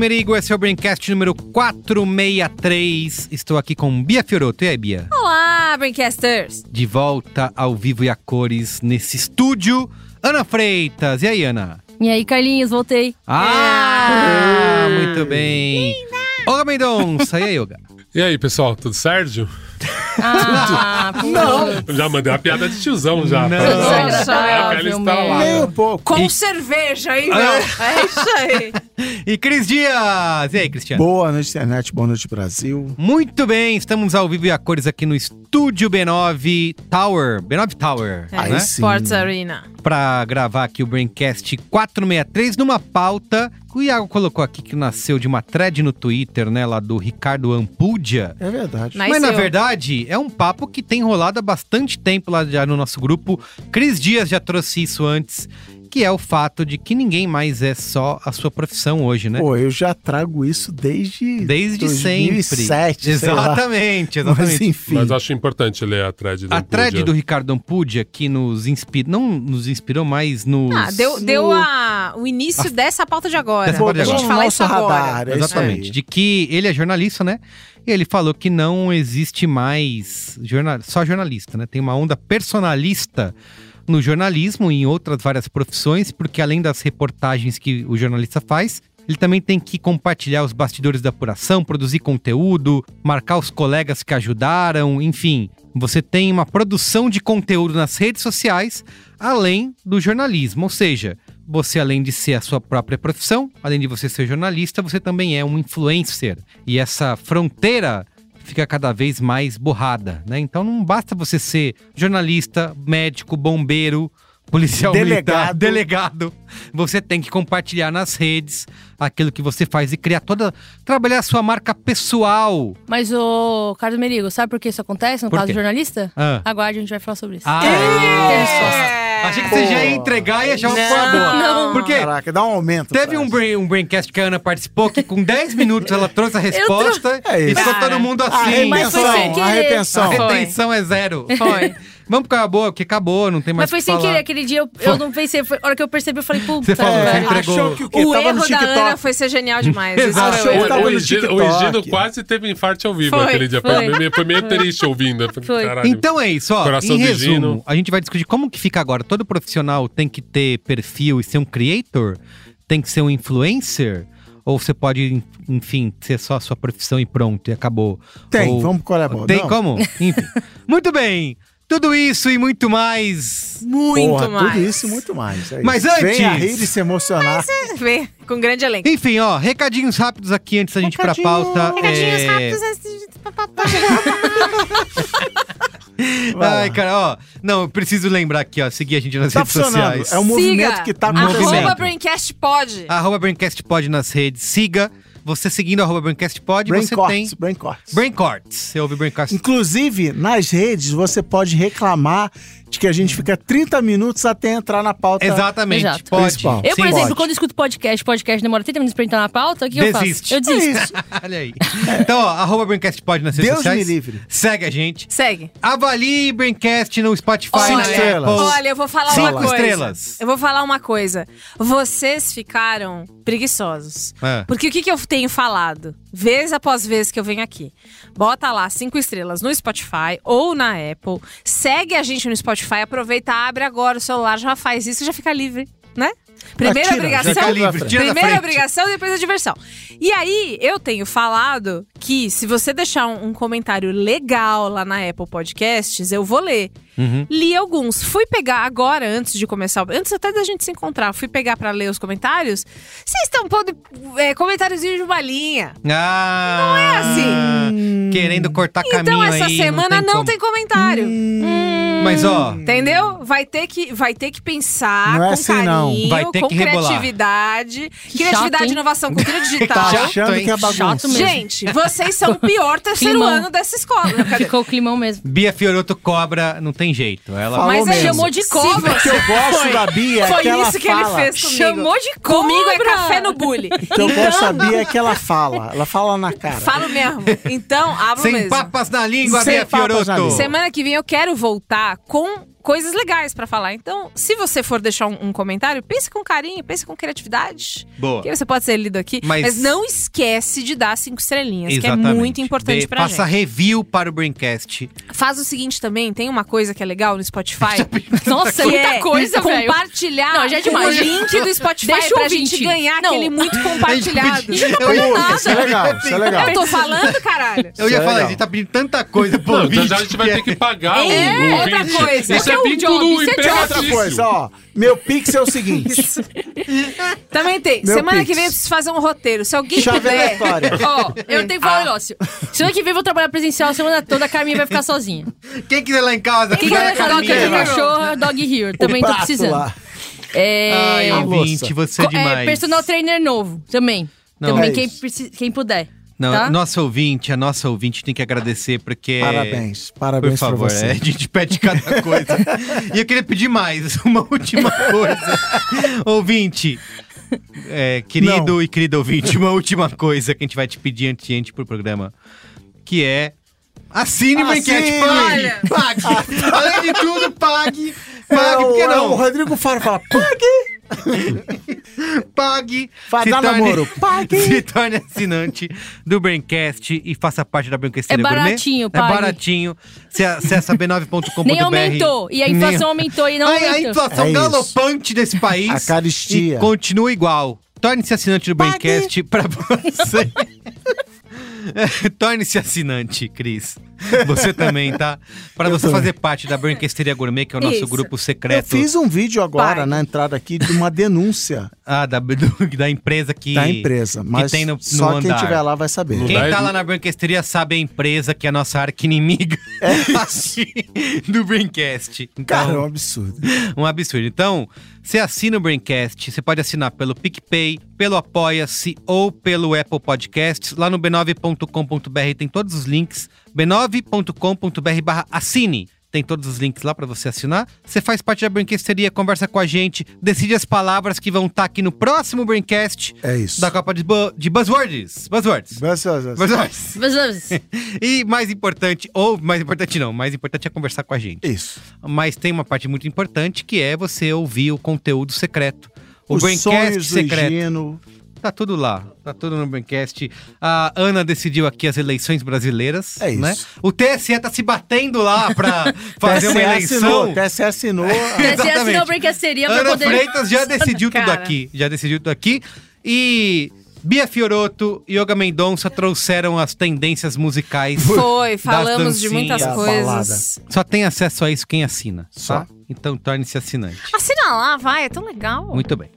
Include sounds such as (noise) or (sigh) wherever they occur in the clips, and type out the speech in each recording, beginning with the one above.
Merigo, esse é o Braincast número 463. Estou aqui com Bia Fioroto. E aí, Bia? Olá, Braincasters! De volta ao vivo e a cores nesse estúdio, Ana Freitas. E aí, Ana? E aí, Carlinhos, voltei. Ah, é. muito bem. Linda. Olga Mendonça. E aí, Olga? (laughs) E aí, pessoal, tudo certo? Ah, (laughs) não. Já mandei uma piada de tiozão já. Não. Desagradável, Meio pouco. Com e... cerveja, hein, meu? É isso aí. E Cris Dias! E aí, Cristiano? Boa noite, internet. Boa noite, Brasil. Muito bem, estamos ao vivo e a cores aqui no Estúdio B9 Tower. B9 Tower, é, né? Sports Arena. Pra gravar aqui o Braincast 463 numa pauta o Iago colocou aqui que nasceu de uma thread no Twitter, né, lá do Ricardo Ampudia. É verdade. Mas, Mas na verdade, é um papo que tem rolado há bastante tempo lá já no nosso grupo. Cris Dias já trouxe isso antes que é o fato de que ninguém mais é só a sua profissão hoje, né? Pô, eu já trago isso desde desde 2007, sempre. Exatamente, exatamente. Mas enfim. Mas acho importante ler a thread do A thread do Ricardo Ampudia que nos inspira, não nos inspirou mais nos Ah, deu, no... deu a, o início a... dessa pauta de agora. Dessa pauta de agora. A gente fala isso agora. Radar, é exatamente, isso de que ele é jornalista, né? E ele falou que não existe mais jornal... só jornalista, né? Tem uma onda personalista no jornalismo e em outras várias profissões, porque além das reportagens que o jornalista faz, ele também tem que compartilhar os bastidores da apuração, produzir conteúdo, marcar os colegas que ajudaram, enfim. Você tem uma produção de conteúdo nas redes sociais, além do jornalismo. Ou seja, você, além de ser a sua própria profissão, além de você ser jornalista, você também é um influencer. E essa fronteira fica cada vez mais borrada, né? Então não basta você ser jornalista, médico, bombeiro, policial delegado. militar, delegado. Você tem que compartilhar nas redes aquilo que você faz e criar toda. trabalhar a sua marca pessoal. Mas o Carlos Merigo, sabe por que isso acontece no por caso quê? do jornalista? Ah. Aguarde, a gente vai falar sobre isso. Ah, é. Achei que você já ia entregar e achar uma boa. Não. Porque Caraca, dá um aumento. teve um, brain, um Braincast que a Ana participou que com 10 minutos ela trouxe a resposta É e isso. ficou todo mundo assim. Mas foi sem a querer. retenção. A Foi. retenção é zero. Foi. Vamos pro acabou, porque acabou, não tem mais Mas foi que sem falar. querer. Aquele dia eu, eu não pensei. Foi, a hora que eu percebi, eu falei, puta, Você falou, você velho. entregou. Achou que o quê? O Tava no erro da TikTok. Ana foi ser genial demais. (laughs) Exato. foi o Achou erro. que tava O no TikTok. o Higino quase teve infarto ao vivo Foi, aquele dia. foi. Foi, meio, foi meio triste ouvindo. Eu falei, Foi. Caralho. Então é isso, ó. Coração em de resumo, Gino. a gente vai discutir como que fica agora. Todo profissional tem que ter perfil e ser um creator? Tem que ser um influencer? Ou você pode, enfim, ser só a sua profissão e pronto, e acabou? Tem, Ou- vamos qual é a bola. Tem Não. como? Enfim. (laughs) Muito bem. Tudo isso e muito mais. Muito Porra, mais. Tudo isso e muito mais. é Mas isso. antes- Venha rir e se emocionar. Vê, com grande elenco. Enfim, ó, recadinhos rápidos aqui antes da gente ir pra pauta. Recadinhos É, rápidos antes de... (laughs) Vai lá. Ai, cara, ó. Não, eu preciso lembrar aqui, ó. Seguir a gente nas Tá redes sociais. É um movimento Siga. que tá Movimento. acontecendo. Arroba Braincast pode. Arroba Braincast Pod nas redes. Siga. Você seguindo arroba Braincast Pod, Brain você cortes, tem brain cortes. Brain Corts. Você ouve Inclusive, nas redes, você pode reclamar de que a gente fica 30 minutos até entrar na pauta. Exatamente. Exato. Pode. Principal. Eu, por Sim, exemplo, pode. quando eu escuto podcast, podcast demora 30 minutos pra entrar na pauta, o que eu faço? Desiste. Eu desisto. É isso. (laughs) Olha aí. Então, ó, arroba Braincast Pod nas redes Deus sociais. me livre. Segue a gente. Segue. Avalie Braincast no Spotify, Olha, na estrelas. Apple. Olha, eu vou falar Cinco uma coisa. estrelas. Eu vou falar uma coisa. Vocês ficaram preguiçosos. É. Porque o que, que eu tenho falado? Vez após vez que eu venho aqui. Bota lá cinco estrelas no Spotify ou na Apple. Segue a gente no Spotify. Aproveita, abre agora o celular, já faz isso, já fica livre, né? Primeira obrigação. livre, Primeira obrigação, depois a diversão. E aí, eu tenho falado que se você deixar um, um comentário legal lá na Apple Podcasts, eu vou ler. Uhum. Li alguns. Fui pegar agora, antes de começar, antes até da gente se encontrar, fui pegar pra ler os comentários. Vocês estão pondo é, comentáriozinho de balinha. Ah, Não é assim. Querendo cortar Então caminho essa aí, semana não como. tem, comentário. Mas ó, Entendeu? Vai ter que, vai ter que pensar Não é com assim, carinho, não. Vai ter com que criatividade. criatividade e hein? inovação, cultura Tá (laughs) digital. Chato, achando hein? que é bagunça. Chato mesmo. Gente, vocês são o pior terceiro Climão. ano dessa escola. (laughs) Ficou o climão mesmo. Bia Fioroto cobra, não tem jeito. Ela Falou Mas é mesmo. chamou de cobra. O que eu gosto Foi. da Bia é Foi que ela isso que fala. ele fez comigo. Chamou de Comigo é cobra. café no bullying. (laughs) O que eu gosto da Bia é que ela fala. Ela fala na cara. Falo mesmo. Então, abro sem mesmo. papas na língua, Sem Bia Fioroto. Semana que vem eu quero voltar com coisas legais pra falar. Então, se você for deixar um, um comentário, pense com carinho, pense com criatividade. Boa. Que você pode ser lido aqui. Mas- Mas, não esquece de dar cinco estrelinhas, Exatamente. que é muito importante Dê- pra Passa gente. review para o Braincast. Faz o seguinte também, tem uma coisa que é legal no Spotify. (laughs) Nossa, muita é coisa, velho. compartilhar Não, já é o demais. link do Spotify Deixa o pra gente ganhar Não. aquele muito compartilhado. Pô, Isso é legal, isso é legal. Eu tô falando, caralho. Eu ia é falar, a gente tá pedindo tanta coisa pro Não, ouvinte já, a gente vai ter que pagar o, É, o outra ouvinte. coisa. Isso é Isso é vínculo job, isso é job. Outra coisa, ó. Meu pix é o seguinte. Também tem. Meu Semana Pix. que vem eu preciso fazer um roteiro. Se alguém Chave puder. aleatória. Ó, eu tenho que falar um negócio. Semana que vem eu vou trabalhar presencial a semana toda, a Carminha vai ficar sozinha. Quem quiser lá em casa, Quem quer dog Carminha. aqui, cachorro, dog here. Também O tô precisando. lá. É, Ai, ouvinte, você é co- é, demais. personal trainer novo, também. Não, também, é quem, preci- quem puder. Não, tá? nossa ouvinte, a nossa ouvinte tem que agradecer porque... Parabéns, Por parabéns pra favor, você. é, a gente pede cada coisa. (laughs) e eu queria pedir mais, (laughs) uma última coisa. ouvinte, é, querido Não. e querida ouvinte, uma última coisa que a gente vai te pedir antes de ir pro programa, que é assine o Brinquete, Assine! pague! Pague! (laughs) Além de tudo, pague! É, Pague, o, porque é, o não? Rodrigo Faro fala, pague! (laughs) Pague! Torne- namoro, pague! (laughs) Se torne assinante do Braincast e faça parte da Braincast É baratinho, É pague. baratinho. Você acessa b9.com.br. Nem aumentou. E a inflação Nem- aumentou e não Ai, a aumentou. inflação É isso. galopante desse país. A caristia. E continua igual. Torne-se assinante do Pague. Braincast pra você. (laughs) É, Torne-se assinante, Cris. (laughs) Você também, tá? Para Eu você também. fazer parte da Branquesteria Gourmet, que é o nosso Isso. grupo Eu secreto fiz um vídeo agora Pague. na entrada aqui de uma denúncia (laughs) ah, da, do- da empresa que. da empresa, mas tem no- no só quem andar. tiver lá vai saber. Quem tá lá na Branquesteria sabe a empresa que é a nossa arca inimiga (laughs) do Braincast. Então, Cara, é um absurdo. um absurdo. Então, você assina o Braincast, você pode assinar pelo PicPay, pelo Apoia-se ou pelo Apple Podcasts. Lá no b9.com.br tem todos os links. b9.com.br barra assine. Tem todos os links lá pra você assinar. Você faz parte da Brinquesteria, conversa com a gente, decide as palavras que vão estar aqui no próximo Braincast É isso. da Copa de, Bu- de Buzzwords. Buzzwords. Buzzwords. Mas, mas, (laughs) E mais importante, ou mais importante não, mais importante é conversar com a gente. Isso. Mas tem uma parte muito importante que é você ouvir o conteúdo secreto. O Os Braincast sonhos do secreto. Tá tudo lá. Tá tudo no Braincast. A Ana decidiu aqui as eleições brasileiras. É isso. Né? O TSE tá se batendo lá pra (laughs) fazer uma TSE eleição. assinou, TSE assinou. a- (laughs) TSE assinou a brincadeira pra Ana poder... Freitas já (laughs) decidiu tudo Cara. aqui. Já decidiu tudo aqui. E Bia Fioroto e Yoga Mendonça trouxeram as tendências musicais. Foi, falamos de muitas coisas. Só tem acesso a isso quem assina. Só. Tá? Então torne-se assinante. Assina lá, vai, é tão legal. Muito bem.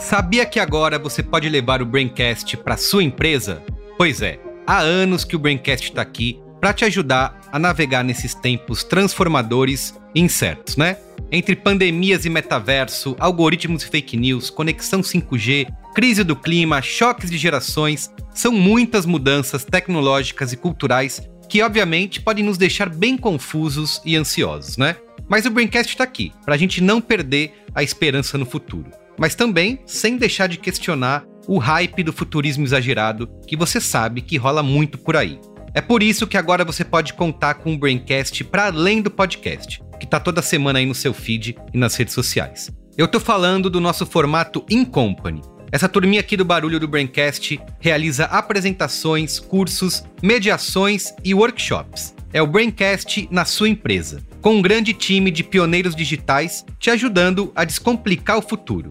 Sabia que agora você pode levar o Braincast para sua empresa? Pois é, há anos que o Braincast está aqui para te ajudar a navegar nesses tempos transformadores e incertos, né? Entre pandemias e metaverso, algoritmos e fake news, conexão 5G, crise do clima, choques de gerações, são muitas mudanças tecnológicas e culturais que obviamente podem nos deixar bem confusos e ansiosos, né? Mas o Braincast está aqui, para a gente não perder a esperança no futuro. Mas também sem deixar de questionar o hype do futurismo exagerado que você sabe que rola muito por aí. É por isso que agora você pode contar com o Braincast para além do podcast, que tá toda semana aí no seu feed e nas redes sociais. Eu tô falando do nosso formato In Company. Essa turminha aqui do Barulho do Braincast realiza apresentações, cursos, mediações e workshops. É o Braincast na sua empresa, com um grande time de pioneiros digitais te ajudando a descomplicar o futuro.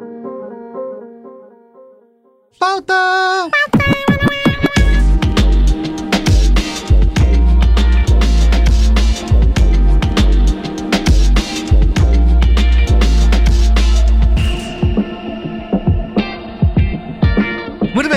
Pauta! Muito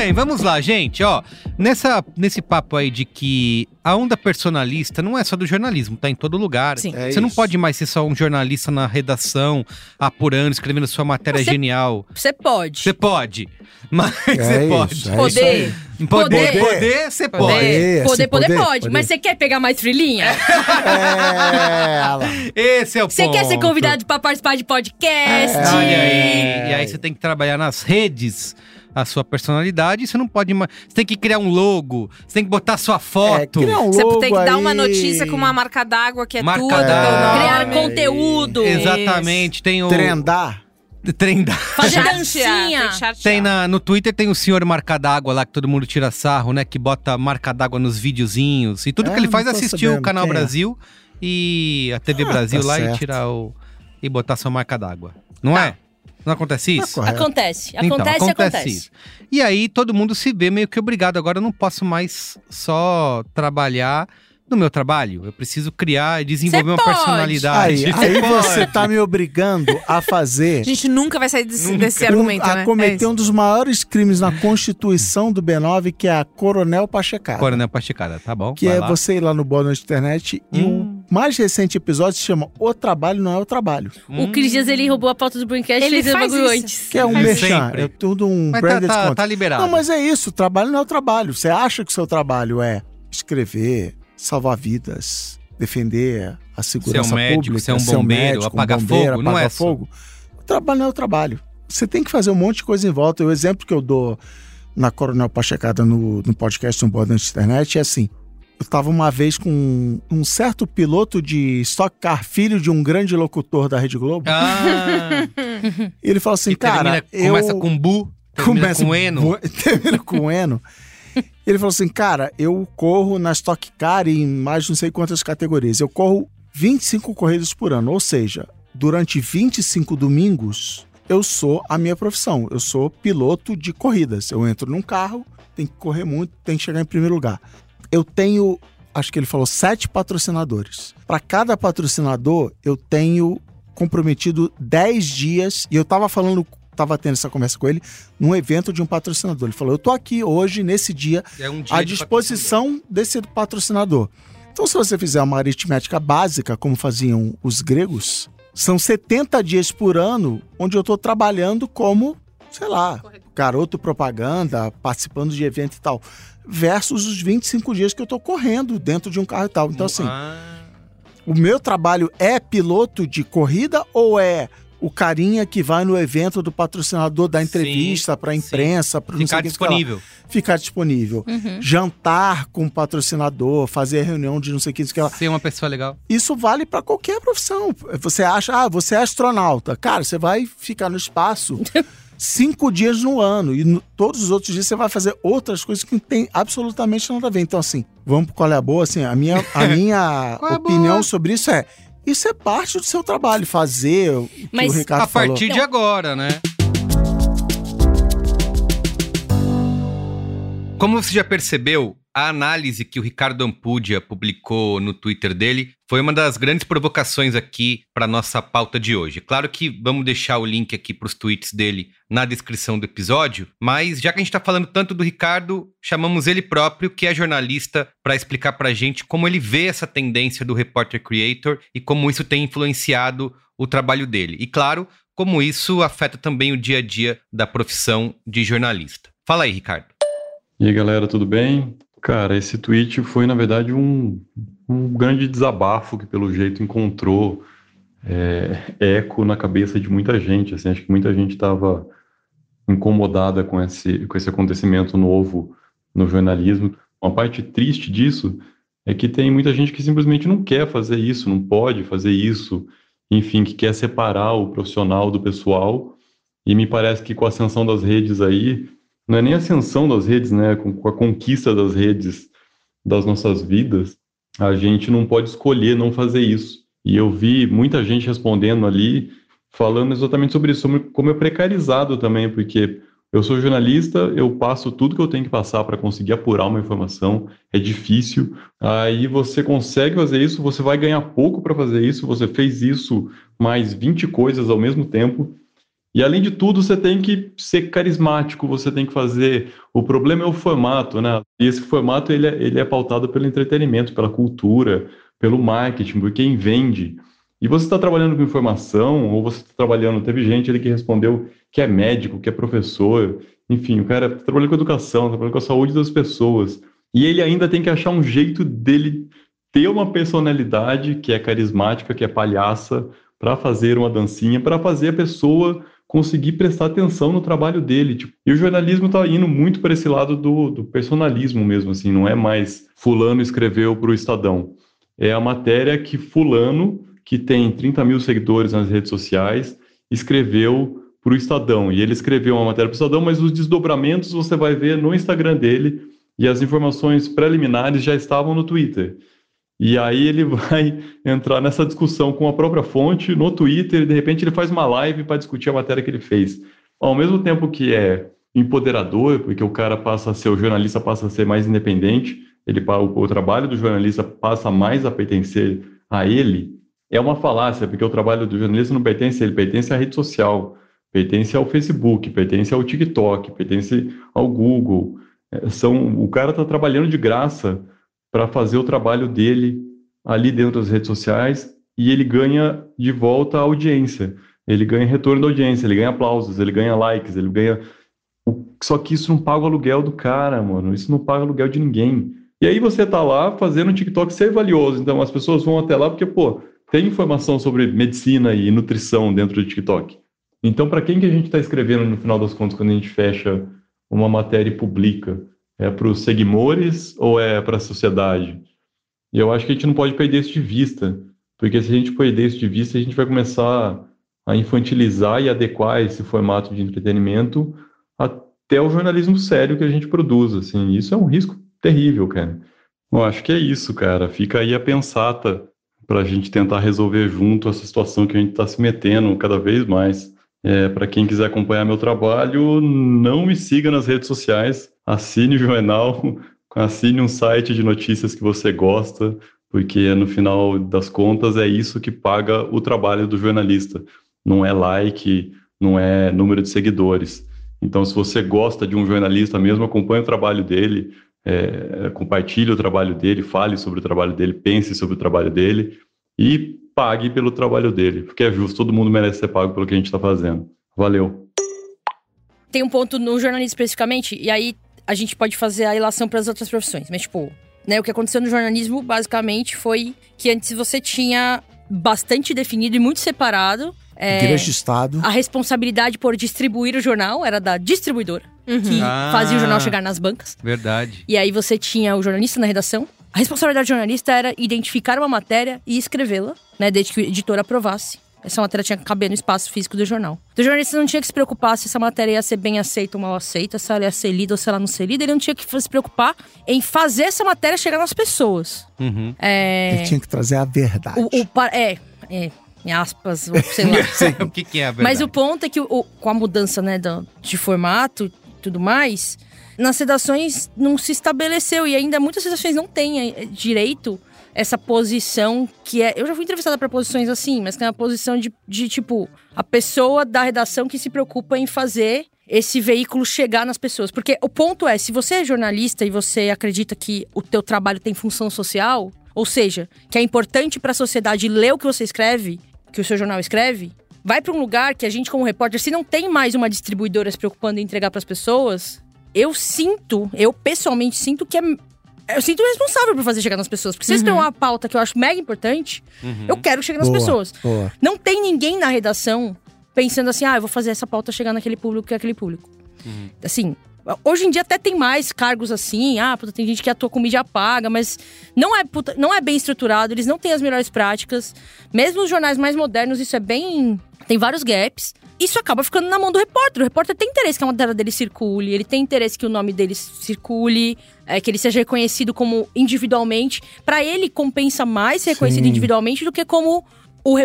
bem, vamos lá, gente. Ó, nessa, nesse papo aí de que a onda personalista não é só do jornalismo, tá em todo lugar. Sim. É Você não isso. pode mais ser só um jornalista na redação, apurando, escrevendo sua matéria Você- genial. Você pode. Você pode. (laughs) Mas É você isso, pode. é isso Poder. aí. Poder, Poder. poder, você pode. Poder, Poder, esse poder, poder, pode. poder. Mas você quer pegar mais trilhinha? (laughs) É, lá. Esse é o Você ponto. quer ser convidado pra participar de podcast? Olha É. aí. E aí você tem que trabalhar nas redes a sua personalidade. Você não pode mais. Você tem que criar um logo. Você tem que botar sua É, foto. cria um Você logo tem que dar uma aí. notícia com uma marca d'água que é Marca tudo. teu nome. Criar conteúdo. Exatamente. Tem o. Trendar. Trendar. Fazer (laughs) dancinha. tem na, no Twitter tem o senhor marca d'água lá que todo mundo tira sarro, né? Que bota marca d'água nos videozinhos. E tudo É, que ele faz é assistir o Canal quem é. Brasil e a TV Ah, Brasil tá lá e certo. tirar o. e botar sua marca d'água. Não Tá. é? Não acontece Tá isso? correto. Acontece. Então, Acontece, acontece. isso. E aí todo mundo se vê meio que obrigado. Agora eu não posso mais só trabalhar no meu trabalho. Eu preciso criar e desenvolver uma pode. personalidade. Aí, aí você tá me obrigando a fazer A gente nunca vai sair desse, desse um- argumento, a né? É cometer isso. um dos maiores crimes na Constituição do B9, que é a Coronel Pachecada. Coronel Pasticada, tá bom? Que vai é lá. você ir lá no Boa Noite Internet e Hum. O mais recente episódio se chama O Trabalho Não é o Trabalho. O Cris Dias, ele roubou a pauta do Braincast e Ele fez o faz bagulho isso. antes. Que é um merchan, é tudo um Mas tá, branded tá, content. tá liberado. Não, mas é isso, trabalho não é o trabalho. Você acha que o seu trabalho é escrever, salvar vidas, defender a segurança Ser um médico, pública, ser um bombeiro, apagar fogo, não apagar é só. fogo. O trabalho não é o trabalho. Você tem que fazer um monte de coisa em volta. O exemplo que eu dou na Coronel Pachecada no, no podcast No Boa Noite Internet é assim. Eu estava uma vez com um certo piloto de Stock Car, filho de um grande locutor da Rede Globo. Ah, E ele falou assim, que cara, termina, eu... começa com bu, termina com eno. bu- (laughs) termina com eno. Ele falou assim, cara, eu corro na Stock Car em mais não sei quantas categorias. Eu corro 25 corridas por ano, ou seja, durante 25 domingos, eu sou a minha profissão. Eu sou piloto de corridas. Eu entro num carro, tem que correr muito, tem que chegar em primeiro lugar. Eu tenho, acho que ele falou, sete patrocinadores. Para cada patrocinador, eu tenho comprometido 10 dias, e eu tava falando, tava tendo essa conversa com ele, num evento de um patrocinador. Ele falou: Eu tô aqui hoje, nesse dia, É um dia à de disposição desse patrocinador. Então, se você fizer uma aritmética básica, como faziam os gregos, são 70 dias por ano onde eu estou trabalhando como, sei lá, garoto propaganda, participando de evento e tal, versus os 25 dias que eu estou correndo dentro de um carro e tal. Então, assim, Ah, o meu trabalho é piloto de corrida ou é o carinha que vai no evento do patrocinador dar entrevista para a imprensa, para ficar disponível. ficar disponível, Uhum. jantar com o patrocinador, fazer reunião de não sei o que, que lá. Ser uma pessoa legal. Isso vale para qualquer profissão. Você acha, ah, você é astronauta. Cara, você vai ficar no espaço (laughs) cinco dias no ano e no- todos os outros dias você vai fazer outras coisas que não tem absolutamente nada a ver. Então, assim, vamos pro qual é a boa? Assim, a minha, a (laughs) minha é a opinião boa? sobre isso é isso é parte do seu trabalho, fazer o que Mas o Ricardo a partir falou. de agora, né? Como você já percebeu, a análise que o Ricardo Ampudia publicou no Twitter dele foi uma das grandes provocações aqui para nossa pauta de hoje. Claro que vamos deixar o link aqui para os tweets dele na descrição do episódio, mas já que a gente está falando tanto do Ricardo, chamamos ele próprio, que é jornalista, para explicar para a gente como ele vê essa tendência do repórter creator e como isso tem influenciado o trabalho dele. E claro, como isso afeta também o dia a dia da profissão de jornalista. Fala aí, Ricardo. E aí, galera, tudo bem? Cara, esse tweet foi, na verdade, um, um grande desabafo que, pelo jeito, encontrou é, eco na cabeça de muita gente. Assim, acho que muita gente estava incomodada com esse, com esse acontecimento novo no jornalismo. Uma parte triste disso é que tem muita gente que simplesmente não quer fazer isso, não pode fazer isso, enfim, que quer separar o profissional do pessoal. E me parece que com a ascensão das redes aí, não é nem a ascensão das redes, né? Com a conquista das redes das nossas vidas, a gente não pode escolher não fazer isso. E eu vi muita gente respondendo ali, falando exatamente sobre isso, sobre como é precarizado também, porque eu sou jornalista, eu passo tudo que eu tenho que passar para conseguir apurar uma informação, é difícil. Aí você consegue fazer isso, você vai ganhar pouco para fazer isso, você fez isso mais 20 coisas ao mesmo tempo. E além de tudo, você tem que ser carismático, você tem que fazer. O problema é o formato, né? E esse formato ele é, ele é pautado pelo entretenimento, pela cultura, pelo marketing, por quem vende. E você está trabalhando com informação, ou você está trabalhando. Teve gente ali que respondeu que é médico, que é professor, enfim, o cara trabalhando com educação, trabalhando com a saúde das pessoas. E ele ainda tem que achar um jeito dele ter uma personalidade que é carismática, que é palhaça, para fazer uma dancinha, para fazer a pessoa conseguir prestar atenção no trabalho dele. Tipo, e o jornalismo está indo muito para esse lado do, do, personalismo mesmo, assim, não é mais fulano escreveu para o Estadão. É a matéria que fulano, que tem 30 mil seguidores nas redes sociais, escreveu para o Estadão. E ele escreveu uma matéria para o Estadão, mas os desdobramentos você vai ver no Instagram dele e as informações preliminares já estavam no Twitter. E aí ele (laughs) vai entrar nessa discussão com a própria fonte no Twitter e de repente ele faz uma live para discutir a matéria que ele fez. Ao mesmo tempo que é empoderador, porque o cara passa a ser, o jornalista passa a ser mais independente, ele, o, o trabalho do jornalista passa mais a pertencer a ele, é uma falácia, porque o trabalho do jornalista não pertence a ele, pertence à rede social pertence ao Facebook, pertence ao TikTok, pertence ao Google. É, são, o cara está trabalhando de graça para fazer o trabalho dele ali dentro das redes sociais e ele ganha de volta a audiência. Ele ganha retorno da audiência, ele ganha aplausos, ele ganha likes, ele ganha. Só que isso não paga o aluguel do cara, mano. Isso não paga o aluguel de ninguém. E aí você tá lá fazendo o TikTok ser valioso. Então as pessoas vão até lá porque, pô, tem informação sobre medicina e nutrição dentro do TikTok. Então, para quem que a gente está escrevendo no final das contas quando a gente fecha uma matéria e publica? É para os seguidores ou é para a sociedade? E eu acho que a gente não pode perder isso de vista, porque se a gente perder isso de vista, a gente vai começar a infantilizar e adequar esse formato de entretenimento até o jornalismo sério que a gente produz. Assim, isso é um risco terrível, cara. Eu acho que é isso, cara. Fica aí a pensata para a gente tentar resolver junto essa situação que a gente está se metendo cada vez mais. É, Para quem quiser acompanhar meu trabalho, não me siga nas redes sociais, assine o jornal, (laughs) assine um site de notícias que você gosta, porque no final das contas é isso que paga o trabalho do jornalista. Não é like, não é número de seguidores. Então, se você gosta de um jornalista mesmo, acompanhe o trabalho dele, é, compartilhe o trabalho dele, fale sobre o trabalho dele, pense sobre o trabalho dele e pague pelo trabalho dele, porque é justo, todo mundo merece ser pago pelo que a gente está fazendo. Valeu. Tem um ponto no jornalismo especificamente, e aí a gente pode fazer a relação para as outras profissões, mas tipo, né, o que aconteceu no jornalismo basicamente foi que antes você tinha bastante definido e muito separado é, Igreja de Estado. a responsabilidade por distribuir o jornal era da distribuidora, que Ah. fazia o jornal chegar nas bancas. Verdade. E aí você tinha o jornalista na redação. A responsabilidade do jornalista era identificar uma matéria e escrevê-la, né, desde que o editor aprovasse. Essa matéria tinha que caber no espaço físico do jornal. Então, o jornalista não tinha que se preocupar se essa matéria ia ser bem aceita ou mal aceita, se ela ia ser lida ou se ela não ser lida. Ele não tinha que se preocupar em fazer essa matéria chegar nas pessoas. Uhum. É. Ele tinha que trazer a verdade. O, o par- é, é, em aspas, ou sei lá. (laughs) o que, que é a verdade? Mas o ponto é que o- com a mudança né, do- de formato e tudo mais, nas redações não se estabeleceu e ainda muitas redações não têm eh, direito essa posição que é. Eu já fui entrevistada para posições assim, mas que é uma posição de, de tipo a pessoa da redação que se preocupa em fazer esse veículo chegar nas pessoas. Porque o ponto é, se você é jornalista e você acredita que o teu trabalho tem função social, ou seja, que é importante para a sociedade ler o que você escreve, que o seu jornal escreve, vai para um lugar que a gente como repórter, se não tem mais uma distribuidora se preocupando em entregar para as pessoas, eu sinto, eu pessoalmente sinto que é eu sinto responsável por fazer chegar nas pessoas. Porque se vocês têm uma pauta que eu acho mega importante, eu quero que chegue nas Boa, pessoas. boa. Não tem ninguém na redação pensando assim, ah, eu vou fazer essa pauta chegar naquele público que é aquele público. Assim, hoje em dia até tem mais cargos assim, ah, puta, tem gente que atua com mídia paga, mas não é, puta- não é bem estruturado, eles não têm as melhores práticas. Mesmo os jornais mais modernos, isso é bem. tem vários gaps. Isso acaba ficando na mão do repórter. O repórter tem interesse que a matéria dele circule, ele tem interesse que o nome dele circule, é, que ele seja reconhecido como individualmente. Pra ele, compensa mais ser reconhecido Sim. individualmente do que como o,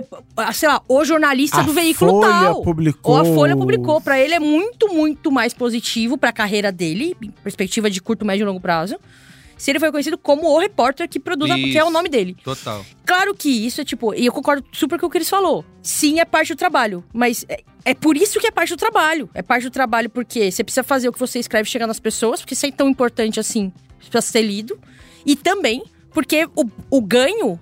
sei lá, o jornalista A do veículo Folha tal. publicou. Ou a Folha publicou. Pra ele é muito, muito mais positivo pra carreira dele, perspectiva de curto, médio e longo prazo. Se ele foi conhecido como o repórter que produz, a- que é o Isso. nome dele. Total. Claro que isso é tipo, e eu concordo super com o que eles falou. Sim, é parte do trabalho, mas é, é por isso que é parte do trabalho. É parte do trabalho porque você precisa fazer o que você escreve chegar nas pessoas, porque isso é tão importante assim, precisa ser lido. E também porque o, o ganho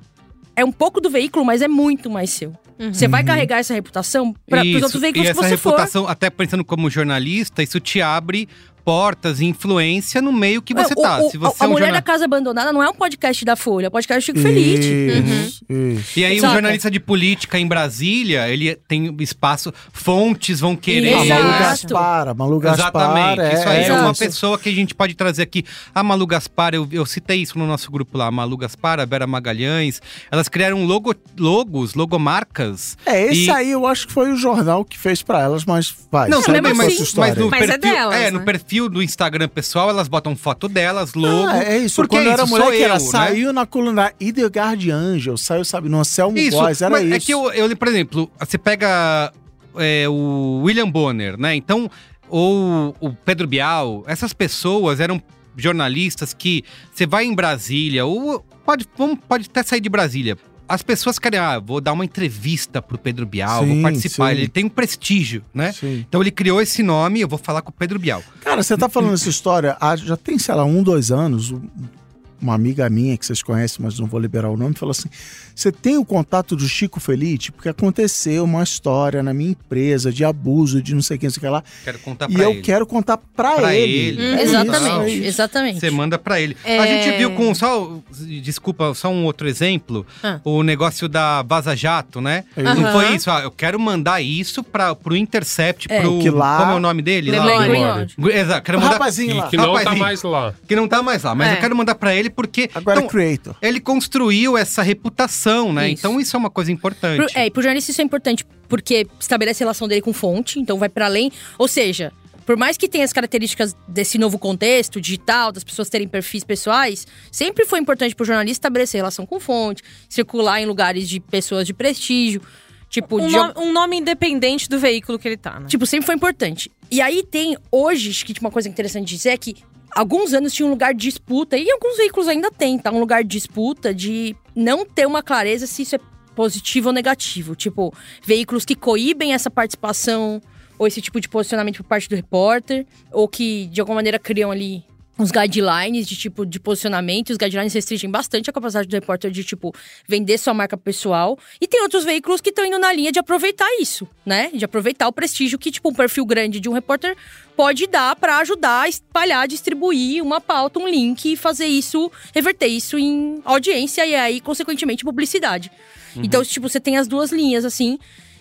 é um pouco do veículo, mas é muito mais seu. Você vai carregar essa reputação para os Isso. outros veículos e que essa você for. reputação, até pensando como jornalista, isso te abre portas e influência no meio que você É, o- tá. o- Se você a é um Mulher jornal... da Casa Abandonada não é um podcast da Folha, é um podcast do Chico Feliz. Isso, Uhum. isso. E aí, Saca? o jornalista de política em Brasília, ele tem espaço, fontes vão querer. A Exato. Malu Gaspar, a Malu Gaspar. Exatamente. é, isso aí é, é uma pessoa que a gente pode trazer aqui. A Malu Gaspar, eu, eu citei isso no nosso grupo lá. A Malu Gaspar, a Vera Magalhães. Elas criaram logo, logos, logomarcas. É, esse E- aí eu acho que foi o jornal que fez pra elas, mas vai. Não, bem, com mas, mas no Mas é delas, é, né? no perfil do Instagram pessoal, elas botam foto delas, logo. Ah, é isso. Porque Quando é eu era isso, mulher que eu, né? saiu na coluna da Ideogard Angel, saiu, sabe, no Anselmo Isso, era mas isso. é que eu, eu, por exemplo, você pega é, o William Bonner, né? Então, ou o Pedro Bial, essas pessoas eram jornalistas que você vai em Brasília, ou pode, pode até sair de Brasília. As pessoas querem, ah, vou dar uma entrevista pro Pedro Bial, Sim, vou participar. sim. Ele tem um prestígio, né? Sim. Então ele criou esse nome, eu vou falar com o Pedro Bial. Cara, você tá falando essa história, há- já tem, sei lá, um, dois anos, uma amiga minha que vocês conhecem, mas não vou liberar o nome, falou assim: você tem o contato do Chico Felite? Porque aconteceu uma história na minha empresa de abuso, de não sei quem, não sei o que lá. Quero contar E pra eu ele. quero contar pra, Pra ele. ele. É isso, é Exatamente, isso. exatamente. Você manda pra ele. É. A gente viu com só. Desculpa, só um outro exemplo. Ah. O negócio da Vaza Jato, né? É Não foi isso. Ah, eu quero mandar isso pra, pro Intercept, É, pro. que lá- Como é o nome dele? Le Lá? Exato, quero O mandar. rapazinho lá. Que, não tá Rapazinho. mais lá. Que não tá mais lá, mas É. eu quero mandar pra ele porque. Agora então, é creator. ele construiu essa reputação, né? Isso. Então isso é uma coisa importante. Pro, é, e pro jornalista isso é importante porque estabelece a relação dele com fonte, então vai para além. Ou seja, por mais que tenha as características desse novo contexto digital, das pessoas terem perfis pessoais, sempre foi importante pro jornalista estabelecer relação com fonte, circular em lugares de pessoas de prestígio. Tipo, Um, de, no- um nome independente do veículo que ele tá, né? Tipo, sempre foi importante. E aí tem, hoje, acho que uma coisa interessante de dizer é que alguns anos tinha um lugar de disputa, e alguns veículos ainda tem, tá? Um lugar de disputa de não ter uma clareza se isso é positivo ou negativo. Tipo, veículos que coíbem essa participação ou esse tipo de posicionamento por parte do repórter, ou que de alguma maneira criam ali uns guidelines de tipo de posicionamento. Os guidelines restringem bastante a capacidade do repórter de, tipo, vender sua marca pessoal. E tem outros veículos que estão indo na linha de aproveitar isso, né? De aproveitar o prestígio que, tipo, um perfil grande de um repórter pode dar pra ajudar a espalhar, distribuir uma pauta, um link e fazer isso, reverter isso em audiência e aí, consequentemente, publicidade. Então, tipo, você tem as duas linhas, assim.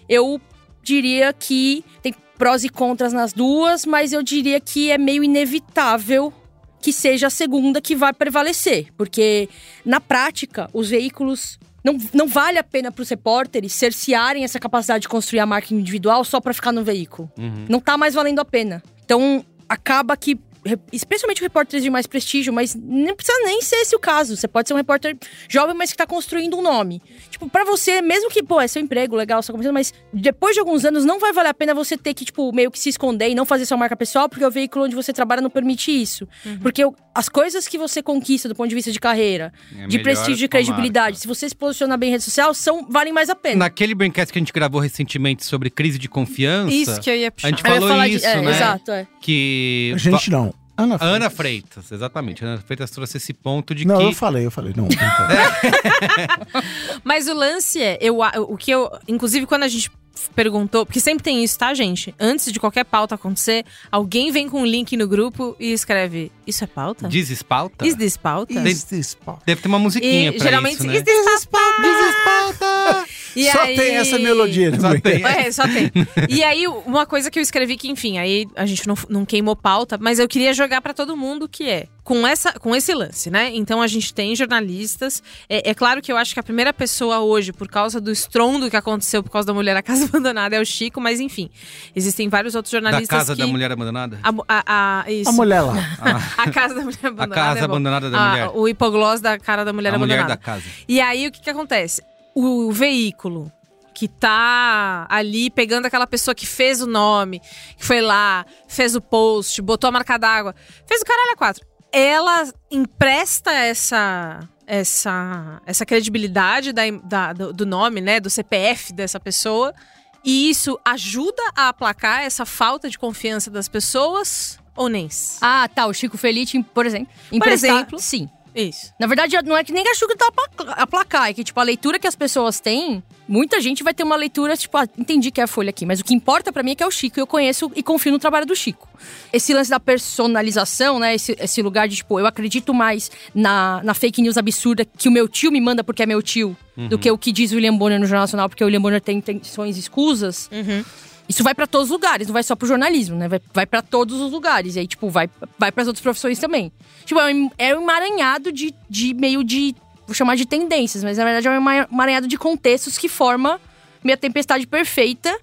Eu diria que tem prós e contras nas duas, mas eu diria que é meio inevitável que seja a segunda que vai prevalecer, porque na prática os veículos não, não vale a pena para os repórteres cercearem essa capacidade de construir a marca individual só para ficar no veículo. Não tá mais valendo a pena. Então acaba que especialmente repórteres de mais prestígio, mas não precisa nem ser esse o caso. Você pode ser um repórter jovem, mas que tá construindo um nome. Tipo, pra você, mesmo que, pô, é seu emprego, legal, só começando, mas depois de alguns anos não vai valer a pena você ter que, tipo, meio que se esconder e não fazer sua marca pessoal, porque o veículo onde você trabalha não permite isso. Porque o- as coisas que você conquista do ponto de vista de carreira, É de prestígio e credibilidade, marca. se você se posiciona bem em rede social, são, valem mais a pena. Naquele Braincast que a gente gravou recentemente sobre crise de confiança, Isso que eu ia puxar. a gente falou falar de- isso, é, né? Exato, é. Que. A gente não. Ana Va- Ana Freitas. Freitas, exatamente. Ana Freitas trouxe esse ponto de Não, que. eu falei, eu falei. Não, brincadeira. (laughs) (laughs) Mas o lance é, eu, o que eu. Inclusive, quando a gente perguntou, porque sempre tem isso, tá, gente? Antes de qualquer pauta acontecer, alguém vem com um link no grupo e escreve: Isso é pauta? Desespalta? Is this pauta? Is this pauta? Deve ter uma musiquinha E pra geralmente, isso, né? is this pauta? Desespalta! E Só aí- tem essa melodia, né? Só tem. É, só tem. E aí, uma coisa que eu escrevi que, enfim, aí a gente não, não queimou pauta, mas eu queria jogar pra todo mundo que é com, essa, com esse lance, né? Então a gente tem jornalistas. É, é claro que eu acho que a primeira pessoa hoje, por causa do estrondo que aconteceu por causa da mulher na casa (laughs) abandonada, é o Chico, mas enfim, existem vários outros Da jornalistas. casa que... da mulher abandonada? A, a, a, isso. A mulher lá. (laughs) A casa da mulher abandonada. casa é abandonada da mulher. O hipoglós da cara da mulher a mulher abandonada. da casa. E aí, o que que acontece? O veículo que tá ali pegando aquela pessoa que fez o nome, que foi lá, fez o post, botou a marca d'água, fez o caralho a quatro. Ela empresta essa essa essa credibilidade da, da- do, nome, né, do CPF dessa pessoa, e isso ajuda a aplacar essa falta de confiança das pessoas ou nem? Ah, tá. O Chico Felice, por exemplo. Por emprestar- exemplo. Sim. Isso. Na verdade, não é que nem a Chico tá a aplacar, é que, tipo, a leitura que as pessoas têm, muita gente vai ter uma leitura, tipo, ah, entendi que é a folha aqui, mas o que importa pra mim é que é o Chico, e eu conheço e confio no trabalho do Chico. Esse lance da personalização, né, esse, esse lugar de, tipo, eu acredito mais na, na fake news absurda que o meu tio me manda porque é meu tio, do que o que diz o William Bonner no Jornal Nacional, porque o William Bonner tem intenções escusas. Isso vai pra todos os lugares, não vai só pro jornalismo, né? Vai, vai para todos os lugares. E aí, tipo, vai, vai para as outras profissões também. Tipo, é um, é um emaranhado de, de meio de. Vou chamar de tendências, mas na verdade é um ema- emaranhado de contextos que forma minha tempestade perfeita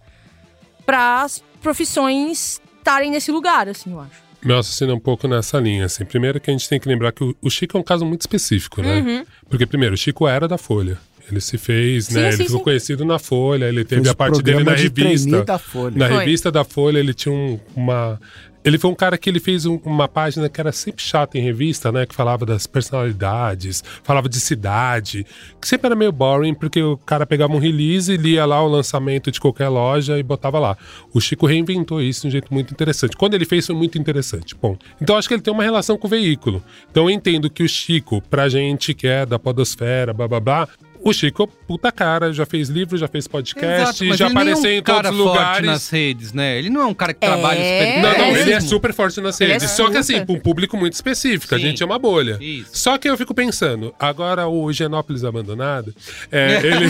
para as profissões estarem nesse lugar, assim, eu acho. Meu raciocínio é um pouco nessa linha, assim. Primeiro que a gente tem que lembrar que o, o Chico é um caso muito específico, né? Uhum. Porque, primeiro, o Chico era da Folha. Ele se fez, Sim, né? sim, ele ficou sim. conhecido na Folha, ele teve Fez a parte dele na de revista. da Folha. Na Foi. revista da Folha, ele tinha um- uma. Ele foi um cara que ele fez um- uma página que era sempre chata em revista, né? Que falava das personalidades, falava de cidade, que sempre era meio boring, porque o cara pegava um release, lia lá o lançamento de qualquer loja e botava lá. O Chico reinventou isso de um jeito muito interessante. Quando ele fez, foi muito interessante. Bom, então acho que ele tem uma relação com o veículo. Então eu entendo que o Chico, pra gente que é da podosfera, blá blá blá, o Chico, puta cara, já fez livro, já fez podcast, mas já é apareceu um em cara todos os forte lugares. nas redes, né? Ele não é um cara que trabalha É. super Não, não, ele é super forte nas é redes. Só que assim, pra um público muito específico. A Sim. gente é uma bolha. Isso. Só que eu fico pensando, agora o Higienópolis Abandonado, é, (laughs) ele,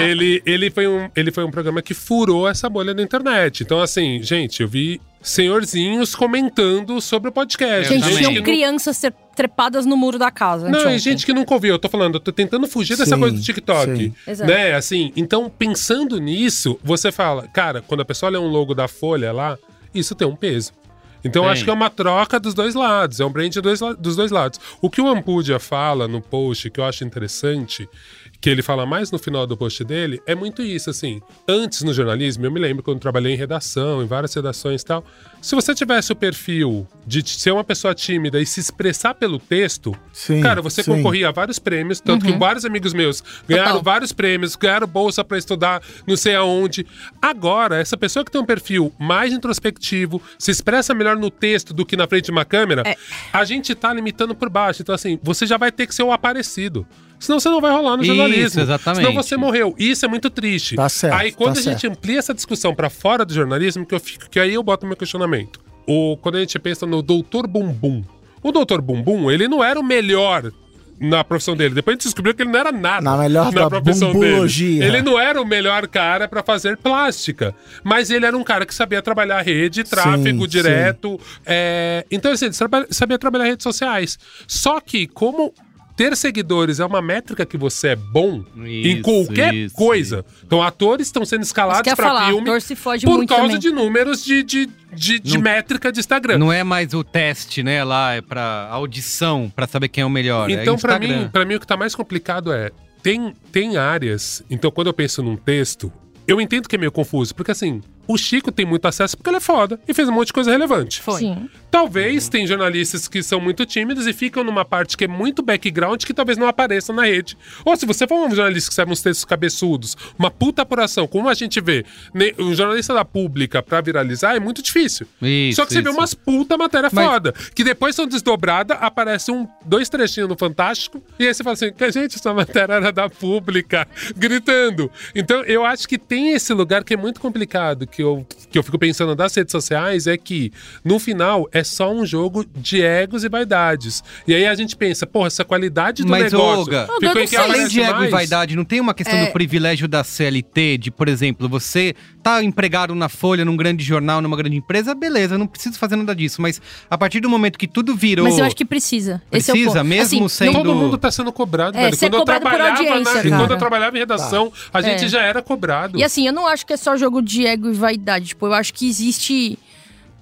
ele, ele, foi um, ele foi um programa que furou essa bolha da internet. Então, assim, gente, eu vi senhorzinhos comentando sobre o podcast. Gente, tinham crianças tre- trepadas no muro da casa. não, e anteontem. gente que nunca ouviu. Eu tô falando, eu tô tentando fugir dessa Sim, coisa do TikTok. sim. Exato. Né? Assim, então, pensando nisso, você fala, cara, quando a pessoa lê um logo da Folha lá, isso tem um peso. Então, eu Tem. acho que é uma troca dos dois lados, é um brand dos dois lados. O que o Ampudia fala no post, que eu acho interessante, que ele fala mais no final do post dele, é muito isso, assim. Antes no jornalismo, eu me lembro quando trabalhei em redação, em várias redações e tal. Se você tivesse o perfil de ser uma pessoa tímida e se expressar pelo texto, Sim, cara, você sim. concorria a vários prêmios, tanto que vários amigos meus ganharam Total. vários prêmios, ganharam bolsa pra estudar não sei aonde. Agora, essa pessoa que tem um perfil mais introspectivo, se expressa melhor no texto do que na frente de uma câmera, É. a gente tá limitando por baixo. Então, assim, você já vai ter que ser o aparecido. Senão você não vai rolar no Isso, jornalismo. exatamente. Senão você morreu. Isso é muito triste. Tá certo, Aí quando tá a gente certo. amplia essa discussão pra fora do jornalismo, que eu fico, que aí eu boto meu questionamento. O, quando a gente pensa no Doutor Bumbum. O Doutor Bumbum, ele não era o melhor na profissão dele. Depois a gente descobriu que ele não era nada Na melhor da profissão bumbologia. dele. Ele não era o melhor cara pra fazer plástica, mas ele era um cara que sabia trabalhar rede, tráfego Sim, direto. é, Então, assim, ele sabia trabalhar redes sociais. Só que, como ter seguidores é uma métrica que você é bom em Isso, qualquer isso, coisa. Então, atores estão sendo Isso escalados falar, filme ator se fode por muito causa também. de números de, de, de, de Não- métrica de Instagram. Não é mais o teste, né? Lá é pra audição, pra saber quem é o melhor. Então, é pra Instagram. mim, para mim, o que tá mais complicado é. Tem, tem áreas. Então, quando eu penso num texto, eu entendo que é meio confuso. Porque, assim, o Chico tem muito acesso porque ele é foda e fez um monte de coisa relevante. Foi. Sim. Talvez tem jornalistas que são muito tímidos e ficam numa parte que é muito background que talvez não apareçam na rede. Ou se você for um jornalista que escreve uns textos cabeçudos, uma puta apuração, como a gente vê, ne- um jornalista da pública pra viralizar é muito difícil. Isso, Só que você vê isso. umas puta matéria Mas- foda, que depois são desdobradas, aparece um, dois trechinhos no Fantástico, e aí você fala assim, que gente, essa matéria era da pública, (laughs) gritando. Então eu acho que tem esse lugar que é muito complicado, que eu, que eu fico pensando das redes sociais é que, no final, é só um jogo de egos e vaidades. E aí a gente pensa, porra, essa qualidade do Mas, negócio Olga, ficou em que. Além de ego e mais. vaidade, não tem uma questão É. do privilégio da CLT, de, por exemplo, você tá empregado na Folha, num grande jornal, numa grande empresa, beleza, não preciso fazer nada disso. Mas a partir do momento que tudo virou. Mas eu acho que precisa. Esse é o Precisa, ponto. mesmo Assim, sendo- Todo mundo tá sendo cobrado, É, velho. Quando eu cobrado por trabalhava na, cara. quando eu trabalhava em redação, a gente É. já era cobrado. E assim, eu não acho que é só jogo de ego e vaidade. Tipo, eu acho que existe.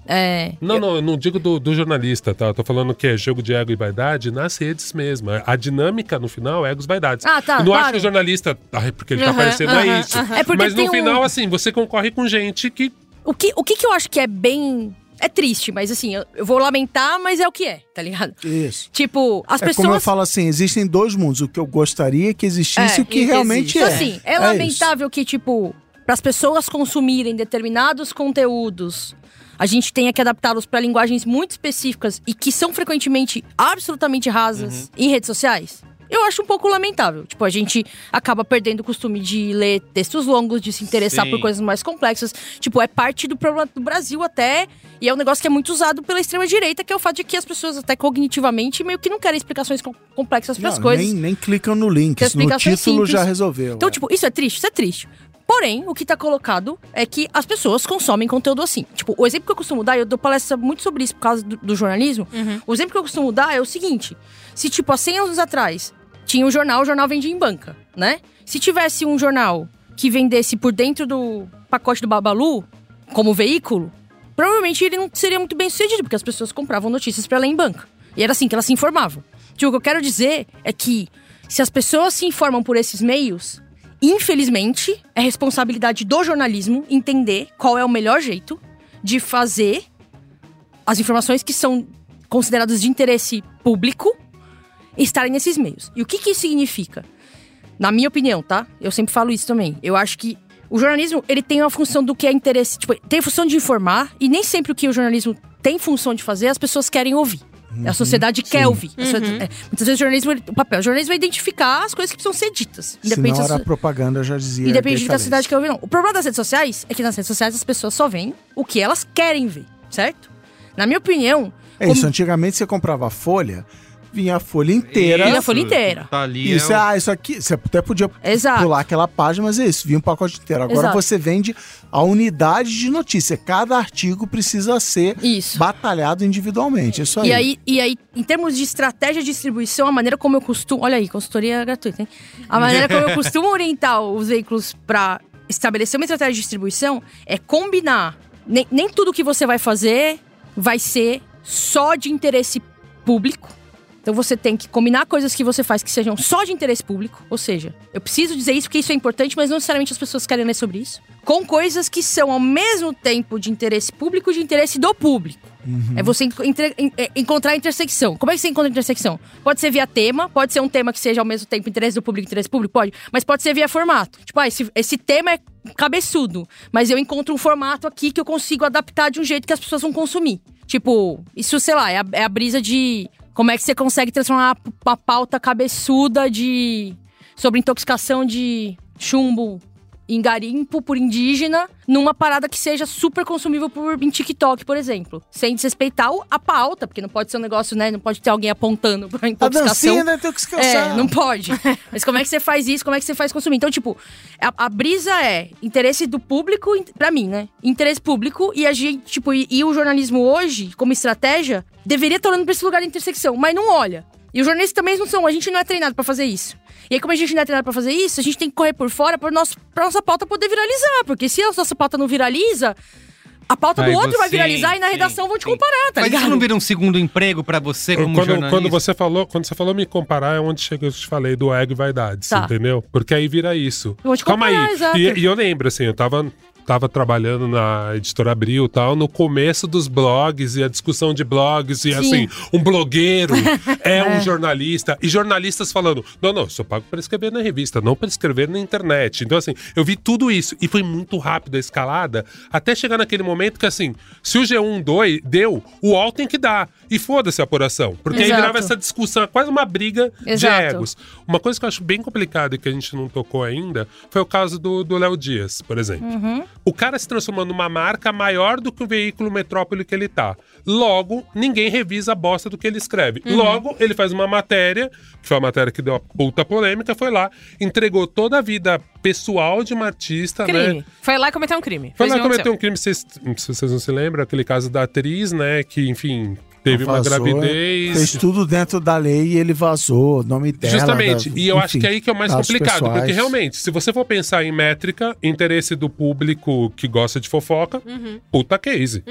É, Não, não, eu não digo do, do jornalista, tá? Eu tô falando que é jogo de ego e vaidade nas redes mesmo. A dinâmica, no final, é egos e vaidades. Ah, tá, Eu não acho claro. que o jornalista, ai, porque ele tá Aham, aparecendo, aham, é isso. É porque Mas no um- final, assim, você concorre com gente que O que, o que que eu acho que é bem. É triste, mas assim, eu, vou lamentar, mas é o que é, tá ligado? Isso. Tipo, as É pessoas. como eu falo assim, existem dois mundos. O que eu gostaria que existisse É, e o que realmente existe. é. Então, assim, é, isso. lamentável que, tipo, para as pessoas consumirem determinados conteúdos, a gente tenha que adaptá-los para linguagens muito específicas e que são frequentemente absolutamente rasas em redes sociais. Eu acho um pouco lamentável. Tipo, a gente acaba perdendo o costume de ler textos longos, de se interessar Sim. por coisas mais complexas. Tipo, é parte do problema do Brasil até. E é um negócio que é muito usado pela extrema-direita, que é o fato de que as pessoas, até cognitivamente, meio que não querem explicações com- complexas para as coisas. Nem, nem clicam no link. No é título simples. já resolveu. Então, é. tipo, isso é triste? Isso é triste. Porém, o que tá colocado é que as pessoas consomem conteúdo assim. Tipo, o exemplo que eu costumo dar, eu dou palestra muito sobre isso por causa do, do jornalismo. O exemplo que eu costumo dar é o seguinte: se, tipo, há 100 anos atrás tinha um jornal, o jornal vendia em banca, né? Se tivesse um jornal que vendesse por dentro do pacote do Babalu, como veículo, provavelmente ele não seria muito bem sucedido, porque as pessoas compravam notícias pra ler em banca. E era assim que elas se informavam. Tipo, o que eu quero dizer é que se as pessoas se informam por esses meios, infelizmente, é responsabilidade do jornalismo entender qual é o melhor jeito de fazer as informações que são consideradas de interesse público estarem nesses meios. E o que, que isso significa? Na minha opinião, tá? Eu sempre falo isso também. Eu acho que o jornalismo, ele tem uma função do que é interesse. Tipo, tem a função de informar, e nem sempre o que o jornalismo tem função de fazer, as pessoas querem ouvir. A sociedade quer ouvir. A so- é, muitas vezes o jornalismo, o papel. O jornalismo é identificar as coisas que precisam ser ditas. Se não Independente era da, propaganda, já dizia. independente da cidade que eu ouvir, não. O problema das redes sociais é que nas redes sociais as pessoas só veem o que elas querem ver, certo? Na minha opinião, É como- isso, antigamente você comprava a folha, vinha a folha inteira. Vinha a folha inteira. Tá ali. Isso, é o- ah, isso aqui, você até podia Exato. pular aquela página, mas é isso, vinha um pacote inteiro. Agora Exato. você vende a unidade de notícia. Cada artigo precisa ser Isso. batalhado individualmente. Isso aí. E aí, e aí, em termos de estratégia de distribuição, a maneira como eu costumo. Olha aí, consultoria gratuita, hein? A maneira como eu (laughs) costumo orientar os veículos para estabelecer uma estratégia de distribuição é combinar. Nem, nem tudo que você vai fazer vai ser só de interesse público. Então você tem que combinar coisas que você faz que sejam só de interesse público. Ou seja, eu preciso dizer isso porque isso é importante, mas não necessariamente as pessoas querem ler sobre isso. Com coisas que são ao mesmo tempo de interesse público e de interesse do público. É você en- entre- en- é, encontrar a intersecção. Como é que você encontra a intersecção? Pode ser via tema, pode ser um tema que seja ao mesmo tempo interesse do público e interesse público, pode. Mas pode ser via formato. Tipo, ah, esse, esse tema é cabeçudo, mas eu encontro um formato aqui que eu consigo adaptar de um jeito que as pessoas vão consumir. Tipo, isso, sei lá, é a, é a brisa de como é que você consegue transformar uma, pauta cabeçuda de. sobre intoxicação de chumbo em garimpo por indígena numa parada que seja super consumível por, em TikTok, por exemplo. Sem desrespeitar o- a pauta, porque não pode ser um negócio, né? Não pode ter alguém apontando pra a intoxicação. dancinha da intoxicação. É, não pode. (laughs) Mas como é que você faz isso? Como é que você faz consumir? Então, tipo, a, a brisa é interesse do público, pra mim, né? Interesse público e a gente, tipo, e, e o jornalismo hoje, como estratégia, deveria estar olhando pra esse lugar de intersecção, mas não olha. E os jornalistas também não são, a gente não é treinado pra fazer isso. E aí, como a gente não é treinado pra fazer isso, a gente tem que correr por fora pra, nosso, pra nossa pauta poder viralizar. Porque se a nossa pauta não viraliza, a pauta do Aí outro vai você- viralizar e na sim, redação vão te sim. comparar, tá Mas ligado? isso não vira um segundo emprego pra você como quando, jornalista? quando você falou, quando você falou me comparar, é onde chega, eu te falei do ego e vaidades, Tá. entendeu? Porque aí vira isso. Eu vou te Calma comparar, aí. exato. E, e eu lembro, assim, eu tava, tava trabalhando na editora Abril e tal, no começo dos blogs e a discussão de blogs, e Sim. assim, um blogueiro (laughs) é um jornalista, e jornalistas falando: não, não, eu sou pago para escrever na revista, não para escrever na internet. Então, assim, eu vi tudo isso e foi muito rápido a escalada, até chegar naquele momento que, assim, se o G1 doi- deu, o UOL tem que dar. E foda-se a apuração. Porque aí Exato. virava essa discussão, é quase uma briga Exato. de egos. Uma coisa que eu acho bem complicada e que a gente não tocou ainda foi o caso do do Léo Dias, por exemplo. O cara se transformou numa marca maior do que o veículo metrópole que ele tá. Logo, ninguém revisa a bosta do que ele escreve. Uhum. Logo, ele faz uma matéria, que foi uma matéria que deu uma puta polêmica, foi lá, entregou toda a vida pessoal de uma artista, né? Crime. Foi lá cometer um crime. Foi Fez lá cometer um crime, vocês, se vocês não se lembram, aquele caso da atriz, né? Que, enfim, teve uma Vazou, gravidez. Fez tudo dentro da lei e ele vazou, o nome dela. Justamente, da- e eu acho enfim, que é aí que é o mais complicado, pessoais. porque realmente, se você for pensar em métrica, interesse do público que gosta de fofoca, Uhum. puta case.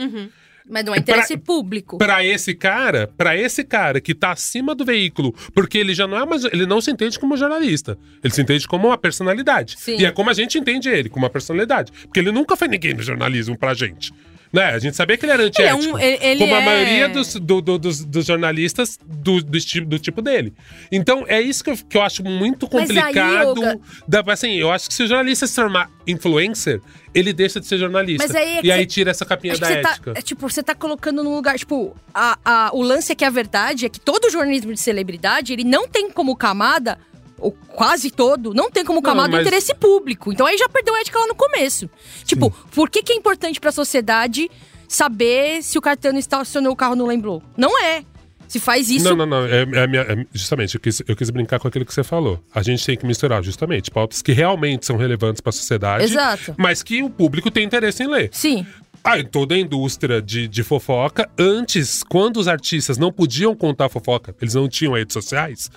Mas não é interesse público. Pra esse cara, para esse cara que tá acima do veículo, porque ele já não é mais, ele não se entende como jornalista, ele se entende como uma personalidade. Sim. E é como a gente entende ele, como uma personalidade, porque ele nunca foi ninguém no jornalismo pra gente. Né? A gente sabia que ele era Ele é antiético. um- ele- como a é- maioria dos, do- do- dos, dos jornalistas do, do, do tipo dele. Então, é isso que eu, que eu acho muito aí, complicado. Olga- da- assim, eu acho que se o jornalista se tornar influencer, ele deixa de ser jornalista. Mas aí é e aí você- tira essa capinha que da tá, ética. é, tipo, você tá colocando num lugar, tipo, a, a- o lance é que a verdade é que todo jornalismo de celebridade, ele não tem como camada, ou quase todo, não tem como Não, camada o mas- interesse público. Então aí já perdeu a ética lá no começo. Tipo, por que que é importante pra sociedade saber se o Caetano estacionou o carro no lembrou? Não é. Se faz isso... Não, não, não. É, é a minha- é- justamente, eu quis, eu quis brincar com aquilo que você falou. A gente tem que misturar, justamente, pautas que realmente são relevantes pra sociedade. Exato. Mas que o público tem interesse em ler. Sim. Ah, em toda a indústria de, de fofoca, antes, quando os artistas não podiam contar fofoca, eles não tinham redes sociais,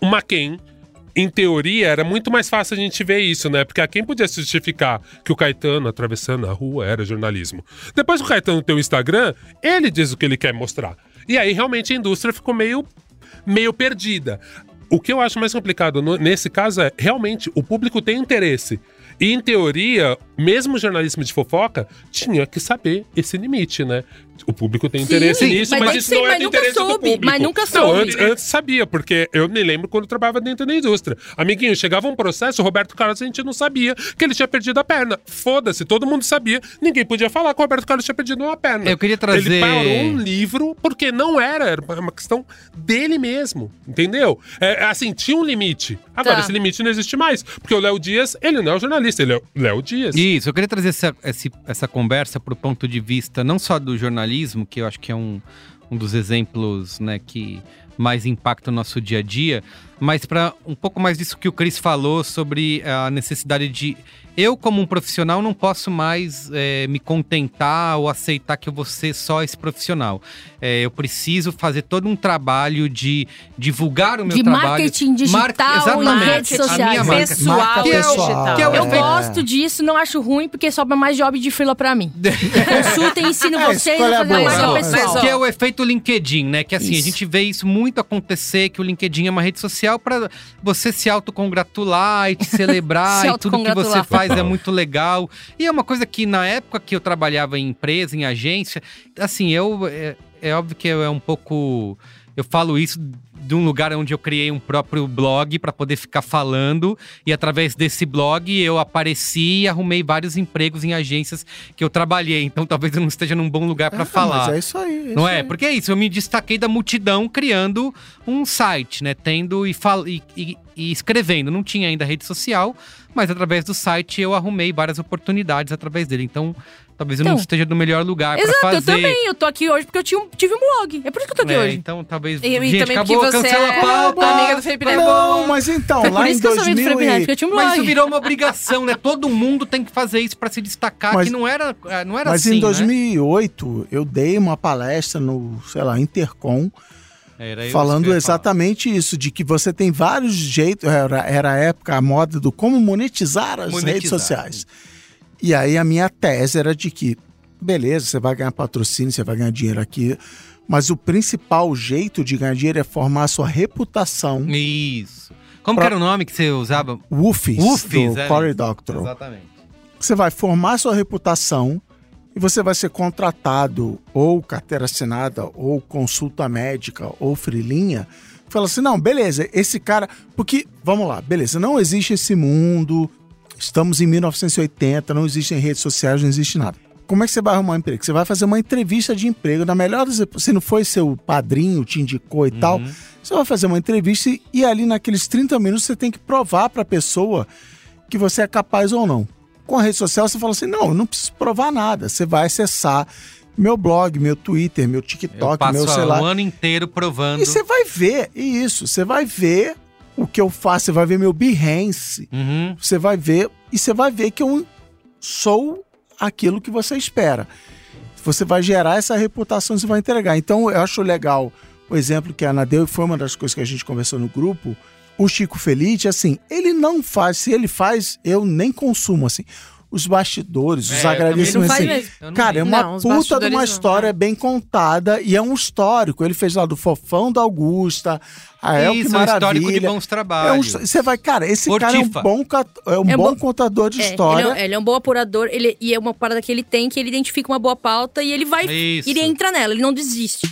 uma quem. Em teoria, era muito mais fácil a gente ver isso, né? Porque a quem podia justificar que o Caetano atravessando a rua era jornalismo. Depois que o Caetano tem o Instagram, ele diz o que ele quer mostrar. E aí, realmente, a indústria ficou meio, meio perdida. O que eu acho mais complicado no- nesse caso é, realmente, o público tem interesse. E, em teoria, mesmo o jornalismo de fofoca tinha que saber esse limite, né? O público tem interesse Sim, nisso, mas mas, isso ser, não é mas do nunca interesse soube, do público. mas nunca Não, soube. antes, antes sabia, porque eu me lembro quando eu trabalhava dentro da indústria. Amiguinho, chegava um processo, o Roberto Carlos a gente não sabia que ele tinha perdido a perna. Foda-se, todo mundo sabia, ninguém podia falar que o Roberto Carlos tinha perdido uma perna. Eu queria trazer- Ele parou um livro porque não era, era uma questão dele mesmo, entendeu? É, assim, tinha um limite. Agora, Tá. esse limite não existe mais, porque o Léo Dias, ele não é o jornalista, ele é o Léo Dias. Isso, eu queria trazer essa, esse- essa conversa para o ponto de vista não só do que eu acho que é um, um dos exemplos né, que mais impacta o nosso dia a dia, mas para um pouco mais disso que o Cris falou sobre a necessidade de. Eu, como um profissional, não posso mais eh, me contentar ou aceitar que eu vou ser só esse profissional. Eh, eu preciso fazer todo um trabalho de divulgar o meu De trabalho. marketing digital em exatamente. redes A minha sociais. marca- Pessoal, Marca Que é o- que é o Eu É. gosto disso, não acho ruim, porque sobra mais job de freela pra mim. (laughs) Consultem, ensino (laughs) É, vocês a fazer marca Não, pessoal. Que é o efeito LinkedIn, né? Que assim, Isso. a gente vê isso muito acontecer, que o LinkedIn é uma rede social para você se autocongratular e te celebrar (laughs) e tudo que você faz é muito legal. E é uma coisa que na época que eu trabalhava em empresa, em agência, assim, eu é, é óbvio que eu é um pouco eu falo isso de um lugar onde eu criei um próprio blog para poder ficar falando e através desse blog eu apareci e arrumei vários empregos em agências que eu trabalhei. Então talvez eu não esteja num bom lugar para Ah, falar. Mas é isso aí. Não isso é? aí. Porque é isso, eu me destaquei da multidão criando um site, né? Tendo e, fal e, e- e escrevendo. Não tinha ainda rede social, mas através do site eu arrumei várias oportunidades através dele. Então, talvez eu não Então. esteja no melhor lugar Exato, pra eu fazer. também. Eu tô aqui hoje porque eu tinha um- tive um blog. É por isso que eu tô aqui É, hoje. Então, talvez. E, e Gente, também acabou, porque você cancela a é pauta. amiga do Felipe Neto. Não, mas então, lá em isso que eu sabia do 2000 Felipe Neto, e... porque eu tinha um Mas isso blog. virou uma obrigação, né? Todo mundo tem que fazer isso pra se destacar, Mas- que não era, eh, não era Mas assim. em né? 2008, eu dei uma palestra no, sei lá, Intercom, Era eu falando eu exatamente isso, de que você tem vários jeitos, era, era a época, a moda do como monetizar as Monetizar. redes sociais. E aí a minha tese era de que, beleza, você vai ganhar patrocínio, você vai ganhar dinheiro aqui, mas o principal jeito de ganhar dinheiro é formar a sua reputação. Isso. Como Pra- que era o nome que você usava? UFIS, UFIS, do é. Cory Doctorow. Exatamente. Você vai formar a sua reputação e você vai ser contratado ou carteira assinada ou consulta médica ou frilinha. Fala assim, não, beleza, esse cara... Porque, vamos lá, beleza, não existe esse mundo, estamos em 1980, não existem redes sociais, não existe nada. Como é que você vai arrumar um emprego? Você vai fazer uma entrevista de emprego, na melhor das se não foi seu padrinho, te indicou e tal, você vai fazer uma entrevista e, e ali naqueles 30 minutos você tem que provar para a pessoa que você é capaz ou não. Com a rede social, você fala assim: não, eu não preciso provar nada. Você vai acessar meu blog, meu Twitter, meu Eu TikTok, passo meu sei o lá. ano inteiro provando. E você vai ver, e isso, você vai ver o que eu faço, você vai ver meu Behance, Uhum. você vai ver, e você vai ver que eu sou aquilo que você espera. Você vai gerar essa reputação, você vai entregar. Então, eu acho legal o exemplo que a Ana deu, e foi uma das coisas que a gente conversou no grupo. O Chico Felite, assim, ele não faz, se ele faz, eu nem consumo, assim. Os bastidores, os É, não assim, não Cara, é uma Não, puta de uma não, história é. bem contada e é um histórico. Ele fez lá do Fofão da Augusta, a El, que Isso, é um histórico de bons É um- trabalhos. Você vai, cara, esse cara é um bom, é um É bom bom- contador de É, história. Ele é, ele é um bom apurador, ele, e é uma parada que ele tem, que ele identifica uma boa pauta e ele vai. Isso. Ele entra nela, ele não desiste.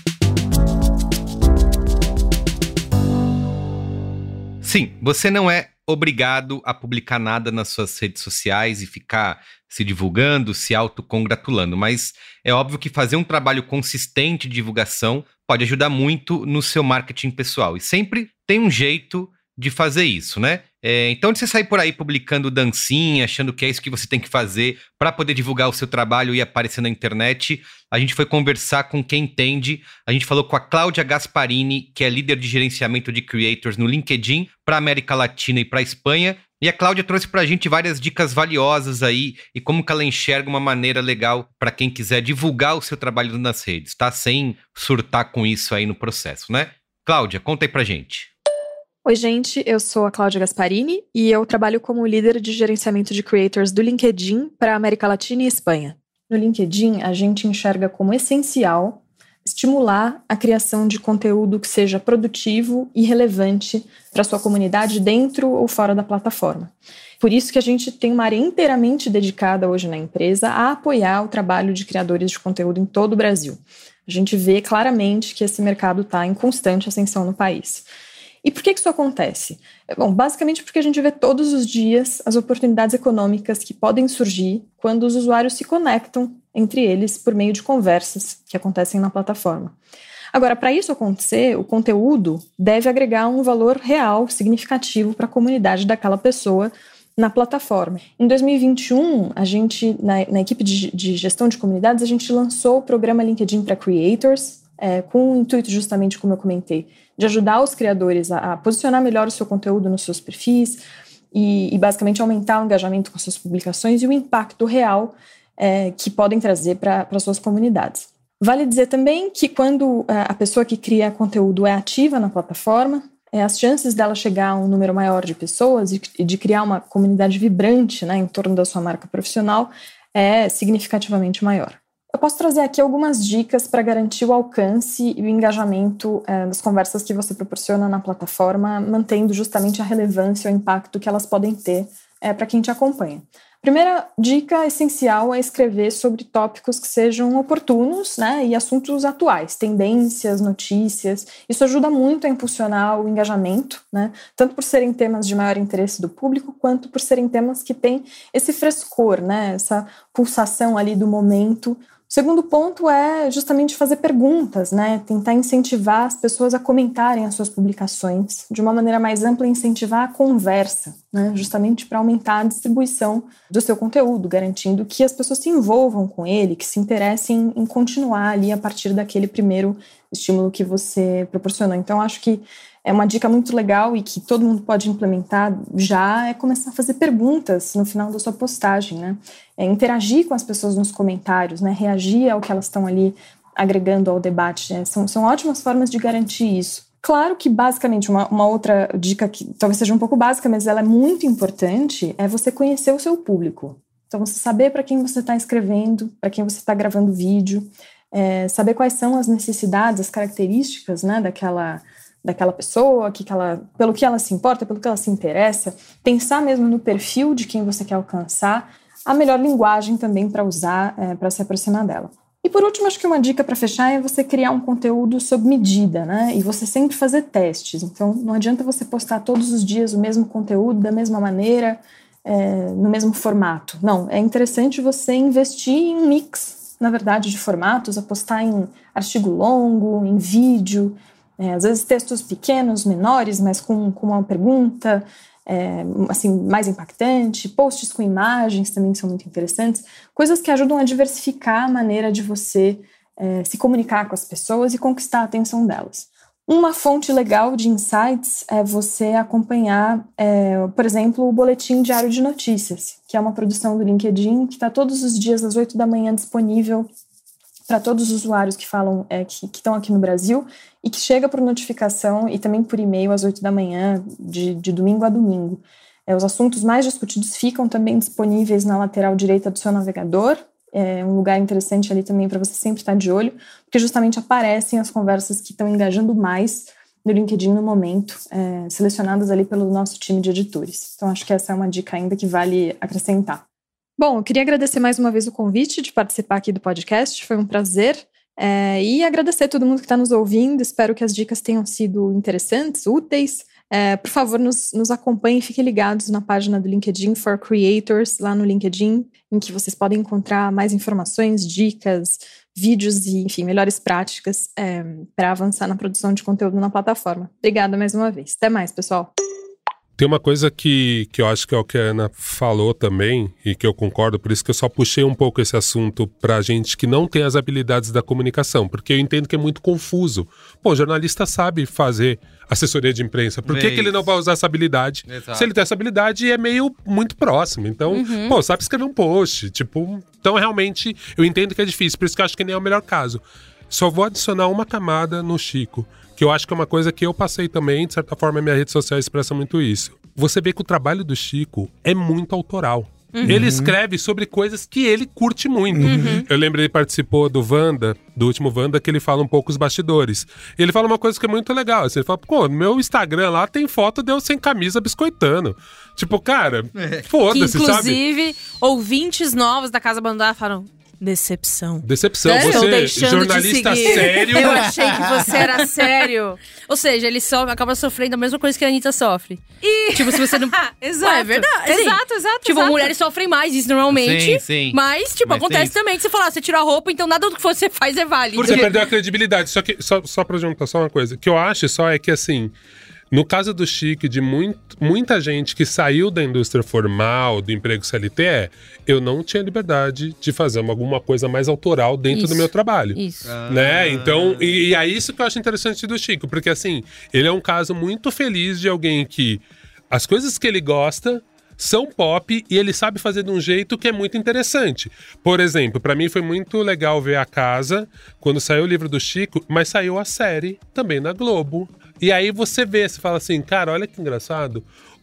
Sim, você não é obrigado a publicar nada nas suas redes sociais e ficar se divulgando, se autocongratulando, mas é óbvio que fazer um trabalho consistente de divulgação pode ajudar muito no seu marketing pessoal. E sempre tem um jeito de fazer isso, né? É, então, de você sair por aí publicando dancinha, achando que é isso que você tem que fazer para poder divulgar o seu trabalho e aparecer na internet, a gente foi conversar com quem entende. A gente falou com a Cláudia Gasparini, que é líder de gerenciamento de creators no LinkedIn para América Latina e para Espanha. E a Cláudia trouxe para a gente várias dicas valiosas aí e como que ela enxerga uma maneira legal para quem quiser divulgar o seu trabalho nas redes, tá? Sem surtar com isso aí no processo, né? Cláudia, conta aí pra gente. Oi, gente, eu sou a Cláudia Gasparini e eu trabalho como líder de gerenciamento de creators do LinkedIn para a América Latina e Espanha. No LinkedIn, a gente enxerga como essencial estimular a criação de conteúdo que seja produtivo e relevante para sua comunidade dentro ou fora da plataforma. Por isso que a gente tem uma área inteiramente dedicada hoje na empresa a apoiar o trabalho de criadores de conteúdo em todo o Brasil. A gente vê claramente que esse mercado está em constante ascensão no país. E por que isso acontece? É, Bom, basicamente porque a gente vê todos os dias as oportunidades econômicas que podem surgir quando os usuários se conectam entre eles por meio de conversas que acontecem na plataforma. Agora, para isso acontecer, o conteúdo deve agregar um valor real, significativo para a comunidade daquela pessoa na plataforma. Em 2021, a gente, na, na equipe de, de gestão de comunidades, a gente lançou o programa LinkedIn para Creators, é, com o intuito, justamente como eu comentei, de ajudar os criadores a, a posicionar melhor o seu conteúdo nos seus perfis e, e basicamente aumentar o engajamento com suas publicações e o impacto real é, que podem trazer para as suas comunidades. Vale dizer também que quando é, a pessoa que cria conteúdo é ativa na plataforma, é, as chances dela chegar a um número maior de pessoas e de criar uma comunidade vibrante né, em torno da sua marca profissional é significativamente maior. Eu posso trazer aqui algumas dicas para garantir o alcance e o engajamento é, das conversas que você proporciona na plataforma, mantendo justamente a relevância e o impacto que elas podem ter é, para quem te acompanha. Primeira dica essencial é escrever sobre tópicos que sejam oportunos né, e assuntos atuais, tendências, notícias. Isso ajuda muito a impulsionar o engajamento, né, tanto por serem temas de maior interesse do público, quanto por serem temas que têm esse frescor, né, essa pulsação ali do momento. Segundo ponto é justamente fazer perguntas, né? Tentar incentivar as pessoas a comentarem as suas publicações de uma maneira mais ampla, incentivar a conversa, né? Justamente para aumentar a distribuição do seu conteúdo, garantindo que as pessoas se envolvam com ele, que se interessem em continuar ali a partir daquele primeiro estímulo que você proporcionou. Então, acho que é uma dica muito legal e que todo mundo pode implementar já é começar a fazer perguntas no final da sua postagem, né? É interagir com as pessoas nos comentários, né? Reagir ao que elas estão ali agregando ao debate. né? São, são ótimas formas de garantir isso. Claro que, basicamente, uma, uma outra dica que talvez seja um pouco básica, mas ela é muito importante, é você conhecer o seu público. Então, você saber para quem você está escrevendo, para quem você está gravando vídeo, é, saber quais são as necessidades, as características né, daquela, daquela pessoa, que ela, pelo que ela se importa, pelo que ela se interessa, pensar mesmo no perfil de quem você quer alcançar, a melhor linguagem também para usar, é, para se aproximar dela. E por último, acho que uma dica para fechar é você criar um conteúdo sob medida, né? E você sempre fazer testes. Então, não adianta você postar todos os dias o mesmo conteúdo da mesma maneira, é, no mesmo formato. Não, é interessante você investir em mix, na verdade, de formatos, apostar em artigo longo, em vídeo, é, às vezes textos pequenos, menores, mas com, com uma pergunta, é, assim, mais impactante, posts com imagens também são muito interessantes, coisas que ajudam a diversificar a maneira de você é, se comunicar com as pessoas e conquistar a atenção delas. Uma fonte legal de insights é você acompanhar, é, por exemplo, o Boletim Diário de Notícias, que é uma produção do LinkedIn que está todos os dias às 8 da manhã disponível para todos os usuários que falam é, que, estão aqui no Brasil e que chega por notificação e também por e-mail às 8 da manhã, de, de domingo a domingo. É, os assuntos mais discutidos ficam também disponíveis na lateral direita do seu navegador. É um lugar interessante ali também para você sempre estar de olho, porque justamente aparecem as conversas que estão engajando mais no LinkedIn no momento, é, selecionadas ali pelo nosso time de editores. Então, acho que essa é uma dica ainda que vale acrescentar. Bom, eu queria agradecer mais uma vez o convite de participar aqui do podcast, foi um prazer. É, e agradecer a todo mundo que está nos ouvindo. Espero que as dicas tenham sido interessantes, úteis. É, por favor, nos, nos acompanhem fiquem ligados na página do LinkedIn for Creators, lá no LinkedIn, em que vocês podem encontrar mais informações, dicas, vídeos e, enfim, melhores práticas é, para avançar na produção de conteúdo na plataforma. Obrigada mais uma vez. Até mais, pessoal. Tem uma coisa que, que eu acho que é o que a Ana falou também, e que eu concordo, por isso que eu só puxei um pouco esse assunto pra gente que não tem as habilidades da comunicação, porque eu entendo que é muito confuso. Pô, o jornalista sabe fazer assessoria de imprensa, por que, que ele não vai usar essa habilidade? Exato. Se ele tem essa habilidade, é meio muito próximo. Então, pô, sabe escrever um post, tipo... Então, realmente, eu entendo que é difícil, por isso que eu acho que nem é o melhor caso. Só vou adicionar uma camada no Chico, que eu acho que é uma coisa que eu passei também, de certa forma, a minha rede social expressa muito isso. Você vê que o trabalho do Chico é muito autoral. Ele escreve sobre coisas que ele curte muito. Eu lembro ele participou do Wanda, do último Wanda, que ele fala um pouco os bastidores. E ele fala uma coisa que é muito legal. Assim, ele fala, pô, no meu Instagram lá tem foto de eu sem camisa biscoitando. Tipo, cara, Que, foda-se, sabe? inclusive, ouvintes novos da Casa Abandonada falaram: decepção. Decepção. Estou Você, deixando jornalista de sério. Eu achei que você era (laughs) sério. Ou seja, ele só acaba sofrendo a mesma coisa que a Anitta sofre. E... Tipo, se você não. (laughs) exato. Ué, é verdade. assim. Exato, exato. Tipo, exato. mulheres sofrem mais isso normalmente. Sim, sim. Mas, tipo, Mas acontece também que você fala, ah, você tira a roupa, então nada do que você faz é válido. Você perdeu a credibilidade. Só que, só, só pra juntar só uma coisa. O que eu acho só é que, assim, no caso do Chique, de muito, muita gente que saiu da indústria formal, do emprego CLT, é, eu não tinha liberdade de fazer uma- alguma coisa mais autoral dentro do Isso. meu trabalho. Isso. Né? Então, e, e é isso que eu acho interessante do Chico, porque assim, ele é um caso muito feliz de alguém que as coisas que ele gosta são pop e ele sabe fazer de um jeito que é muito interessante. Por exemplo, pra mim foi muito legal ver a casa quando saiu o livro do Chico, mas saiu a série também na Globo. E aí você vê, você fala assim, cara, olha que engraçado.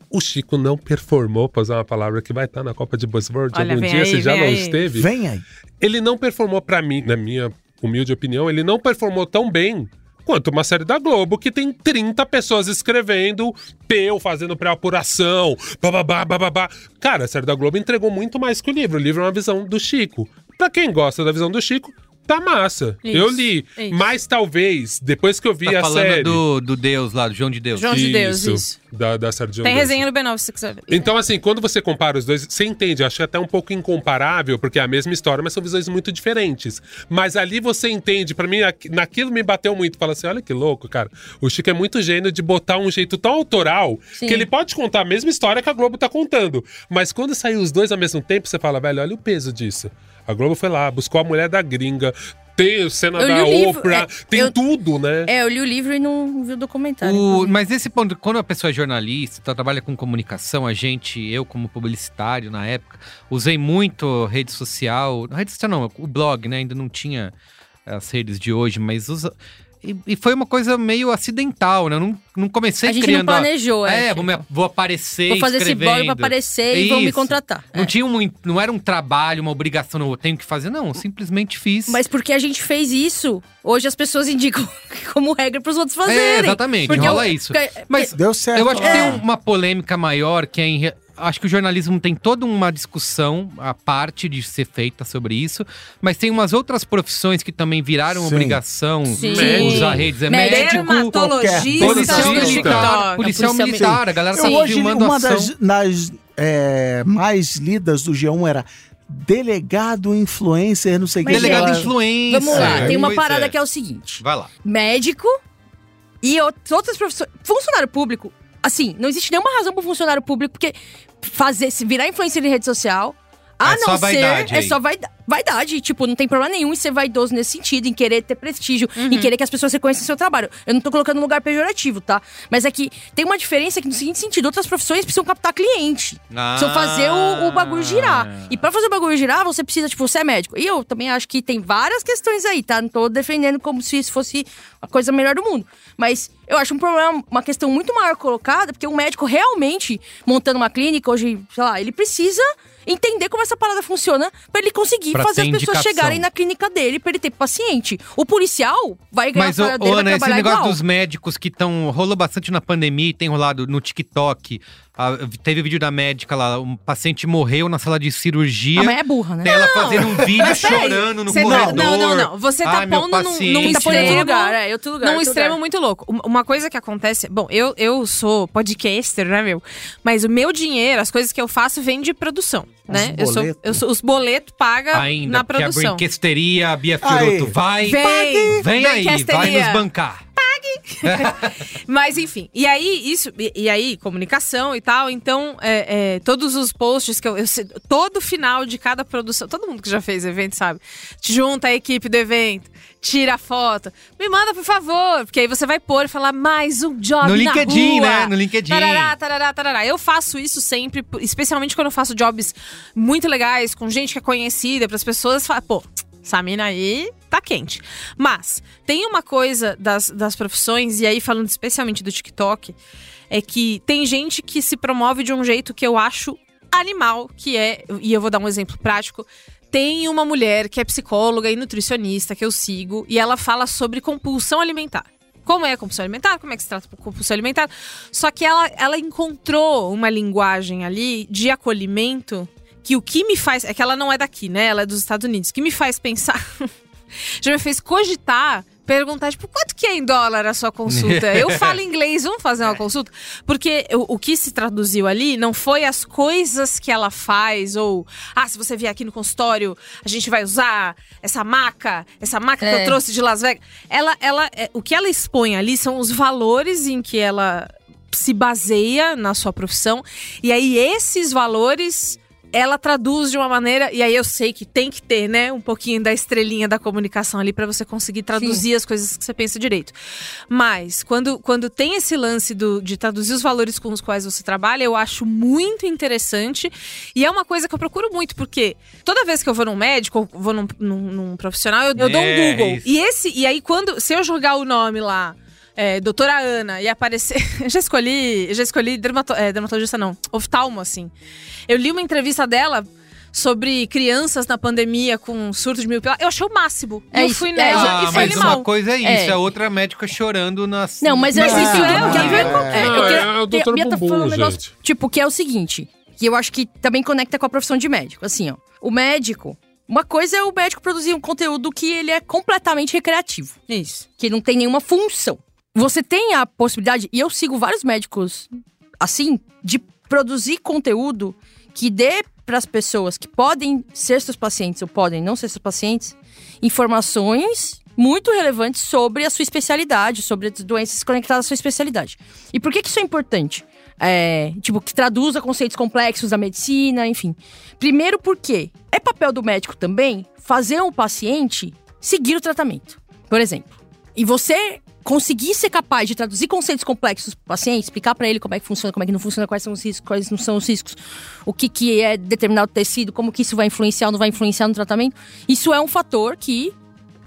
O Chico não performou, pra usar uma palavra que vai estar na Copa de Buzzword Olha, algum dia, aí, se já não aí. esteve Vem aí. ele não performou pra mim, na minha humilde opinião, ele não performou tão bem quanto uma série da Globo que tem 30 pessoas escrevendo, Peu fazendo pré-apuração, bababá, bababá. Cara, a série da Globo entregou muito mais que o livro. O livro é uma visão do Chico. Pra quem gosta da visão do Chico, tá massa. Isso, eu li. isso. Mas talvez, depois que eu vi Tá a falando série. do, do Deus lá, do João de Deus. João de Deus, isso. Da, da série de João Tem Deus. resenha no B9 se você quiser ver. Então, assim, quando você compara os dois, você entende, acho que é até um pouco incomparável, porque é a mesma história, mas são visões muito diferentes. Mas ali você entende, pra mim, aqui- naquilo me bateu muito. Fala assim: olha que louco, cara. O Chico é muito gênio de botar um jeito tão autoral Sim. que ele pode contar a mesma história que a Globo tá contando. Mas quando saiu os dois ao mesmo tempo, você fala, velho, olha o peso disso. A Globo foi lá, buscou a mulher da gringa, tem cena Eu da Oprah, é, tem eu- tudo, né? É, eu li o livro e não vi o documentário. O- mas nesse ponto, quando a pessoa é jornalista, tá, trabalha com comunicação, a gente, eu como publicitário na época, usei muito rede social, rede social não, o blog, né, ainda não tinha as redes de hoje, mas usa... E, e foi uma coisa meio acidental, né? Eu não, não comecei a gente criando... não planejou, é, é. vou, me- vou aparecer Vou fazer esse blog pra escrevendo. aparecer e vão me Isso. contratar. Não É. tinha um, não era um trabalho, uma obrigação, não, eu tenho que fazer, não, eu simplesmente fiz. Mas porque a gente fez isso, hoje as pessoas indicam (laughs) como regra pros outros fazerem. É, exatamente, Porque rola eu- isso. Mas Deu certo. Eu acho que É. tem uma polêmica maior que é em. Acho que o jornalismo tem toda uma discussão à parte de ser feita sobre isso, mas tem umas outras profissões que também viraram Sim. obrigação Sim. de usar redes. É Médico, Dermatologista policial militar, TikTok. policial militar, a galera tá Eu hoje, filmando uma ação. das, das, é, mais lidas do G1 era delegado influencer, não sei o que. Delegado Ela- influência. Vamos lá, É, tem uma parada é. que é o seguinte: Vai lá. médico e out- outras profissões. Funcionário público Assim, não existe nenhuma razão pro funcionário público, porque fazer, se virar influencer em rede social. A É não só ser. vaidade é aí. só vaida- vaidade. Tipo, não tem problema nenhum em ser vaidoso nesse sentido, em querer ter prestígio, Uhum. em querer que as pessoas reconheçam seu trabalho. Eu não tô colocando no lugar pejorativo, tá? Mas é que tem uma diferença que, no seguinte sentido, outras profissões precisam captar cliente. Precisam fazer o, o bagulho girar. Ah. E pra fazer o bagulho girar, você precisa, tipo, você é médico. E eu também acho que tem várias questões aí, tá? Não tô defendendo como se isso fosse a coisa melhor do mundo. Mas eu acho um problema, uma questão muito maior colocada, porque um médico realmente montando uma clínica, hoje, sei lá, ele precisa entender como essa parada funciona pra ele conseguir Pra fazer as pessoas indicação. chegarem na clínica dele pra ele ter paciente. O policial vai ganhar Mas, a Ana, esse trabalhar negócio igual. dos médicos que estão. rolou bastante na pandemia e tem rolado no TikTok. Ah, teve vídeo da médica lá, um paciente morreu na sala de cirurgia. Ah, mas é burra, né? Ela fazendo um vídeo chorando no tá- corredor. não, não, não. Você tá Ai, pondo num- num Tá outro extremo- lugar, é, outro lugar. Num outro extremo lugar. muito louco. Um- Uma coisa que acontece. Bom, eu, eu sou podcaster, né, meu? Mas o meu dinheiro, as coisas que eu faço, vem de produção. Os Né? Eu sou, boletos. eu sou, os boletos pagam Ainda, na porque a produção. brinquesteria, a Bia Fioroto vai. Vem, Vem aí, vai nos bancar. (laughs) Mas enfim, e aí isso, e, e aí comunicação e tal. Então, é, é, todos os posts que eu, eu todo final de cada produção, todo mundo que já fez evento sabe, te junta a equipe do evento, tira a foto, me manda por favor, porque aí você vai pôr e falar mais um job No na LinkedIn, rua. né? No LinkedIn. Tarará, tarará, tarará. Eu faço isso sempre, especialmente quando eu faço jobs muito legais com gente que é conhecida, para as pessoas falar, pô. Essa mina aí tá quente. Mas tem uma coisa das, das profissões, e aí falando especialmente do TikTok, é que tem gente que se promove de um jeito que eu acho animal, que é, e eu vou dar um exemplo prático. Tem uma mulher que é psicóloga e nutricionista que eu sigo, e ela fala sobre compulsão alimentar. Como é a compulsão alimentar, como é que se trata a compulsão alimentar. Só que ela, ela encontrou uma linguagem ali de acolhimento que o que me faz. É que ela não é daqui, né? Ela é dos Estados Unidos. que me faz pensar. (laughs) já me fez cogitar. Perguntar, tipo, quanto que é em dólar a sua consulta? Eu (laughs) falo inglês, vamos fazer uma consulta? Porque o, o que se traduziu ali não foi as coisas que ela faz, ou, ah, se você vier aqui no consultório, a gente vai usar essa maca, essa maca que É. eu trouxe de Las Vegas. Ela, ela, é, o que ela expõe ali são os valores em que ela se baseia na sua profissão. E aí, esses valores ela traduz de uma maneira, e aí eu sei que tem que ter, né, um pouquinho da estrelinha da comunicação ali pra você conseguir traduzir as coisas que você pensa direito. Mas quando, quando tem esse lance do, de traduzir os valores com os quais você trabalha, eu acho muito interessante e é uma coisa que eu procuro muito, porque toda vez que eu vou num médico ou vou num, num- num profissional, eu, eu dou um É, Google. isso. E esse, e aí quando, se eu jogar o nome lá é, doutora Ana e aparecer. (laughs) Eu já escolhi. Eu já escolhi dermato, é, dermatologista, não. Oftalmo, assim. Eu li uma entrevista dela sobre crianças na pandemia com surto de miopia. Eu achei o máximo. É e eu isso, fui é, nela Ah, e foi mas animal. uma coisa é isso, É. é, outra médica chorando nas. Não, mas eu assisto isso é. É, é o tá Bumbum, falando um negócio, gente. tipo, que é o seguinte, que eu acho que também conecta com a profissão de médico. Assim, ó, o médico, uma coisa é o médico produzir um conteúdo que ele é completamente recreativo, Isso. que não tem nenhuma função. Você tem a possibilidade, e eu sigo vários médicos assim, de produzir conteúdo que dê para as pessoas que podem ser seus pacientes ou podem não ser seus pacientes informações muito relevantes sobre a sua especialidade, sobre as doenças conectadas à sua especialidade. E por que, que isso é importante? É, tipo, que traduza conceitos complexos da medicina, enfim. Primeiro porque é papel do médico também fazer o paciente seguir o tratamento. Por exemplo, e você conseguir ser capaz de traduzir conceitos complexos para o paciente, explicar para ele como é que funciona, como é que não funciona, quais são os riscos, quais não são os riscos, o que, que é determinado tecido, como que isso vai influenciar ou não vai influenciar no tratamento, isso é um fator que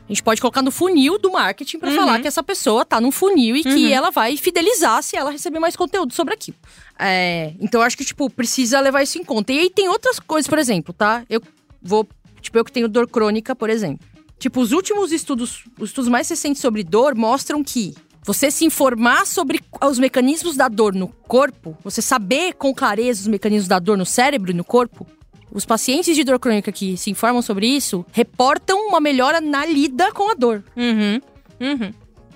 a gente pode colocar no funil do marketing para falar que essa pessoa tá num funil e que ela vai fidelizar se ela receber mais conteúdo sobre aquilo. É, então eu acho que, tipo, precisa levar isso em conta. E aí tem outras coisas, por exemplo, tá? Eu vou. Tipo, eu que tenho dor crônica, por exemplo. Tipo, os últimos estudos, os estudos mais recentes sobre dor mostram que você se informar sobre os mecanismos da dor no corpo, você saber com clareza os mecanismos da dor no cérebro e no corpo, os pacientes de dor crônica que se informam sobre isso reportam uma melhora na lida com a dor. Uhum. Uhum.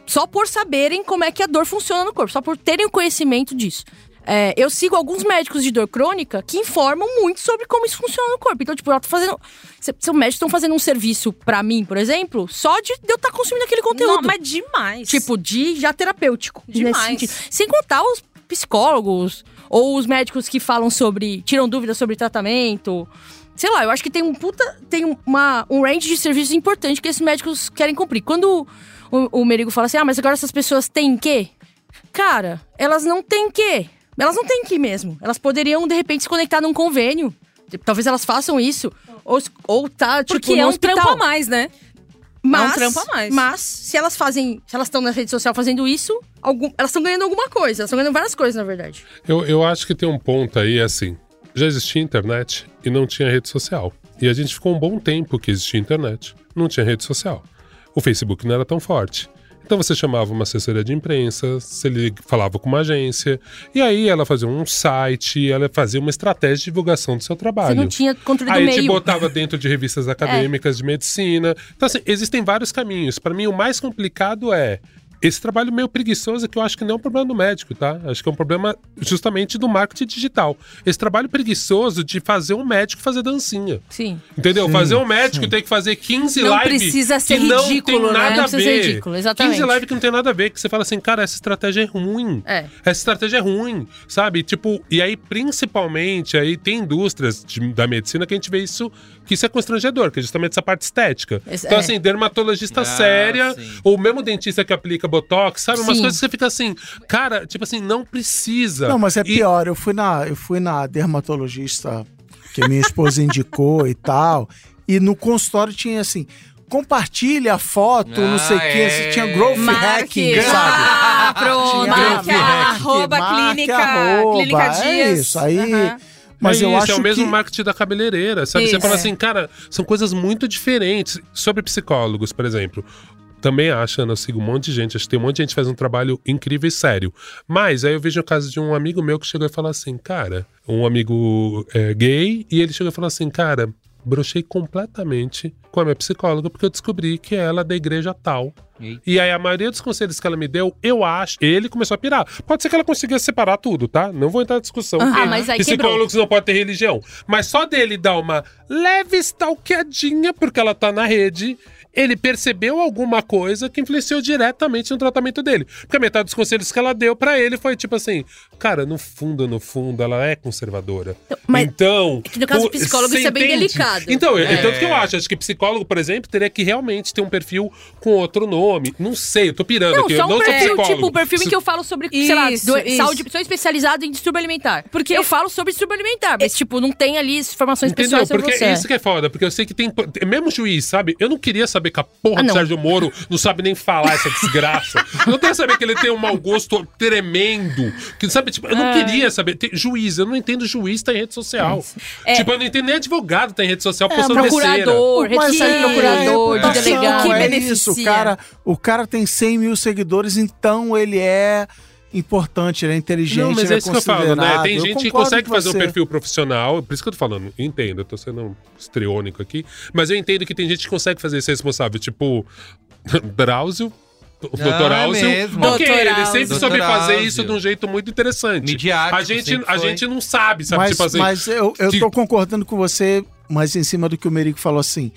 Só por saberem como é que a dor funciona no corpo, só por terem o conhecimento disso. É, eu sigo alguns médicos de dor crônica que informam muito sobre como isso funciona no corpo. Então, tipo, eu tô fazendo. se- Seu médico estão fazendo um serviço pra mim, por exemplo, só de eu estar consumindo aquele conteúdo. Não, mas demais. Tipo, de já terapêutico. Demais. Sem contar os psicólogos ou os médicos que falam sobre. tiram dúvidas sobre tratamento. Sei lá, eu acho que tem um puta. tem uma, um range de serviços importante que esses médicos querem cumprir. Quando o, o Merigo fala assim, ah, mas agora essas pessoas têm que? Cara, elas não têm que. Elas não têm que mesmo. Elas poderiam, de repente, se conectar num convênio. Talvez elas façam isso. Ou, ou tá, tipo, Porque é um hospital. trampo a mais, né? Mas, É um trampo a mais. Mas, se elas fazem. Se elas estão na rede social fazendo isso, algum, elas estão ganhando alguma coisa. Elas estão ganhando várias coisas, na verdade. Eu, eu acho que tem um ponto aí, assim. Já existia internet e não tinha rede social. E a gente ficou um bom tempo que existia internet. Não tinha rede social. O Facebook não era tão forte. Então você chamava uma assessoria de imprensa, você li- falava com uma agência, e aí ela fazia um site, ela fazia uma estratégia de divulgação do seu trabalho. Você não tinha controle do Aí te meio. É. botava (laughs) dentro de revistas acadêmicas de medicina. Então, assim, existem vários caminhos. Para mim, o mais complicado é esse trabalho meio preguiçoso, que eu acho que não é um problema do médico, tá? Acho que é um problema justamente do marketing digital. Esse trabalho preguiçoso de fazer um médico fazer dancinha. Sim. Entendeu? Sim, fazer um médico ter que fazer 15 Não lives precisa ser que não ridículo, tem né? nada Não a precisa ver. ser ridículo, exatamente. 15 lives que não tem nada a ver, que você fala assim, cara, essa estratégia é ruim. É. Essa estratégia é ruim, sabe? Tipo, e aí, principalmente, aí tem indústrias de- da medicina que a gente vê isso, que isso é constrangedor, que é justamente essa parte estética. Esse- então, é. assim, dermatologista Ah, séria, sim. ou mesmo dentista que aplica Botox, sabe? Umas Sim. coisas que você fica assim, cara, tipo assim, não precisa. Não, mas é E- pior. Eu fui na, eu fui na dermatologista que minha esposa indicou e tal. E no consultório tinha assim. Compartilha a foto, não sei o Ah, quê. é. Tinha growth Marque. hacking, sabe? Ah, pronto. Tinha Marque growth a- hacking, arroba marque clínica, arroba, clínica É Dias. isso, aí... Aham. Mas é eu isso, acho é o mesmo que... marketing da cabeleireira, sabe? Você Isso. fala É. assim, cara, são coisas muito diferentes. Sobre psicólogos, por exemplo. Também acho, Ana, eu sigo um monte de gente, acho que tem um monte de gente que faz um trabalho incrível e sério. Mas aí eu vejo o caso de um amigo meu que chegou e falou assim, cara, um amigo é, gay, e ele chegou e falou assim, cara, brochei completamente com a minha psicóloga, porque eu descobri que ela é da igreja tal. Eita. E aí, a maioria dos conselhos que ela me deu, eu acho, ele começou a pirar. Pode ser que ela consiga separar tudo, tá? Não vou entrar na discussão. Ah, mas aí psicólogos não podem ter religião. Mas só dele dar uma leve stalkeadinha, porque ela tá na rede, ele percebeu alguma coisa que influenciou diretamente no tratamento dele. Porque a metade dos conselhos que ela deu pra ele foi tipo assim: cara, no fundo, no fundo, ela é conservadora. mas então. é que no caso do psicólogo isso é bem delicado. Então, é. É. tanto que eu acho, acho que psicólogo, por exemplo, teria que realmente ter um perfil com outro nome. Não sei, eu tô pirando Não, aqui. só eu não um sou perfil, tipo, um perfil em que eu falo sobre, sei lá, Isso, do- isso. saúde, sou especializado em distúrbio alimentar. Porque eu falo sobre distúrbio alimentar, mas, tipo, não tem ali informações Entendeu? pessoais sobre Porque você. isso que é foda, porque eu sei que tem. é Mesmo juiz, sabe? Eu não queria saber que a porra Ah, do. Sérgio Moro não sabe nem falar essa desgraça. eu não queria saber que ele tem um mau gosto tremendo. Que, sabe, tipo, eu não queria saber. Tem, juiz, eu não entendo juiz tá em rede social. É. Tipo, eu não entendo nem advogado tá em rede social É, postando besteira. Procurador, Mas de aí, procurador, é, de delegado. que é beneficia. isso, o cara, o cara tem 100 mil seguidores, então ele é importante, ele é inteligente, Não, mas é é isso que eu falo, né? Tem Eu gente que consegue fazer um você. perfil profissional, por isso que eu tô falando, entendo, eu tô sendo estriônico aqui, mas eu entendo que tem gente que consegue fazer isso responsável, tipo, (laughs) Drauzio, o Ah, Dr. é Áuzio, mesmo. ok, Dr. ele sempre soube fazer Áuzio. isso de um jeito muito interessante. Midiático, a gente, a foi. gente não sabe, sabe? Mas, tipo assim, mas eu, eu tô concordando com você, mas em cima do que o Merico falou assim.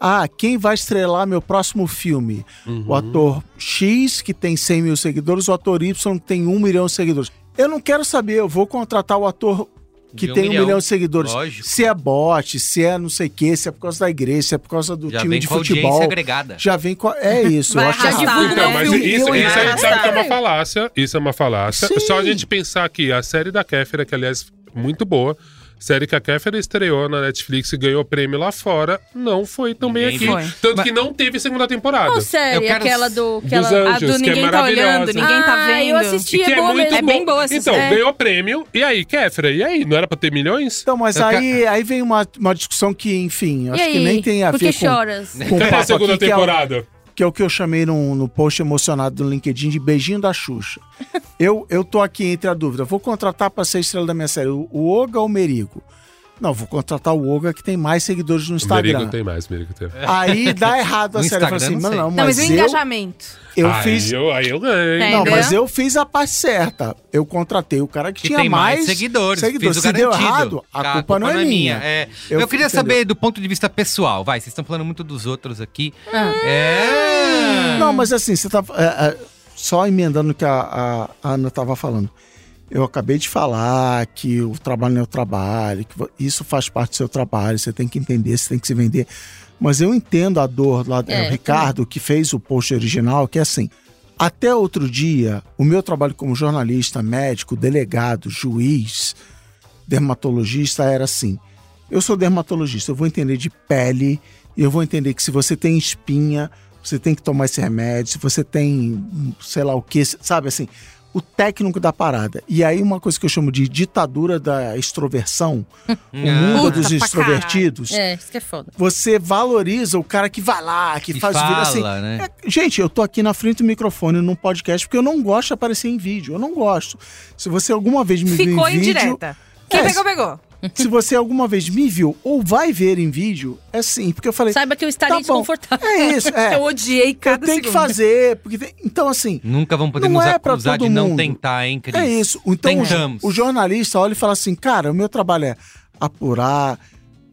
Ah, quem vai estrelar meu próximo filme? Uhum. O ator X, que tem 100 mil seguidores, o ator Y, que tem 1 milhão de seguidores. Eu não quero saber, eu vou contratar o ator que De tem um milhão. milhão de seguidores. Lógico. Se é bot, se é não sei o quê, se é por causa da igreja, se é por causa do Já time de futebol. agregada. Já vem com. É (laughs) isso. Vai eu acho divulga Então, mas isso, Eu isso a gente sabe que é uma falácia. Isso é uma falácia. Sim. Só a gente pensar aqui, a série da Kéfera, que aliás, muito boa. Série que a Kéfera estreou na Netflix e ganhou prêmio lá fora, não foi também Ninguém aqui. viu. Tanto Mas- que não teve segunda temporada. Qual série? Eu quero- Aquela do... Dos Aquela... A Anjos, do que é Ninguém Tá Olhando. Ninguém Tá Ah, Vendo. eu assisti. E que é é boa muito. É bem boa essa Então, série. ganhou prêmio. E aí, Kéfera? E aí? Não era pra ter milhões? Então, mas Eu aí, aí vem uma, uma discussão que, enfim, acho que nem tem a Por que ver com, choras? com Cadê a segunda aqui, que é, o, temporada? Que é o que eu chamei no, no post emocionado do LinkedIn de beijinho da Xuxa. (laughs) eu, eu tô aqui entre a dúvida, vou contratar para ser estrela da minha série o, o Oga ou o Merigo? Não, vou contratar o Oga que tem mais seguidores no Instagram. Merigo tem mais, Merigo tem. Aí dá errado (laughs) a No série. Assim, não não, sei. não, Não, mas mas o eu, engajamento. eu aí, fiz... eu, aí eu ganhei. Não, mas eu fiz a parte certa. Eu contratei o cara que, Que tinha tem mais, mais seguidores. seguidores. Fiz o Se deu errado, a Tá, culpa, não é minha. É. Eu Eu, queria entendeu? saber do ponto de vista pessoal. Vai, vocês estão falando muito dos outros aqui. Ah. É. Não, mas assim, você tá. é, é, só emendando o que a, a- a Ana tava falando. Eu acabei de falar que o trabalho não é o trabalho, que isso faz parte do seu trabalho, você tem que entender, você tem que se vender. Mas eu entendo a dor lá do É, eu Ricardo, que fez o post original, que é assim. Até outro dia, o meu trabalho como jornalista, médico, delegado, juiz, dermatologista era assim. Eu sou dermatologista, eu vou entender de pele, e eu vou entender que se você tem espinha, você tem que tomar esse remédio, se você tem, sei lá o que, sabe assim, o técnico da parada. E aí uma coisa que eu chamo de ditadura da extroversão, (laughs) o mundo Puta dos extrovertidos, É, isso que é foda. você valoriza o cara que vai lá, que, Que faz vídeo fala, assim. né? É, gente, eu tô aqui na frente do microfone num podcast porque eu não gosto de aparecer em vídeo. Eu não gosto. Se você alguma vez me viu Ficou em vídeo, indireta. Quem É, pegou, pegou. Se você alguma vez me viu ou vai ver em vídeo, é sim, porque eu falei, Saiba que eu estaria Tá bom. desconfortável. é isso, é. (laughs) Eu odiei Eu cada tenho que fazer, porque tem- então assim, Nunca vão poder nos é acusar de não mundo. tentar, hein, Cris? é isso. Então o, Tentamos. o jornalista olha e fala assim, cara, o meu trabalho é apurar,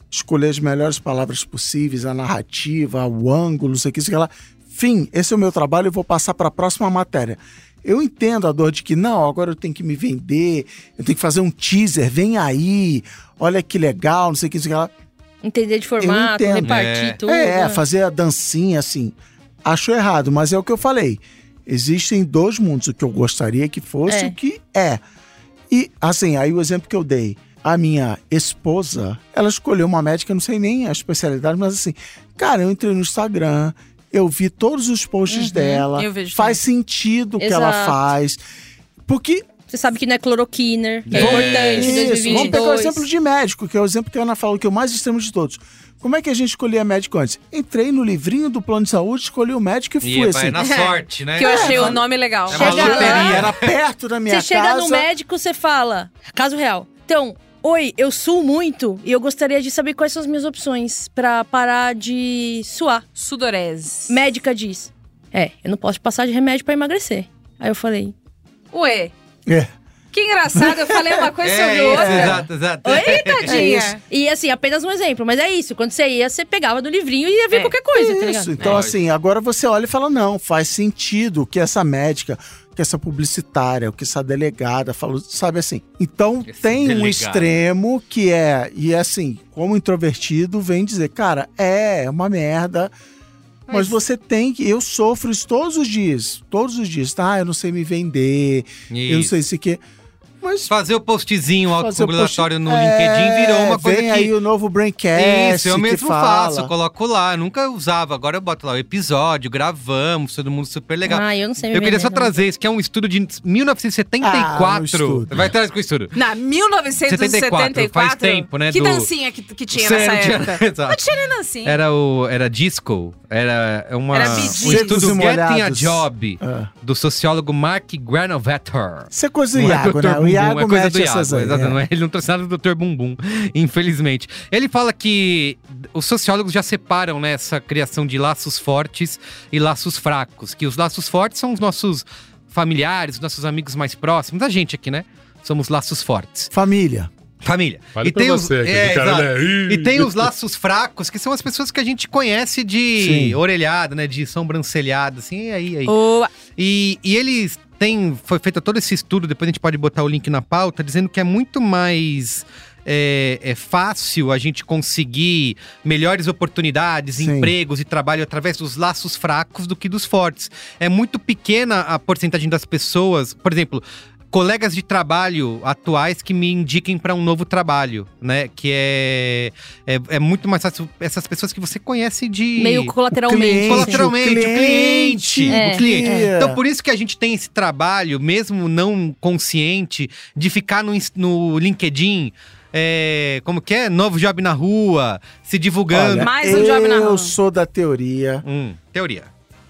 escolher as melhores palavras possíveis, a narrativa, o ângulo, não sei o que, sei lá. Fim, esse é o meu trabalho, eu vou passar para a próxima matéria. Eu entendo a dor de que, não, agora eu tenho que me vender, eu tenho que fazer um teaser, vem aí, olha que legal, não sei o que, sei lá. Entender de formato, repartir É. tudo. É, né? fazer a dancinha assim. Acho errado, mas é o que eu falei. Existem dois mundos, o que eu gostaria que fosse É. o que é. E, assim, aí o exemplo que eu dei. A minha esposa, ela escolheu uma médica, eu não sei nem a especialidade, mas assim, cara, eu entrei no Instagram, eu vi todos os posts dela, Uhum. eu vejo faz sentido o que ela faz. Porque Você sabe que não é cloroquiner, que é, É. importante isso, vamos pegar o 2022. exemplo de médico, que é o exemplo que a Ana falou, que é o mais extremo de todos. Como é que a gente escolhia médico antes? Entrei no livrinho do plano de saúde, escolhi o médico e fui E assim. vai na sorte, né? Que eu achei É, o nome legal. É uma Chega lá. loteria. Era perto da minha Você chega casa. no médico, você fala, caso real. Então, oi, eu suo muito e eu gostaria de saber quais são as minhas opções pra parar de suar. Sudorese. Médica diz, é, eu não posso passar de remédio pra emagrecer. Aí eu falei, Ué, É. que engraçado. Eu falei uma coisa (laughs) sobre É isso, outra. exato, exato. Oi, é tadinha. isso. E assim, apenas um exemplo, mas é isso. Quando você ia, você pegava do livrinho e ia ver É. qualquer coisa, tá ligado? Isso, então É. assim, agora você olha e fala, não, faz sentido que essa médica, que essa publicitária, o que essa delegada falou, sabe assim. Então Esse tem um delegado. extremo que é, e é assim, como introvertido, vem dizer, cara, é, é uma merda, mas, Mas- você tem que, eu sofro isso todos os dias, todos os dias, tá? Eu não sei me vender, eu não Isso. sei se o quê. Mas Fazer o postzinho fazer o autocongulatório post- no LinkedIn virou uma É, coisa vem que... aí o novo Braincast Isso, eu mesmo fala. faço, eu coloco lá, eu nunca usava, agora eu boto lá o episódio, gravamos, todo mundo super legal. Ah, eu não sei eu queria vender, só não. trazer isso, que é um estudo de Ah, um 1974. Vai atrás com o estudo. Na 1974. Faz tempo, né, Que do- dancinha que, que tinha Sério, nessa época? Não tinha (laughs) nem dancinha. Era o era disco, era uma Era um estudo Getting a. Job É. do sociólogo Mark Granovetter. Isso é coisa do é Iago, né? Bumbum, Iago é coisa do Iago, essas aí. é. não é- ele não trouxe nada do Dr. Bumbum, infelizmente. Ele fala que os sociólogos já separam né, essa criação de laços fortes e laços fracos, que os laços fortes são os nossos familiares, os nossos amigos mais próximos, a gente aqui, né? Somos laços fortes. Família. Família. Vale e tem os, é, cara, né? E tem os laços fracos, que são as pessoas que a gente conhece de Sim. orelhada, né? De sobrancelhada, assim, e aí, aí. Boa. E, e eles têm. Foi feito todo esse estudo, depois a gente pode botar o link na pauta, dizendo que é muito mais. É, é fácil a gente conseguir melhores oportunidades, Sim. empregos e trabalho através dos laços fracos do que dos fortes. É muito pequena a porcentagem das pessoas, por exemplo, colegas de trabalho atuais que me indiquem para um novo trabalho, né? Que é, é é muito mais fácil essas pessoas que você conhece de Meio colateralmente. cliente. Colateralmente, o cliente. É, o cliente. é. Então, por isso que a gente tem esse trabalho, mesmo não consciente, de ficar no, no LinkedIn. é, como que é? Novo job na rua, se divulgando. Olha, Mais um job na Eu rua. sou da teoria. Hum, teoria.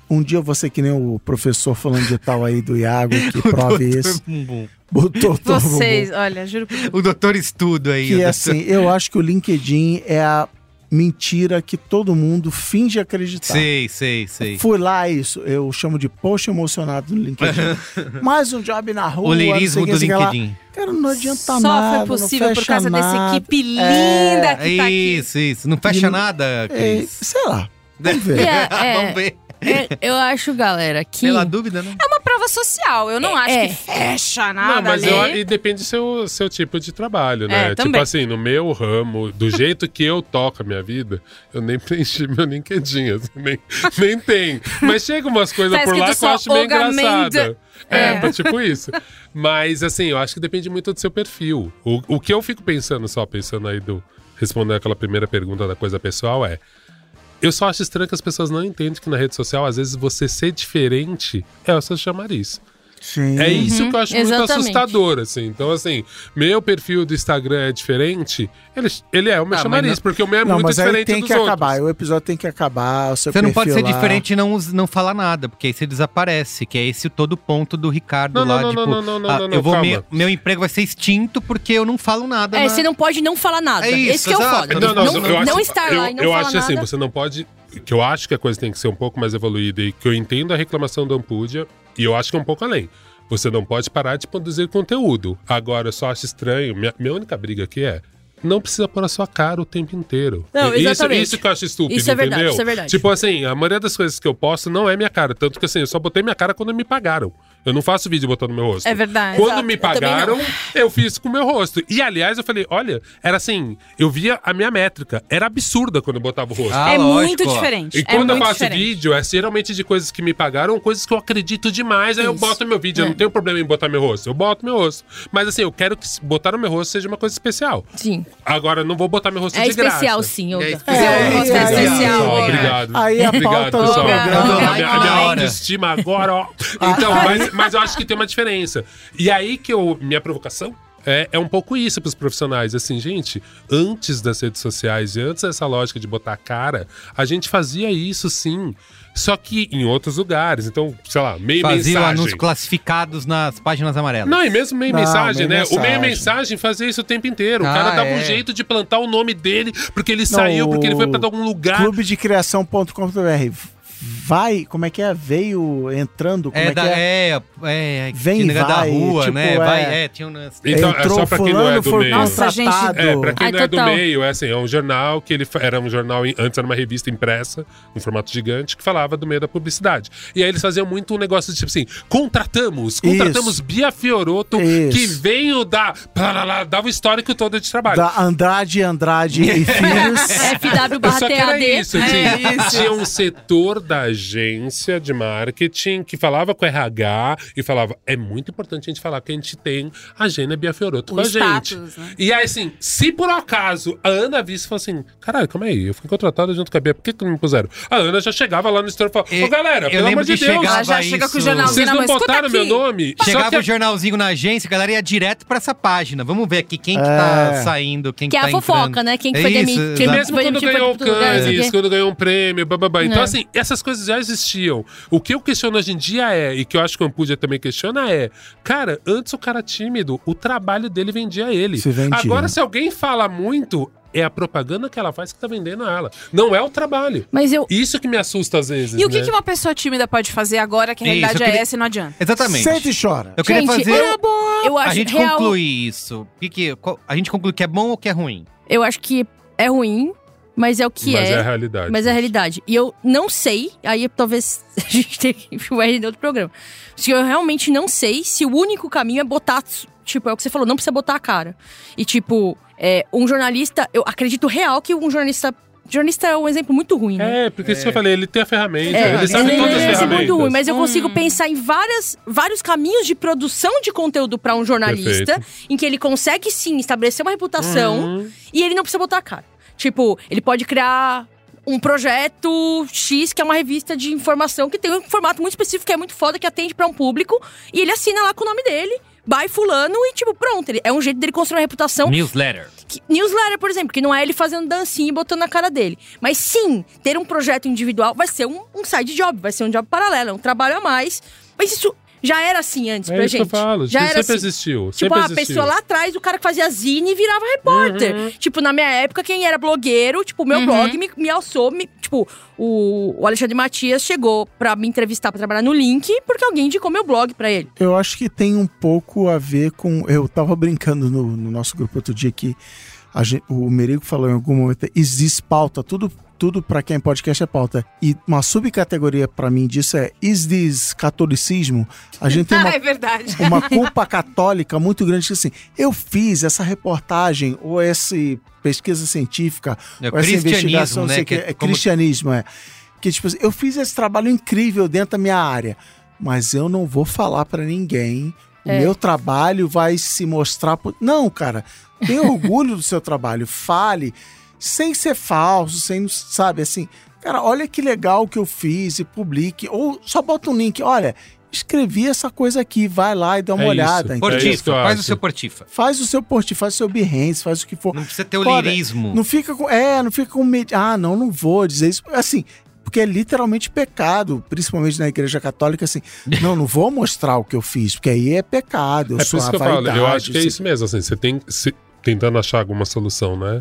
Um dia ser que nem o professor falando de tal aí do Iago, (laughs) que prove isso. Bumbum. Botou todo Vocês, olha, juro por O doutor estudo aí. o Que é doutor- assim, eu acho que o LinkedIn é a mentira que todo mundo finge acreditar. Sei, sei, sei. Fui lá, isso. Eu chamo de post emocionado no LinkedIn. (laughs) Mais um job na rua. O lirismo do o o que lá. LinkedIn. Cara, não adianta Só nada. foi possível não por causa nada. dessa equipe linda É, que tá aqui. Isso, isso. Não fecha E nada, É, Cris. sei lá. Vamos (laughs) ver. É, é. Vamos ver. É, eu acho, galera, que. Pela dúvida, né? É uma prova social. Eu não É, acho é. que fecha nada Não, mas ali. eu, e depende do seu, seu tipo de trabalho, né? É, tipo também. assim, no meu ramo, do jeito que eu toco a minha vida, eu nem preenchi meu LinkedIn, assim, nem, nem tem. Mas chega umas coisas Tá por lá que eu acho meio engraçada. É, É. tá tipo isso. Mas assim, eu acho que depende muito do seu perfil. O, o que eu fico pensando, só pensando aí do. Respondendo aquela primeira pergunta da coisa pessoal é. Eu só acho estranho que as pessoas não entendem que na rede social, às vezes, você ser diferente é o seu chamariz. Sim. É isso que eu acho muito exatamente. assustador, assim. Então, assim, meu perfil do Instagram é diferente, ele, ele é o meu Ah, chamariz, não- porque o meu é Não, muito mas diferente tem dos que outros. acabar. O episódio tem que acabar. O seu Você não pode ser lá. diferente e não, não falar nada, porque aí você desaparece, que é esse o todo ponto do Ricardo Não, não, lá, não, tipo, não, não, não, ah, não, não, eu vou me- meu emprego vai ser extinto porque eu não falo nada. É, na- você não pode não falar nada. É isso, Esse que é o foda. Não, não, não, eu acho, estar eu, lá e não eu falar acho nada. assim, você não pode. Que eu acho que a coisa tem que ser um pouco mais evoluída e que eu entendo a reclamação do Ampúdia, e eu acho que é um pouco além. Você não pode parar de produzir conteúdo. Agora, eu só acho estranho. Minha, minha única briga aqui é. Não precisa pôr a sua cara o tempo inteiro. Não, isso, isso que eu acho estúpido, Isso é verdade, entendeu? isso é verdade. Tipo assim, a maioria das coisas que eu posto não é minha cara. Tanto que assim, eu só botei minha cara quando me pagaram. Eu não faço vídeo botando meu rosto. É verdade. Quando Exato, me eu pagaram, não. eu fiz com o meu rosto. E aliás, eu falei, olha, era assim, eu via a minha métrica. Era absurda quando eu botava o rosto. Ah, é lógico, muito diferente. E é quando eu muito faço diferente. vídeo, é geralmente de coisas que me pagaram, coisas que eu acredito demais. Aí eu boto meu vídeo, eu É. não tenho problema em botar meu rosto. Eu boto meu rosto. Mas assim, eu quero que botar no meu rosto seja uma coisa especial. Sim. Agora, eu não vou botar meu rosto É de especial, graça. sim, É especial. É, Eu e de aí- especial. Obrigado. Aí a obrigado, pauta pessoal. programa- A minha, a minha autoestima agora, ó. Então, mas, mas eu acho que tem uma diferença. E aí que eu, minha provocação é, é um pouco isso pros profissionais. Assim, gente, antes das redes sociais e antes dessa lógica de botar a cara, a gente fazia isso sim. Só que em outros lugares. Então, sei lá, meio Fazia mensagem. anúncios classificados nas páginas amarelas. Não, e mesmo meio Não, mensagem, meio né? O meio mensagem. mensagem fazia isso o tempo inteiro. o Ah, cara dava é. um jeito de plantar o nome dele porque ele saiu, porque ele foi pra algum lugar. Clubedecriação.com.br Vai, como é que é? Veio entrando, como é, é, da, que é? é, é, Vem tinha e da vai, rua, tipo, né? é. Vai, é, tinha um lance. Então, é Entrou só pra quem não é do meio. Nossa, gente. É, pra quem Ai, não é do meio, é assim, é um jornal que ele era um jornal, em- antes era uma revista impressa, um formato gigante, que falava do meio da publicidade. E aí eles faziam muito um negócio de tipo assim: contratamos, contratamos Isso. Bia Fioroto, Isso. que veio da. plá, lá, lá, dava o histórico todo de trabalho. Da Andrade, Andrade e (laughs) (laughs) Filhos. FW barra TAD. isso, tinha, tinha um setor da agência de marketing que falava com o RH e falava: é muito importante a gente falar que a gente tem a Gênia Bia Fioroto O com a status, gente. né? E aí, assim, se por acaso a Ana visse e falou assim: caralho, calma aí, eu fui contratada junto com a Bia, por que, que não me puseram? A Ana já chegava lá no store e falava: ô galera, eu pelo amor de que Deus, chegava Ela já chega com o isso- jornalzinho vocês na não botaram meu nome? Chegava Só que o jornalzinho na agência, a galera ia direto pra essa página. Vamos ver aqui quem que É. tá saindo, quem Que que é tá a fofoca, entrando. né? Quem que É foi isso, demitido. Mesmo foi quando ganhou o Cannes, quando ganhou um prêmio, bababá. Então, É. assim, essas coisas já existiam. O que eu questiono hoje em dia é, e que eu acho que o Ampudia também questiona é, cara, antes o cara tímido, o trabalho dele vendia ele. Se vendia. Agora, se alguém fala muito, é a propaganda que ela faz que tá vendendo ela. Não é o trabalho. Mas eu. Isso que me assusta às vezes, E o que, né? que uma pessoa tímida pode fazer agora que a Isso, realidade eu queria- é essa e não adianta? Exatamente. Sente e chora. Eu queria Gente, fazer. eu, eu acho a gente real, conclui isso. O que que- qual- a gente conclui que é bom ou que é ruim? Eu acho que é ruim, mas é o que Mas é. é a realidade. Mas é a realidade. E eu não sei, aí talvez (laughs) a gente tenha que ir em outro programa. Se eu realmente não sei se o único caminho é botar. Tipo, é o que você falou, não precisa botar a cara. E, tipo, é, um jornalista. Eu acredito real que um jornalista. Jornalista é um exemplo muito ruim, né? É, porque isso que eu falei, ele tem a ferramenta, É, ele sabe ele todas é as ferramentas. muito ruim, mas eu consigo pensar em várias, vários caminhos de produção de conteúdo pra um jornalista, Perfeito. em que ele consegue sim estabelecer uma reputação Uhum. e ele não precisa botar a cara. Tipo, ele pode criar um projeto X, que é uma revista de informação que tem um formato muito específico, que é muito foda, que atende pra um público, e ele assina lá com o nome dele, by fulano, e tipo, pronto. Ele, é um jeito dele construir uma reputação Newsletter. que- newsletter, por exemplo, que não é ele fazendo dancinha e botando na cara dele. Mas sim, ter um projeto individual vai ser um, um side job, vai ser um job paralelo, é um trabalho a mais. Mas isso já era assim antes É pra isso que gente. eu falo, já sempre era assim. existiu. Tipo, sempre a existiu. pessoa lá atrás, o cara que fazia zine virava repórter. Uhum. Tipo, na minha época, quem era blogueiro, tipo, o meu blog me, me alçou, me- tipo, o, o Alexandre Matias chegou pra me entrevistar pra trabalhar no Link, porque alguém indicou meu blog pra ele. Eu acho que tem um pouco a ver com. Eu tava brincando no, no nosso grupo outro dia que a gen- o Merigo falou em algum momento: existe pauta, tudo tudo pra quem podcast é pauta. E uma subcategoria pra mim disso é Is this catolicismo? A gente tem (laughs) uma, Ah, é verdade. uma culpa (laughs) católica muito grande que assim, eu fiz essa reportagem ou essa pesquisa científica, É ou essa cristianismo, investigação, não né, sei o que que, é é como- cristianismo, é. Que tipo assim, eu fiz esse trabalho incrível dentro da minha área, mas eu não vou falar pra ninguém. O É. meu trabalho vai se mostrar. por- Não, cara, tenha orgulho do seu trabalho, fale, sem ser falso, sem, sabe, assim, cara, olha que legal que eu fiz e publique, ou só bota um link, olha, escrevi essa coisa aqui, vai lá e dá uma É olhada. isso. É Portifa, eu faz acho. o seu portifa. Faz o seu post, faz o seu Behance, faz o que for. Não precisa ter o lirismo. Não fica com. É, não fica com medo. Ah, não, não vou dizer isso. Assim, porque é literalmente pecado, principalmente na igreja católica, assim. Não, não vou mostrar o que eu fiz, porque aí é pecado. Eu É sou por isso que eu falo, eu acho que é isso mesmo, assim, você tem se- tentando achar alguma solução, né?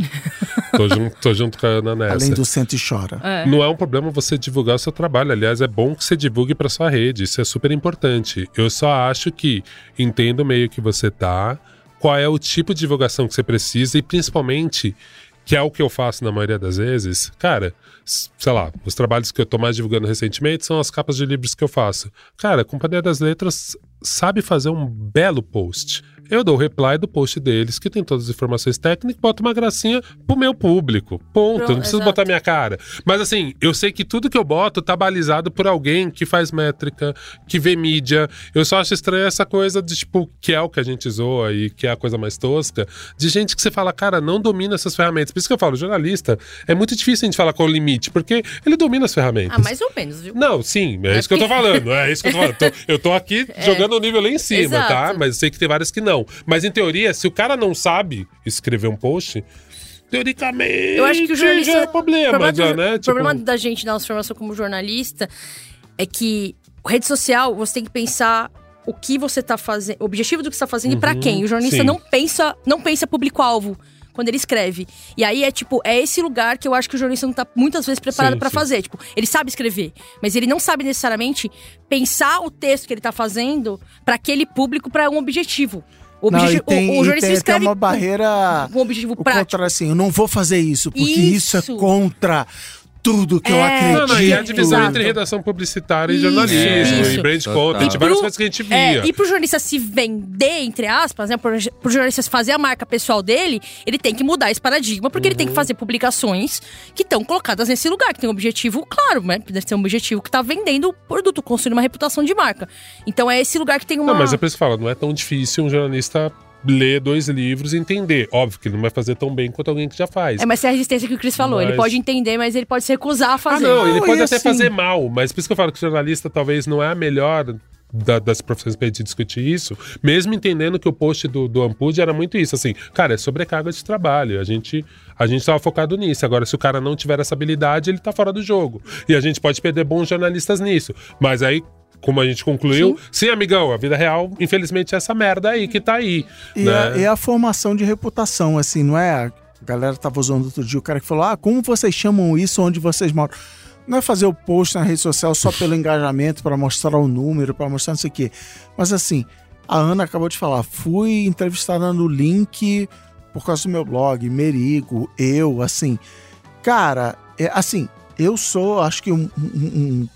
tô, junto, tô junto com a Ana nessa. Além do sento e chora. É. Não é um problema você divulgar o seu trabalho. Aliás, é bom que você divulgue para sua rede. Isso é super importante. Eu só acho que entendo o meio que você tá, qual é o tipo de divulgação que você precisa e principalmente que é o que eu faço na maioria das vezes. Cara, sei lá, os trabalhos que eu tô mais divulgando recentemente são as capas de livros que eu faço. Cara, a Companhia das Letras sabe fazer um belo post. Eu dou o reply do post deles, que tem todas as informações técnicas, boto uma gracinha pro meu público. Ponto. eu não preciso exato. botar minha cara. Mas assim, eu sei que tudo que eu boto tá balizado por alguém que faz métrica, que vê mídia. Eu só acho estranho essa coisa de, tipo, que é o que a gente zoa e que é a coisa mais tosca, de gente que você fala, cara, não domina essas ferramentas. Por isso que eu falo, jornalista, é muito difícil a gente falar qual é o limite, porque ele domina as ferramentas. Ah, mais ou menos, viu? Não, sim, é, isso que eu tô falando. É isso que eu tô falando. Eu tô aqui (laughs) jogando o nível lá em cima, Exato. tá? Mas eu sei que tem várias que não. Mas em teoria, se o cara não sabe escrever um post, teoricamente Eu acho que o jornalista. já é problema, problema já, do- né? O problema da gente na nossa formação como jornalista é que rede social você tem que pensar o que você tá fazendo, o objetivo do que você tá fazendo e pra Uhum, quem. O jornalista sim. não pensa, não pensa público-alvo quando ele escreve. E aí é tipo, é esse lugar que eu acho que o jornalista não tá muitas vezes preparado sim. fazer. Tipo, ele sabe escrever, mas ele não sabe necessariamente pensar o texto que ele tá fazendo pra aquele público pra um objetivo. O, Não, objetivo, tem, o, o jornalista tem escreve uma barreira. um objetivo prático. contra, assim, eu não vou fazer isso, porque isso, Isso. é contra tudo que eu É. acredito. Não, não, e a divisão Exato. entre redação publicitária e Isso, jornalismo, isso. e brand Total. content, E várias coisas que a gente via. É, e pro jornalista se vender, entre aspas, né? Pro, pro jornalista fazer a marca pessoal dele, ele tem que mudar esse paradigma, porque ele tem que Uhum. fazer publicações que estão colocadas nesse lugar, que tem um objetivo claro, né? Deve ter um objetivo que tá vendendo o produto, construindo uma reputação de marca. Então é esse lugar que tem uma. Não, mas é por isso que fala, não é tão difícil um jornalista ler dois livros e entender. Óbvio que ele não vai fazer tão bem quanto alguém que já faz. É, mas é a resistência que o Chris falou. Ele Mas- pode entender, mas ele pode se recusar a Ah, fazer. não, ele Não, pode até assim- fazer mal, mas por isso que eu falo que o jornalista talvez não é a melhor da- das profissões pra gente discutir isso, mesmo entendendo que o post do, do Ampud era muito isso, assim, cara, é sobrecarga de trabalho, a gente, a gente tava focado nisso, agora se o cara não tiver essa habilidade, ele tá fora do jogo, e a gente pode perder bons jornalistas nisso, mas aí... Como a gente concluiu, sim. amigão, a vida real, infelizmente, é essa merda aí que tá aí. E, né? a, e a formação de reputação, assim, não é? A galera tava usando outro dia o cara que falou: ah, como vocês chamam isso onde vocês moram? Não é fazer o post na rede social só pelo (laughs) engajamento, para mostrar o número, para mostrar não sei o quê. Mas assim, a Ana acabou de falar, fui entrevistada no link por causa do meu blog, Merigo, eu, assim. Cara, é, assim, eu sou, acho que um- um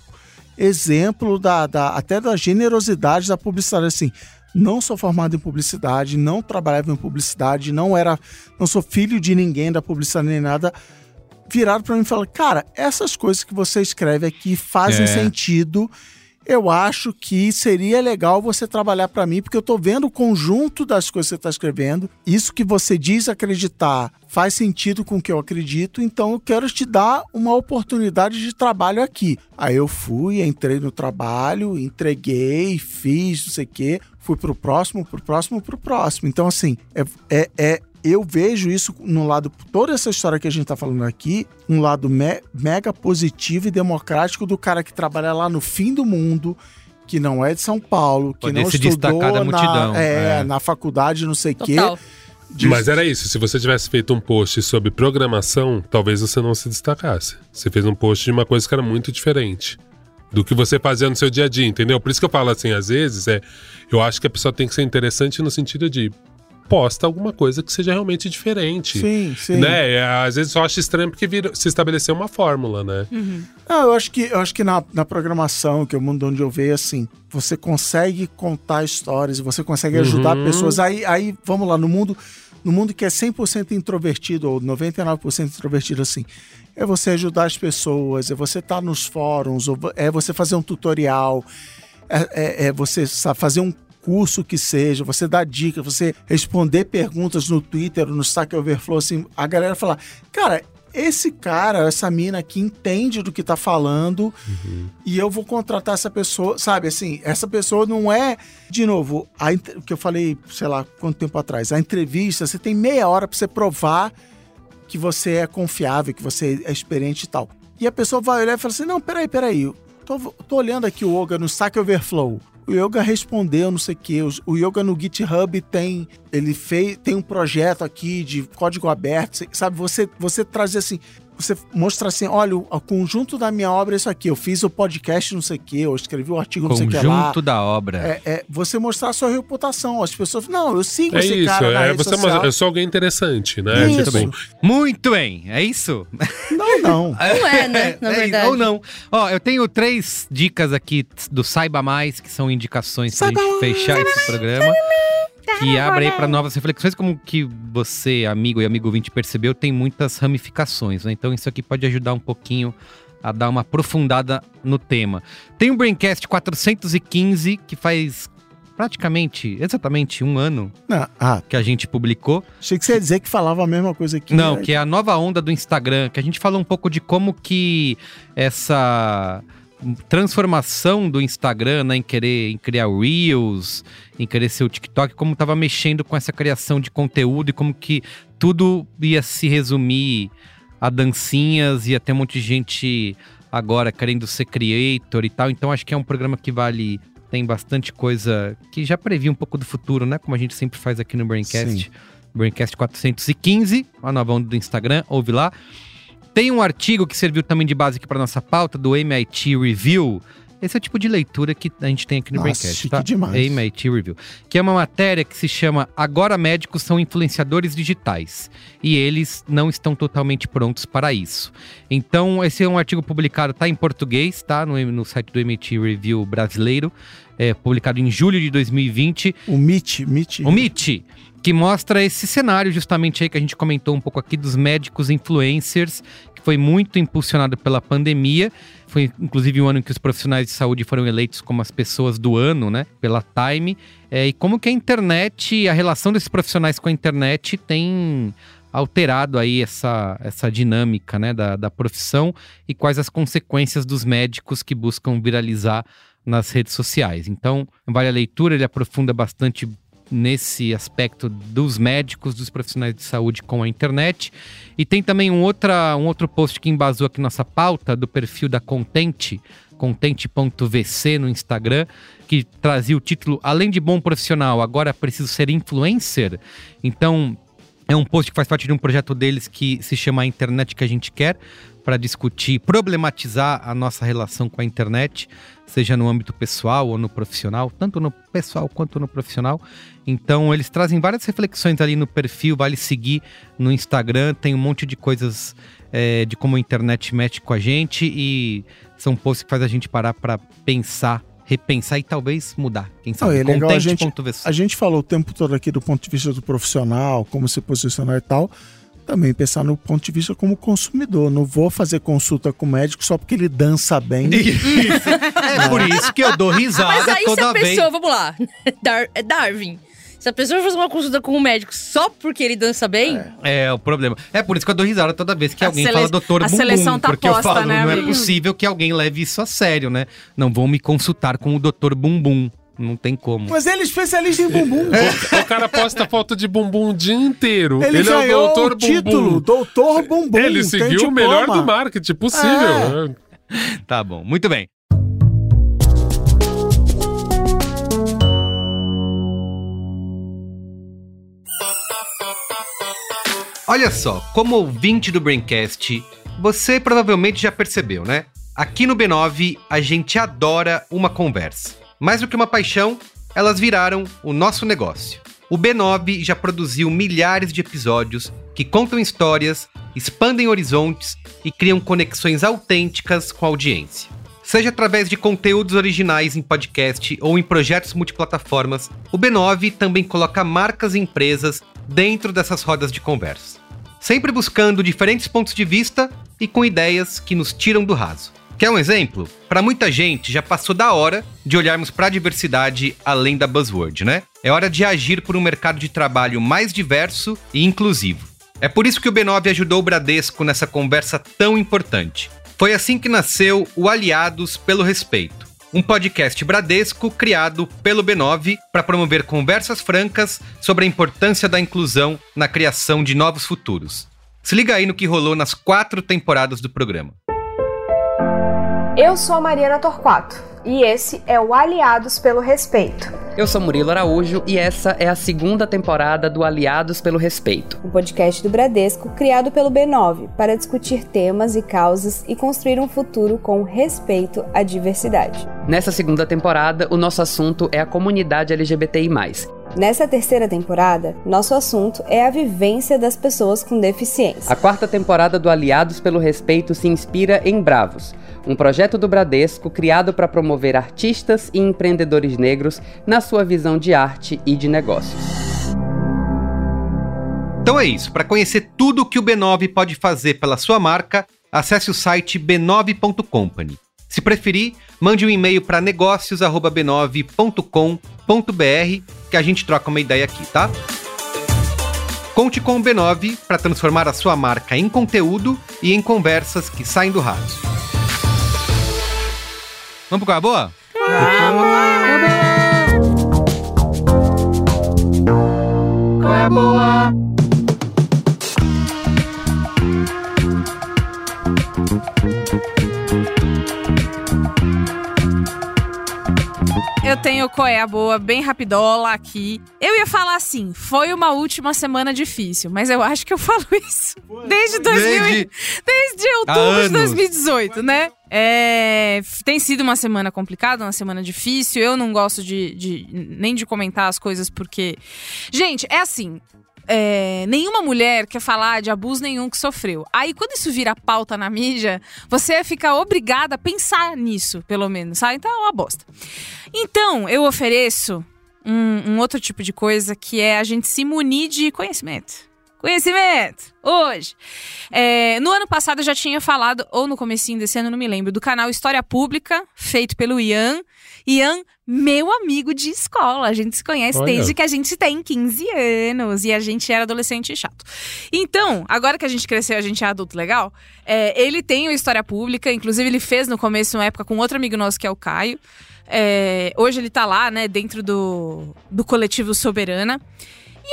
exemplo da, da- até da generosidade da publicidade, assim. Não sou formado em publicidade, não trabalhava em publicidade, não era, não sou filho de ninguém da publicidade nem nada. Viraram para mim e falaram: "Cara, essas coisas que você escreve aqui fazem É. sentido. Eu acho que seria legal você trabalhar para mim, porque eu tô vendo o conjunto das coisas que você está escrevendo. Isso que você diz acreditar faz sentido com o que eu acredito, então eu quero te dar uma oportunidade de trabalho aqui. Aí eu fui, entrei no trabalho, entreguei, fiz, não sei o quê, fui pro próximo, pro próximo, pro próximo. Então, assim, é, é, é- eu vejo isso no lado, toda essa história que a gente tá falando aqui, um lado me- mega positivo e democrático do cara que trabalha lá no fim do mundo, que não é de São Paulo, que Poder não se estudou destacar da multidão, na, é, é. na faculdade, não sei o quê. De- Mas era isso, se você tivesse feito um post sobre programação, talvez você não se destacasse. Você fez um post de uma coisa que era muito diferente do que você fazia no seu dia a dia, entendeu? Por isso que eu falo assim, às vezes, é, eu acho que a pessoa tem que ser interessante no sentido de posta alguma coisa que seja realmente diferente. Sim, sim. Né? É, Às vezes só acho estranho porque vira- se estabeleceu uma fórmula, né? Não, eu acho que, eu acho que na, na programação, que é o mundo onde eu vejo, assim, você consegue contar histórias, você consegue ajudar Uhum. pessoas. Aí, aí, vamos lá, no mundo, no mundo que é 100% introvertido, ou 99% introvertido, assim, é você ajudar as pessoas, é você estar nos fóruns, é você fazer um tutorial, é, é- é você fazer um curso que seja, você dar dica, você responder perguntas no Twitter, no Stack Overflow, assim, a galera falar, cara, esse cara, essa mina aqui entende do que tá falando e eu vou contratar essa pessoa, sabe, assim, essa pessoa não é, de novo, a, o que eu falei, sei lá, quanto tempo atrás, a entrevista, você tem meia hora pra você provar que você é confiável, que você é experiente e tal. E a pessoa vai olhar e fala assim: não, peraí, peraí. eu Tô, tô olhando aqui o Yoga no Stack Overflow. O Yoga respondeu, não sei o quê. O Yoga no GitHub tem. Ele fez. Tem um projeto aqui de código aberto. Sabe? Você, você trazer assim. Você mostra assim: olha, o, conjunto da minha obra é isso aqui. Eu fiz o podcast, não sei o quê. Eu escrevi o artigo, não sei o que lá. Conjunto da obra. É, é você mostrar a sua reputação. As pessoas não, eu sigo É esse isso, cara é, você é social. eu sou alguém interessante, né? Isso. Muito bem. Muito bem, é isso? Não, não. (laughs) Não é, né? Na É, verdade. Ou não. Ó, eu tenho três dicas aqui do Saiba Mais, que são indicações pra Saiba gente fechar esse programa. Que abre aí pra novas reflexões, como que você, amigo e amigo ouvinte, percebeu, tem muitas ramificações, né? Então isso aqui pode ajudar um pouquinho a dar uma aprofundada no tema. Tem o Braincast 415, que faz praticamente, exatamente um ano Não, Ah, que a gente publicou. achei que você ia dizer que falava a mesma coisa aqui. Não, né? que é a nova onda do Instagram, que a gente fala um pouco de como que essa transformação do Instagram, né, em querer em criar Reels, em querer ser o TikTok, como tava mexendo com essa criação de conteúdo e como que tudo ia se resumir a dancinhas, ia ter um monte de gente agora querendo ser creator e tal. Então acho que é um programa que vale tem bastante coisa que já previa um pouco do futuro, né? Como a gente sempre faz aqui no Braincast. Sim. Braincast 415, a nova onda do Instagram, ouve lá. Tem um artigo que serviu também de base aqui para nossa pauta, do MIT Review. Esse é o tipo de leitura que a gente tem aqui no Nossa, Braincast, tá? demais. MIT Review. Que é uma matéria que se chama Agora Médicos são influenciadores digitais. E eles não estão totalmente prontos para isso. Então, esse é um artigo publicado, tá em português, tá? No, no site do MIT Review brasileiro. É, publicado em julho de 2020. O Meet, Meet. O MIT, que mostra esse cenário justamente aí que a gente comentou um pouco aqui dos médicos influencers, que foi muito impulsionado pela pandemia. Foi inclusive um ano em que os profissionais de saúde foram eleitos como as pessoas do ano, né? Pela Time. É, e como que a internet, a relação desses profissionais com a internet tem alterado aí essa, essa dinâmica né, da, da profissão e quais as consequências dos médicos que buscam viralizar nas redes sociais. Então, vale a leitura, ele aprofunda bastante nesse aspecto dos médicos, dos profissionais de saúde com a internet. E tem também um, outra, um outro post que embasou aqui nossa pauta do perfil da Contente, contente.vc no Instagram, que trazia o título Além de bom profissional, agora preciso ser influencer. Então, é um post que faz parte de um projeto deles que se chama A Internet que a gente quer, para discutir, problematizar a nossa relação com a internet, seja no âmbito pessoal ou no profissional, tanto no pessoal quanto no profissional. Então, eles trazem várias reflexões ali no perfil, vale seguir no Instagram, tem um monte de coisas é, de como a internet mexe com a gente e são posts que faz a gente parar para pensar, repensar e talvez mudar. Quem sabe? Não, é legal a gente-. A gente falou o tempo todo aqui do ponto de vista do profissional, como se posicionar e tal. Também pensar no ponto de vista como consumidor. Não vou fazer consulta com o médico só porque ele dança bem. (laughs) É por isso que eu dou Mas risada aí se toda a vez. pessoa, vamos lá, (laughs) Dar, é Darwin. Se a pessoa fazer uma consulta com um médico só porque ele dança bem, É o problema. É por isso que eu dou risada toda vez que A alguém fala doutor a bumbum. seleção tá porque eu posta, falo, né, não é possível que alguém leve isso a sério, né? Não vão me consultar com o doutor bumbum. Não tem como. Mas ele é especialista em bumbum. O cara posta foto de bumbum o dia inteiro. Ele, é ganhou o doutor o título, bumbum. doutor bumbum. Ele seguiu o melhor do marketing possível. Tá bom, muito bem. Olha só, como ouvinte do Braincast, você provavelmente já percebeu, né? Aqui no B9 a gente adora uma conversa. Mais do que uma paixão, elas viraram o nosso negócio. o B9 já produziu milhares de episódios que contam histórias, expandem horizontes e criam conexões autênticas com a audiência. Seja através de conteúdos originais em podcast ou em projetos multiplataformas, o B9 também coloca marcas e empresas dentro dessas rodas de conversa. Sempre buscando diferentes pontos de vista e com ideias que nos tiram do raso. Quer um exemplo? Para muita gente, já passou da hora de olharmos para a diversidade além da buzzword, né? É hora de agir por um mercado de trabalho mais diverso e inclusivo. É por isso que o B9 ajudou o Bradesco nessa conversa tão importante. Foi assim que nasceu o Aliados pelo Respeito, um podcast Bradesco criado pelo B9 para promover conversas francas sobre a importância da inclusão na criação de novos futuros. Se liga aí no que rolou nas quatro temporadas do programa. Eu sou a Mariana Torquato e esse é o Aliados pelo Respeito. Eu sou Murilo Araújo e essa é a segunda temporada do Aliados pelo Respeito. Um podcast do Bradesco criado pelo B9 para discutir temas e causas e construir um futuro com respeito à diversidade. Nessa segunda temporada, o nosso assunto é a comunidade LGBTI. Nessa terceira temporada, nosso assunto é a vivência das pessoas com deficiência. A quarta temporada do Aliados pelo Respeito se inspira em Bravos, um projeto do Bradesco criado para promover artistas e empreendedores negros na sua visão de arte e de negócios. Então é isso. Para conhecer tudo o que o B9 pode fazer pela sua marca, acesse o site b9.company. Se preferir, mande um e-mail para negócios@b9.com.br que a gente troca uma ideia aqui, tá? Conte com o B9 para transformar a sua marca em conteúdo e em conversas que saem do raso. Vamos pro Qual é a Boa? Qual é a boa? Eu tenho qual é a boa, bem rapidola aqui. Eu ia falar assim, foi uma última semana difícil, mas eu acho que eu falo isso desde 2000, Desde- desde, outubro de anos. 2018, né? É, tem sido uma semana complicada, uma semana difícil. Eu não gosto de, de- nem de comentar as coisas porque, gente, é assim. é, nenhuma mulher quer falar de abuso nenhum que sofreu. Aí, quando isso vira pauta na mídia, você fica obrigada a pensar nisso, pelo menos, sabe? Então é uma bosta. Então, eu ofereço um, um outro tipo de coisa que é a gente se munir de conhecimento. Conhecimento! Hoje. É, no ano passado eu já tinha falado, ou no comecinho desse ano, não me lembro, do canal História Pública, feito pelo Ian. Ian, meu amigo de escola. A gente se conhece Olha. desde que a gente tem 15 anos. E a gente era adolescente chato. Então, agora que a gente cresceu, a gente é adulto legal, é, ele tem o História Pública. Inclusive, ele fez no começo, uma época, com outro amigo nosso, que é o Caio. É, hoje ele tá lá, né, dentro do, do coletivo Soberana.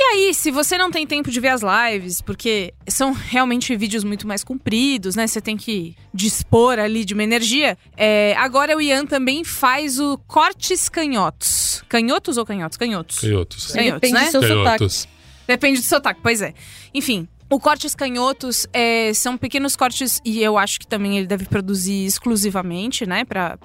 E aí, se você não tem tempo de ver as lives, porque são realmente vídeos muito mais compridos, né? Você tem que dispor ali de uma energia. é, agora o Ian também faz o Cortes Canhotos. Canhotos ou canhotos? Canhotos. Canhotos. Canhotos, Depende né? do seu sotaque. Canhotos. Depende do sotaque, pois é. Enfim, o Cortes Canhotos é, são pequenos cortes, e eu acho que também ele deve produzir exclusivamente, né, pra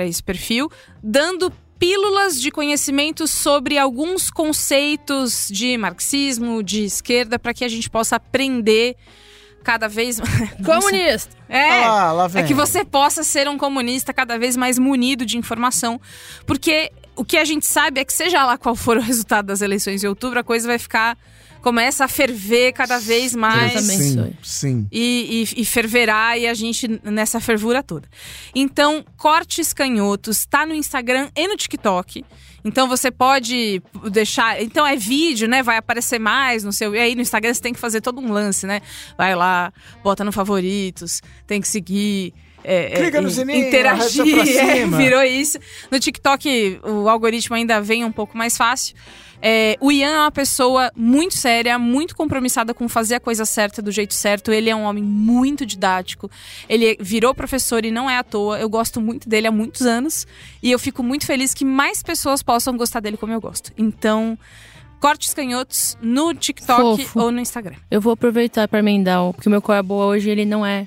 esse perfil, dando pílulas de conhecimento sobre alguns conceitos de marxismo, de esquerda, para que a gente possa aprender cada vez (laughs) mais. Comunista. É. Ah, lá vem. É que você possa ser um comunista cada vez mais munido de informação. Porque o que a gente sabe é que, seja lá qual for o resultado das eleições em outubro, a coisa vai ficar. Começa a ferver cada vez mais. Deus Sim, abençoe. sim. E, e, e ferverá e a gente nessa fervura toda. Então, Cortes Canhotos tá no Instagram e no TikTok. Então você pode deixar. Então é vídeo, né? Vai aparecer mais no seu. E aí no Instagram você tem que fazer todo um lance, né? Vai lá, bota no favoritos, tem que seguir. é, Clica é, no in- sininho, interagir. (laughs) é, virou isso. No TikTok, o algoritmo ainda vem um pouco mais fácil. É, o Ian é uma pessoa muito séria, muito compromissada com fazer a coisa certa do jeito certo. Ele é um homem muito didático. Ele virou professor e não é à toa. Eu gosto muito dele há muitos anos. E eu fico muito feliz que mais pessoas possam gostar dele como eu gosto. Então, cortes canhotos no TikTok Fofo. ou no Instagram. Eu vou aproveitar pra emendar, porque o meu qual é boa hoje, ele não é.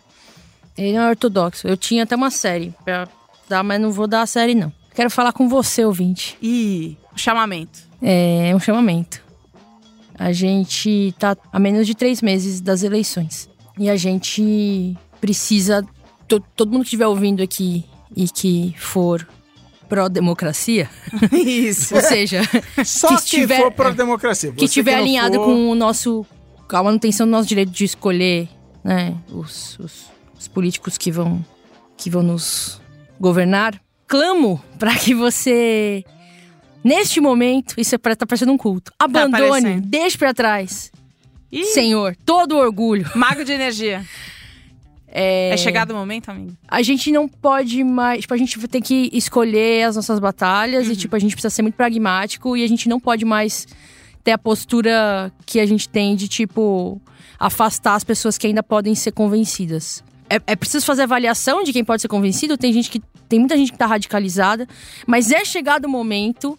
Ele não é ortodoxo. Eu tinha até uma série pra dar, mas não vou dar a série, não. Quero falar com você, ouvinte. E o chamamento. É um chamamento. A gente tá a menos de três meses das eleições. E a gente precisa. to- todo mundo que estiver ouvindo aqui e que for pró-democracia, (laughs) Isso. ou seja, (laughs) Só que que estiver- for para a democracia. que estiver alinhado for- com o nosso. com a manutenção do nosso direito de escolher, né? Os, os, os políticos que vão, que vão nos governar. Clamo para que você, neste momento, isso é pra, tá parecendo um culto, abandone, aparecendo. deixe para trás, Ih, Senhor, todo o orgulho. Mago de energia. (laughs) É, É chegado o momento, amigo? a gente não pode mais. Tipo, a gente tem que escolher as nossas batalhas Uhum. e, tipo, a gente precisa ser muito pragmático e a gente não pode mais ter a postura que a gente tem de, tipo, afastar as pessoas que ainda podem ser convencidas. É, é preciso fazer avaliação de quem pode ser convencido. Tem gente que. Tem muita gente que tá radicalizada, mas é chegado o momento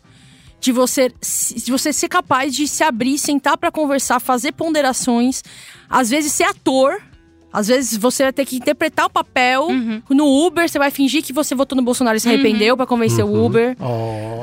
de você, de você ser capaz de se abrir, sentar pra conversar, fazer ponderações, às vezes ser ator. Às vezes você vai ter que interpretar o papel. No Uber, você vai fingir que você votou no Bolsonaro e se arrependeu pra convencer o Uber.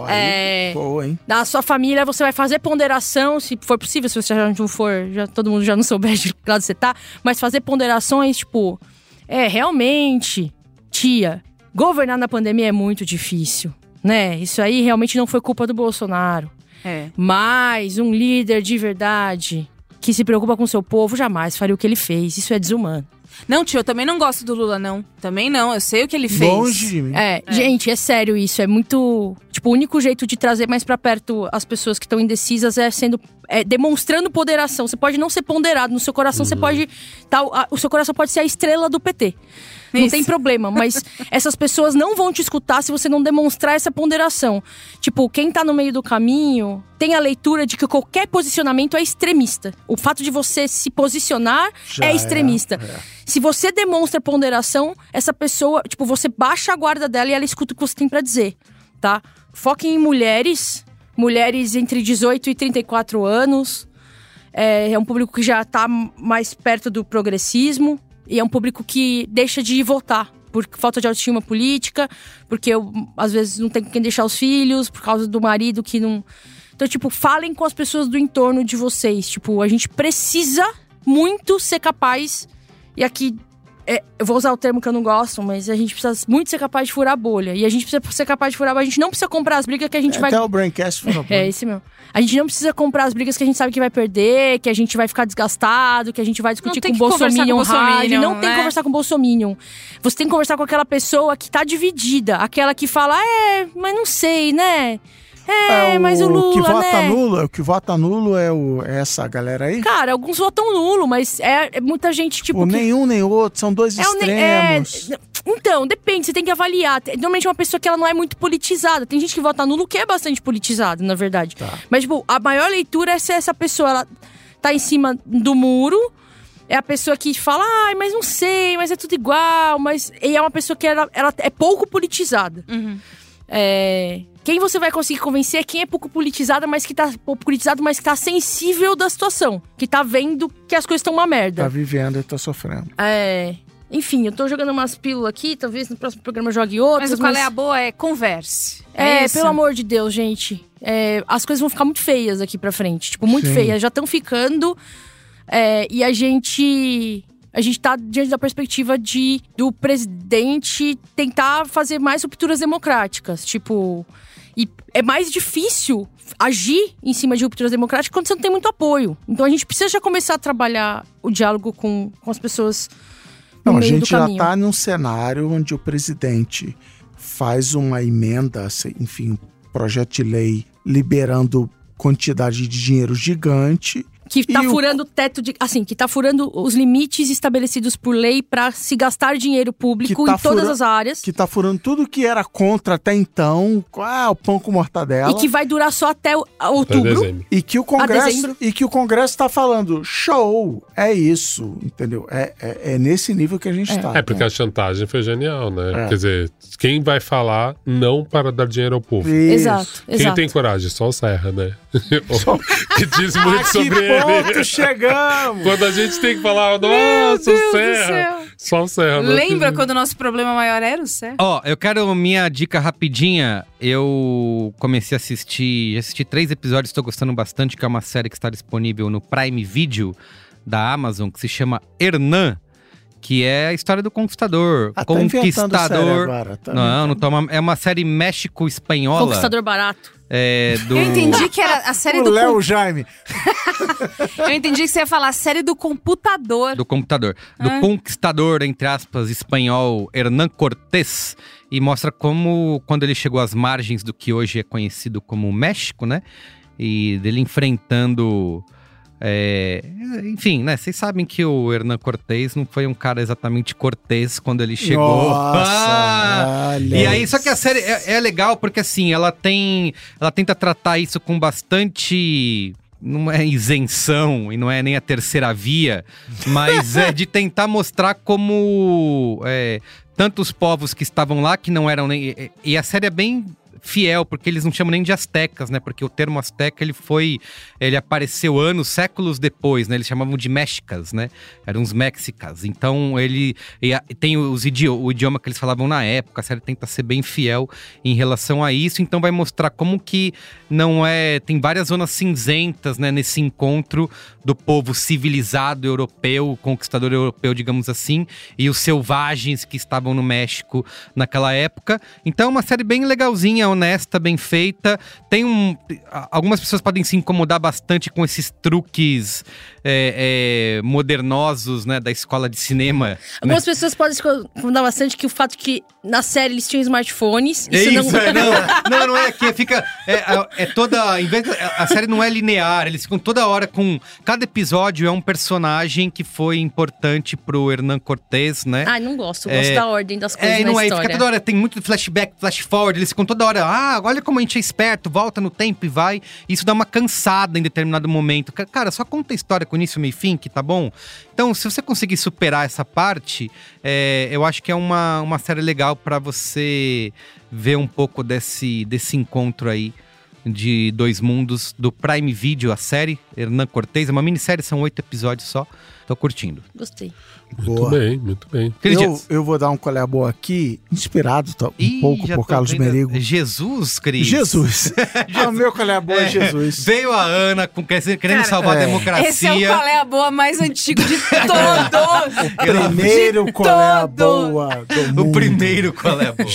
Aí, É, boa, hein? na sua família, você vai fazer ponderação, se for possível, se você já não for, já todo mundo já não souber de que lado você tá, mas fazer ponderações, tipo, é, realmente, tia, governar na pandemia é muito difícil, né? Isso aí realmente não foi culpa do Bolsonaro. É. Mas um líder de verdade que se preocupa com seu povo jamais faria o que ele fez. Isso é desumano. Não, tio, eu também não gosto do Lula, não. Também não, eu sei o que ele fez. Longe de mim. É, gente, é sério isso. É muito. Tipo, o único jeito de trazer mais pra perto as pessoas que estão indecisas é sendo. É, demonstrando ponderação. Você pode não ser ponderado. No seu coração, você pode. Tá, o seu coração pode ser a estrela do PT. Não Isso. tem problema, mas (laughs) essas pessoas não vão te escutar se você não demonstrar essa ponderação. Tipo, quem tá no meio do caminho tem a leitura de que qualquer posicionamento é extremista. O fato de você se posicionar Já é é, extremista. é. Se você demonstra ponderação, essa pessoa, tipo, você baixa a guarda dela e ela escuta o que você tem pra dizer, tá? Foquem em mulheres, mulheres entre 18 e 34 anos. É, é um público que já tá mais perto do progressismo e é um público que deixa de votar por falta de autoestima política, porque eu, às vezes não tem quem deixar os filhos, por causa do marido que não. Então, tipo, falem com as pessoas do entorno de vocês. Tipo, a gente precisa muito ser capaz. E aqui, é, eu vou usar o termo que eu não gosto, mas a gente precisa muito ser capaz de furar a bolha. E a gente precisa ser capaz de furar a bolha. A gente não precisa comprar as brigas que a gente vai. Até o Braincast foi (laughs) É esse mesmo. A gente não precisa comprar as brigas que a gente sabe que vai perder, que a gente vai ficar desgastado, que a gente vai discutir com o conversar com Bolsominion Bolsominion. Não tem que né? conversar com o Bolsominion. Você tem que conversar com aquela pessoa que tá dividida. Aquela que fala, é, mas não sei, né? É, mas o Lula, que vota né? nulo, o que vota nulo é, o, é essa galera aí? Cara, alguns votam nulo, mas é, é muita gente, tipo. Tipo, que- nenhum nem outro, são dois É o ne- é, extremos. então, depende, você tem que avaliar. Normalmente é uma pessoa que ela não é muito politizada. Tem gente que vota nulo que é bastante politizado, na verdade. Tá. Mas, tipo, a maior leitura é se essa pessoa ela tá em cima do muro. É a pessoa que fala, ai, mas não sei, mas é tudo igual, mas. E é uma pessoa que ela, ela é pouco politizada. É, Quem você vai conseguir convencer é quem é pouco politizada, mas que tá pouco politizado, mas que tá sensível da situação. Que tá vendo que as coisas estão uma merda. Tá vivendo e tá sofrendo. É. Enfim, eu tô jogando umas pílulas aqui, talvez no próximo programa eu jogue outras. Mas o qual é a boa é converse. É, isso? pelo amor de Deus, gente. É, as coisas vão ficar muito feias aqui pra frente. Tipo, muito Sim. feias. Já estão ficando. É, e a gente. A gente tá diante da perspectiva de do presidente tentar fazer mais rupturas democráticas. Tipo. E é mais difícil agir em cima de rupturas democráticas quando você não tem muito apoio. Então a gente precisa já começar a trabalhar o diálogo com, com as pessoas no Não, a meio gente do já caminho. tá num cenário onde o presidente faz uma emenda, enfim, um projeto de lei liberando quantidade de dinheiro gigante. Que tá E furando o teto de. Assim, que tá furando os limites estabelecidos por lei pra se gastar dinheiro público tá em todas fura- as áreas. Que tá furando tudo que era contra até então. Ah, o pão com mortadela. E que vai durar só até Até outubro. dezembro. E que o Congresso e que o Congresso está falando show é isso entendeu é, é, é nesse nível que a gente está É, porque a chantagem foi genial, né? É. Quer dizer, quem vai falar não para dar dinheiro ao povo? Exato, Quem exato. tem coragem? Só o Serra, né? (laughs) (laughs) que diz muito sobre ele. Ponto (laughs) chegamos! Quando a gente tem que falar, nossa, o Serra. céu. Só o Serra. né? Lembra quando o nosso problema maior era o Serra? Ó, eu quero minha dica rapidinha. Eu comecei a assistir, já assisti três episódios, estou gostando bastante, que é uma série que está disponível no Prime Video da Amazon, que se chama Hernan, que é a história do conquistador. Ah, tá conquistador. agora, tá não, não toma. É uma série México-espanhola. Conquistador barato. É, do... Eu entendi que era a série O do Léo com- Jaime. (laughs) Eu entendi que você ia falar a série do computador. do computador. Do Ah. conquistador, entre aspas, espanhol Hernán Cortés. E mostra como, quando ele chegou às margens do que hoje é conhecido como México, né? E dele enfrentando. É, enfim, né? Vocês sabem que o Hernán Cortés não foi um cara exatamente cortês quando ele chegou. Nossa, Ah! E aí, só que a série é, é legal porque assim, ela tem. Ela tenta tratar isso com bastante. Não é isenção e não é nem a terceira via, mas é de (laughs) tentar mostrar como é, tantos povos que estavam lá que não eram nem. E a série é bem fiel, porque eles não chamam nem de astecas, né? Porque o termo asteca ele foi. Ele apareceu anos, séculos depois, né? Eles chamavam de mexicas, né? Eram os mexicas. Então ele. tem os idi o idioma que eles falavam na época, a série tenta ser bem fiel em relação a isso, então vai mostrar como que não é. Tem várias zonas cinzentas, né? Nesse encontro do povo civilizado europeu, conquistador europeu, digamos assim, e os selvagens que estavam no México naquela época. Então é uma série bem legalzinha, honesta, bem feita. Tem um. Algumas pessoas podem se incomodar bastante com esses truques é, é, modernosos, né, da escola de cinema. né? Algumas pessoas podem se incomodar bastante que o fato que na série eles tinham smartphones. É isso, não... é, (laughs) não, não, não é que fica. É, é- é toda. Em vez a série não é linear, eles ficam toda hora com. Cada episódio é um personagem que foi importante pro Hernan Cortés, né? Ai, não gosto. Eu gosto É, da ordem das coisas É, não é, história. fica toda hora, tem muito flashback, flash forward, eles ficam toda hora, ah, olha como a gente é esperto, volta no tempo e vai. Isso dá uma cansada em determinado momento. Ca- Cara, só conta a história com início, meio e fim, que tá bom? Então, se você conseguir superar essa parte, é, eu acho que é uma, uma série legal pra você ver um pouco desse, desse encontro aí de dois mundos do Prime Video, a série, Hernan Cortez, é uma minissérie, são oito episódios só. Tô curtindo. Gostei. Muito Boa. bem, muito bem. Eu, eu vou dar um colher boa aqui, inspirado tá, um Ih, pouco por Carlos vendo- Merigo. Jesus, Cris. Jesus. Ah, (laughs) o meu colher boa é, Jesus. Veio a Ana com, querendo Cara, salvar a é. democracia. Esse é o é a boa mais antigo de todos. (laughs) Primeiro De colher boa do mundo. O primeiro é a boa? Puta que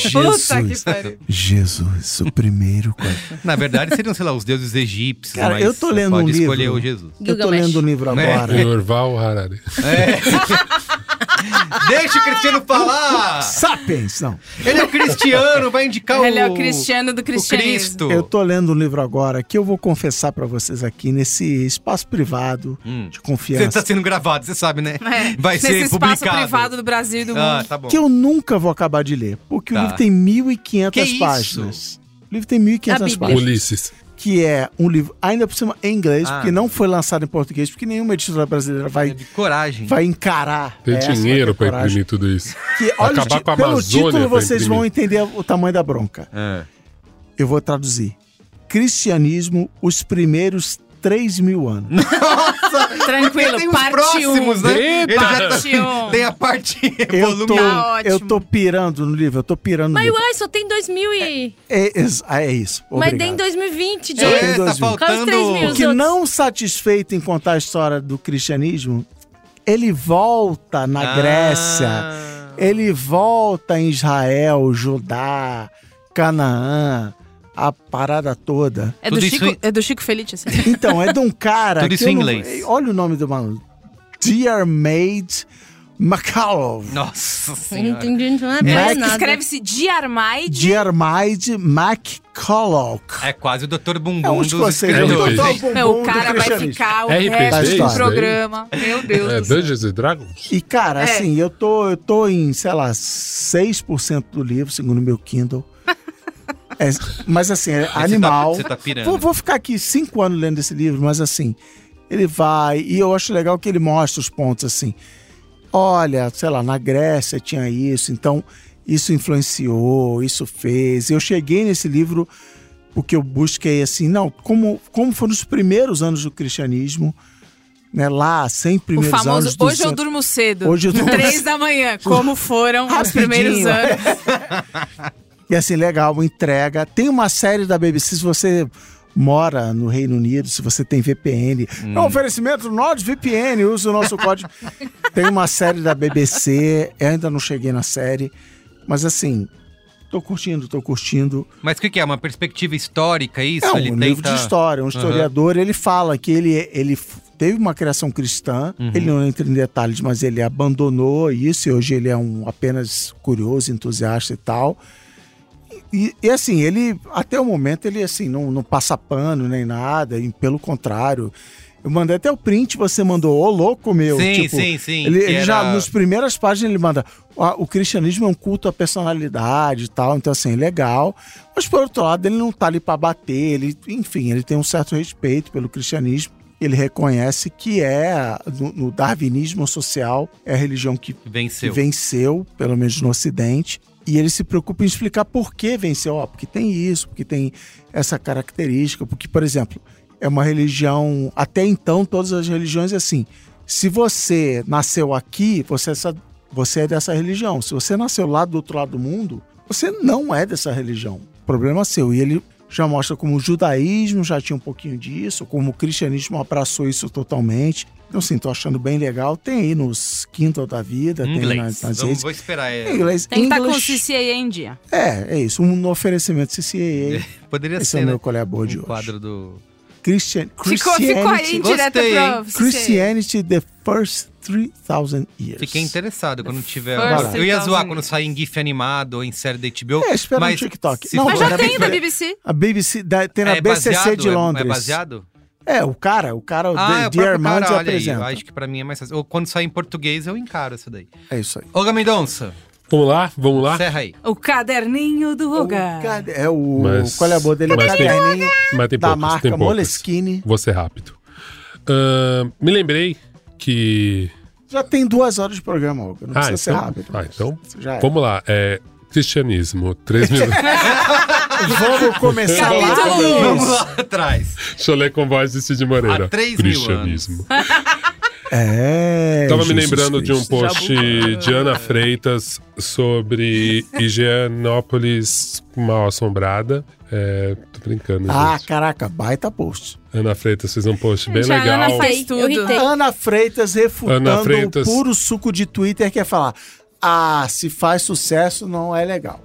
Jesus. pariu. Jesus, o primeiro colher. Na verdade, seriam, sei lá, os deuses egípcios. Cara, mas eu tô lendo um livro. escolher o Jesus. Eu tô lendo um livro É. agora. Yorval Harari. (laughs) (laughs) Deixa o Cristiano falar! Sapiens, não. Ele é o Cristiano, vai indicar o. Ele é o Cristiano do cristianismo. Cristo. Eu tô lendo um livro agora que eu vou confessar pra vocês aqui nesse espaço privado Hum. de Você confiança. tá sendo gravado, você sabe, né? É, Vai nesse ser espaço publicado. privado do Brasil e do Ah, mundo. tá bom. Que eu nunca vou acabar de ler, porque Tá. o livro tem 1.500 Que isso? páginas. O livro tem A 1.500 Bíblia. páginas. Ulisses. Que é um livro, ainda por cima, em inglês, Ah. porque não foi lançado em português, porque nenhuma editora brasileira É vai, de coragem. vai encarar. Tem essa, dinheiro coragem. imprimir tudo isso. Que, olha, Acabar com a pelo Amazônia título vocês vão entender o tamanho da bronca. É. Eu vou traduzir. Cristianismo, os primeiros 3 mil anos. (laughs) Tranquilo, Tem parte próximos, um. né? Ele já tá- Parte um. Tem a parte. (laughs) Eu volume tô. Tá ótimo. eu tô pirando no livro, eu tô pirando no Mas livro. uai, só tem 2000 e... É, é, é isso. Mas Obrigado. tem em 2020, É, Jay. tem É, tá mil. Mil. faltando. Os que não satisfeito em contar a história do cristianismo, ele volta na Ah. Grécia, ele volta em Israel, Judá, Canaã, a parada toda. É do, Chico, em- é do Chico Felice, assim. (laughs) Então, é de um cara. Tudo que isso eu em não- inglês. Olha o nome do maluco. Dear Maid McCallum. Nossa Não senhora. entendi não é Mac- nada. Escreve-se Diarmaide. Dear Maid McCulloch. É quase o Dr. Bumbum É um dos escocês. É, É o escritores. Dr. Bumbum Meu, o do cara vai ficar o RPG resto isso do programa. Meu Deus É. Dungeons and Dragons? E, cara, É. assim, eu tô, eu tô em, sei lá, 6% do livro, segundo o meu Kindle. (laughs) É, mas, assim, é Você tá- animal. Você tá pirando. Vou, vou ficar aqui cinco anos lendo esse livro, mas, assim, ele vai. E eu acho legal que ele mostra os pontos, assim. Olha, sei lá, na Grécia tinha isso, então isso influenciou, isso fez. Eu cheguei nesse livro porque eu busquei, assim, não, como, como foram os primeiros anos do cristianismo né, lá, 100 O primeiros famoso anos hoje eu centro- durmo cedo. Hoje eu durmo Três da manhã. (laughs) Como foram os primeiros anos. (laughs) E assim, legal, entrega. Tem uma série da BBC, se você mora no Reino Unido, se você tem VPN. É um oferecimento NordVPN, usa o nosso código. (laughs) tem uma série da BBC, eu ainda não cheguei na série, mas assim, tô curtindo, tô curtindo. Mas o que, que é? Uma perspectiva histórica, isso? É um ele livro tenta... de história, um historiador, ele fala que ele, ele teve uma criação cristã, Uhum. ele não entra em detalhes, mas ele abandonou isso e hoje ele é um apenas curioso, entusiasta e tal. E, e, assim, ele, até o momento, ele assim, não, não passa pano nem nada, e pelo contrário. Eu mandei até o print, você mandou, ô louco meu. Sim, tipo, sim, sim, Ele, ele já, era- nos primeiras páginas, ele manda, "Ah, o cristianismo é um culto à personalidade e tal, então assim, legal. Mas por outro lado, ele não tá ali para bater, ele, enfim, ele tem um certo respeito pelo cristianismo. Ele reconhece que é, no, no darwinismo social, é a religião que Venceu. que venceu, pelo menos no Ocidente. E ele se preocupa em explicar por que venceu. Ó, porque tem isso, porque tem essa característica. Porque, por exemplo, é uma religião. Até então, todas as religiões é assim. Se você nasceu aqui, você é, essa- você é dessa religião. Se você nasceu lá do outro lado do mundo, você não é dessa religião. Problema seu. E ele já mostra como o judaísmo já tinha um pouquinho disso, como o cristianismo abraçou isso totalmente. Então, assim, tô achando bem legal. Tem aí nos Kindle da vida, tem Inglês. nas, nas Vamos, redes. vou esperar. É, inglês. Tem que estar com o CCA em dia. É, é isso. Um oferecimento CCAA. (laughs) Poderia Esse ser, é o né? meu colher boa de um hoje. quadro do... Christian, Ficou, ficou aí Christianity, direto Gostei, pro? CCA. Christianity the first 3000 years. Fiquei interessado quando tiver. First Eu ia zoar 3000 quando sair em GIF animado ou em série da HBO. É, espera no mas TikTok. se Não, Mas já tem da BBC. A BBC da- tem na é BCC baseado? de É- Londres. É, baseado? É, o cara, o cara, o Ah, The, é o The próprio Armand cara, olha aí. apresenta. Eu acho que pra mim é mais fácil. Ou quando sair em português, eu encaro isso daí. É isso aí. Olga Mendonça, Vamos lá? Vamos lá? encerra aí. O caderninho do O Rogar. cade- É o. Mas- qual é a boa dele? O mas tem- caderninho Mas tem da poucas, marca tem. Moleskine. Vou ser rápido. Ahn, me lembrei que. Já tem duas horas de programa, Olga. Não Ah, precisa ser então, rápido. ah, então Já é. vamos lá. É, cristianismo, três minutos. (laughs) Vamos começar lá. Vamos lá atrás. Deixa eu ler com voz de Cid Moreira. Há três mil cristianismo. É. Tava me lembrando de um Cristo. post de Ana Freitas sobre (laughs) Higienópolis mal assombrada. É, tô brincando. Ah, gente. caraca, baita post. Ana Freitas fez um post bem a legal. Ana faz tudo. Ana Freitas refutando Ana Freitas. o puro suco de Twitter que é falar: ah, se faz sucesso não é legal.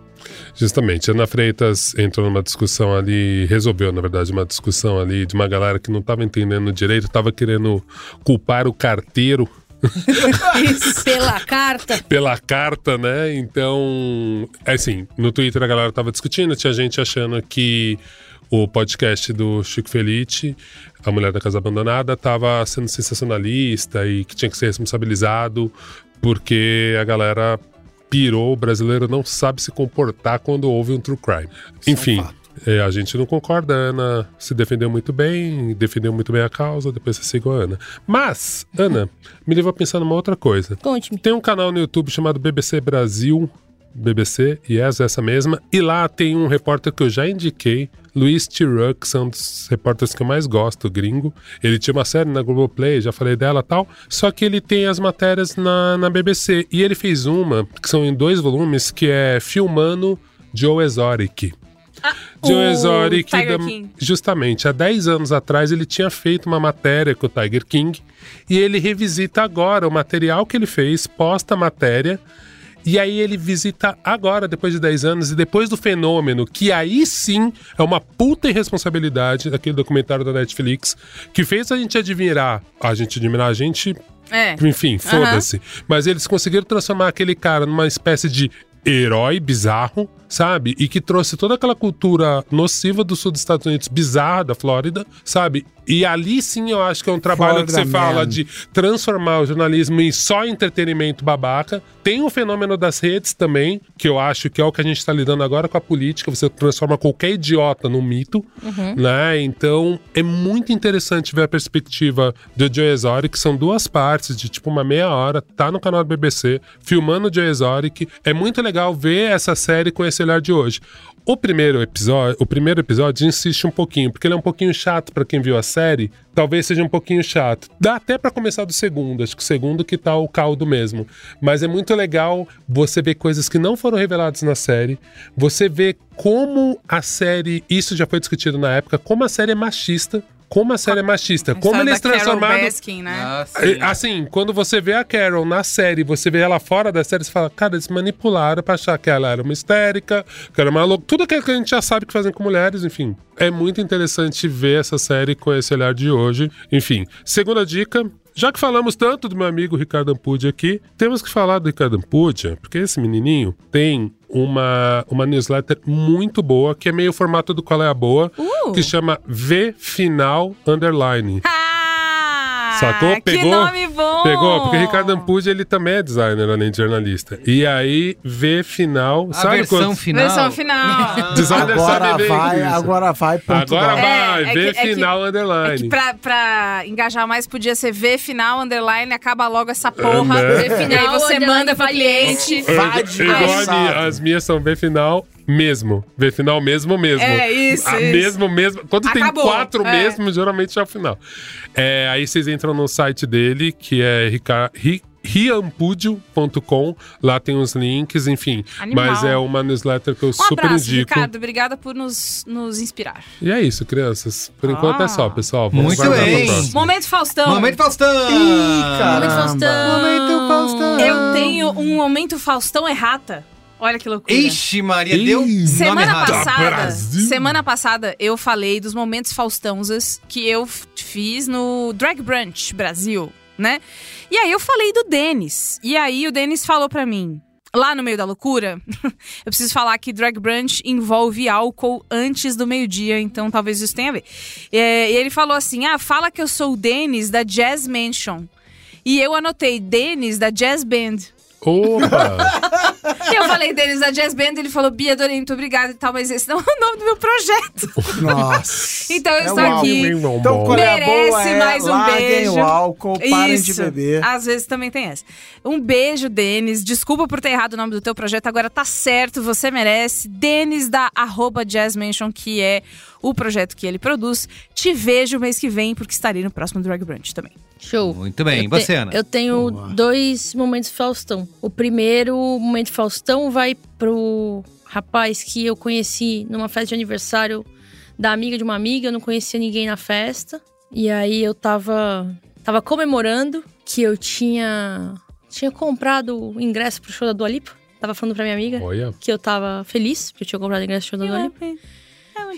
Justamente, Ana Freitas entrou numa discussão ali, resolveu, na verdade, uma discussão ali de uma galera que não estava entendendo direito, estava querendo culpar o carteiro (laughs) Pela carta. pela carta, né? Então, é assim, no Twitter a galera tava discutindo, tinha gente achando que o podcast do Chico Felice, A Mulher da Casa Abandonada, tava sendo sensacionalista e que tinha que ser responsabilizado porque a galera pirou, o brasileiro não sabe se comportar quando houve um true crime. Enfim, é, a gente não concorda, a Ana se defendeu muito bem, defendeu muito bem a causa, depois você sigam a Ana. Mas, Ana, me levou a pensar numa outra coisa. Conte-me. Tem um canal no YouTube chamado BBC Brasil, BBC, yes, essa mesma, e lá tem um repórter que eu já indiquei, Luiz Tiruck, que são um dos repórteres que eu mais gosto, gringo. Ele tinha uma série na Globoplay, já falei dela e tal, só que ele tem as matérias na, na BBC, e ele fez uma, que são em dois volumes, que é Filmando Joe Exotic. Joe o Exotic, Tiger da- King. justamente, há 10 anos atrás ele tinha feito uma matéria com o Tiger King e ele revisita agora o material que ele fez, posta a matéria e aí ele visita agora, depois de 10 anos, e depois do fenômeno, que aí sim é uma puta irresponsabilidade daquele documentário da Netflix, que fez a gente admirar, a gente admirar a gente É. enfim, foda-se. Mas eles conseguiram transformar aquele cara numa espécie de herói bizarro, sabe? E que trouxe toda aquela cultura nociva do sul dos Estados Unidos, bizarra da Flórida, sabe? E ali sim eu acho que é um trabalho que você Florida fala Man. de transformar o jornalismo em só entretenimento babaca. Tem o fenômeno das redes também, que eu acho que é o que a gente está lidando agora com a política. Você transforma qualquer idiota num mito, né? Então é muito interessante ver a perspectiva do Joe Exotic, que são duas partes de tipo uma meia hora, tá no canal do BBC, filmando o Joe Exotic. É muito legal ver essa série com esse esse olhar de hoje. O primeiro episódio, o primeiro episódio insiste um pouquinho, porque ele é um pouquinho chato pra quem viu a série. Talvez seja um pouquinho chato. Dá até pra começar do segundo, acho que o segundo que tá o caldo mesmo. Mas é muito legal você ver coisas que não foram reveladas na série. Você vê como a série, isso já foi discutido na época, como a série é machista. Como a série é machista, como eles transformaram Baskin, né? Ah, Assim, quando você vê a Carol na série, você vê ela fora da série, você fala, cara, eles manipularam pra achar que ela era uma histérica, que era uma louca. Tudo aquilo que a gente já sabe que fazem com mulheres, enfim. É muito interessante ver essa série com esse olhar de hoje. Enfim, segunda dica. Já que falamos tanto do meu amigo Ricardo Ampudia aqui, temos que falar do Ricardo Ampudia, porque esse menininho tem uma, uma newsletter muito boa, que é meio o formato do Qual é a Boa, Uh! que chama V Final Underline. Ah, Sacou? Que Pegou? nome bom! Pegou? Porque Ricardo Ampudia, ele também é designer, além de jornalista. E aí, V final. A sabe versão quando... final. Versão final. (laughs) Designer Agora sabe vai, agora vai, ponto Agora vai, É, é V que- é que- final É underline. que pra, pra engajar mais, podia ser V final, underline, acaba logo essa porra. né? V E aí final, você underline, manda pro valiente. cliente. Vai minha, as minhas são V final mesmo. V final mesmo mesmo. É, isso, Ah, isso. Mesmo mesmo. Quando Acabou, tem quatro é. mesmo, geralmente é o final. É, aí vocês entram no site dele, que é rica- riampudio.com. Lá tem os links, enfim. Animal. Mas é uma newsletter que eu Um super abraço, indico. Ricardo. Obrigada por nos, nos inspirar. E é isso, crianças. Por enquanto Ah. é só, pessoal. Vamos Muito bem. Momento Faustão. Momento Faustão! Ih. Momento Faustão. Momento Faustão. Eu tenho um momento Faustão errata. Olha que loucura. Ixi, Maria, Ih. deu nome Semana errado. passada, Brasil. semana passada eu falei dos momentos Faustãozas que eu fiz no Drag Brunch Brasil, né? E aí eu falei do Denis. E aí o Denis falou pra mim, lá no meio da loucura, (laughs) eu preciso falar que Drag Brunch envolve álcool antes do meio-dia, então talvez isso tenha a ver. É, e ele falou assim: "Ah, fala que eu sou o Denis da Jazz Mansion". E eu anotei Denis da Jazz Band. Opa! (laughs) Eu falei Denis da Jazz Band, ele falou, Bia, adorei, muito obrigada e tal, mas esse não é o nome do meu projeto. Nossa. (laughs) Então eu É estou aqui. Então, qual é a Merece boa é mais um larguem beijo. o álcool, parem de Isso. beber. Às vezes também tem essa. Um beijo, Denis. Desculpa por ter errado o nome do teu projeto. Agora tá certo, você merece. Denis da arroba Jazz Mansion, que é o projeto que ele produz. Te vejo mês que vem, porque estarei no próximo Drag Brunch também. Show. Muito bem. Eu Você, te- Ana? Eu tenho Boa. dois momentos Faustão. O primeiro momento Faustão vai pro rapaz que eu conheci numa festa de aniversário da amiga de uma amiga. Eu não conhecia ninguém na festa. E aí eu tava, tava comemorando que eu tinha, tinha comprado o ingresso pro show da Dua Lipa. Tava falando pra minha amiga Olha. que eu tava feliz porque eu tinha comprado o ingresso pro show da Dua Lipa.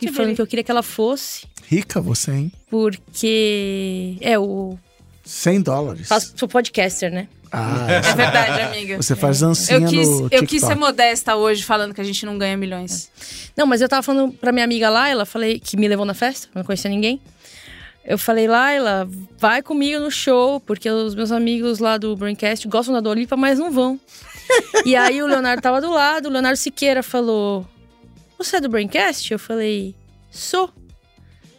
E falando que eu queria que ela fosse. Rica você, hein? Porque. É, o. 100 dólares. Faço, sou podcaster, né? Ah, É verdade, amiga. você faz dancinha Eu quis, no eu quis ser modesta hoje, falando que a gente não ganha milhões. Não, mas eu tava falando pra minha amiga Laila, falei que me levou na festa, não conhecia ninguém. Eu falei, Laila, vai comigo no show, porque os meus amigos lá do Braincast gostam da Dua Lipa, mas não vão. (laughs) e aí o Leonardo tava do lado, o Leonardo Siqueira falou: Você é do Braincast? Eu falei, sou.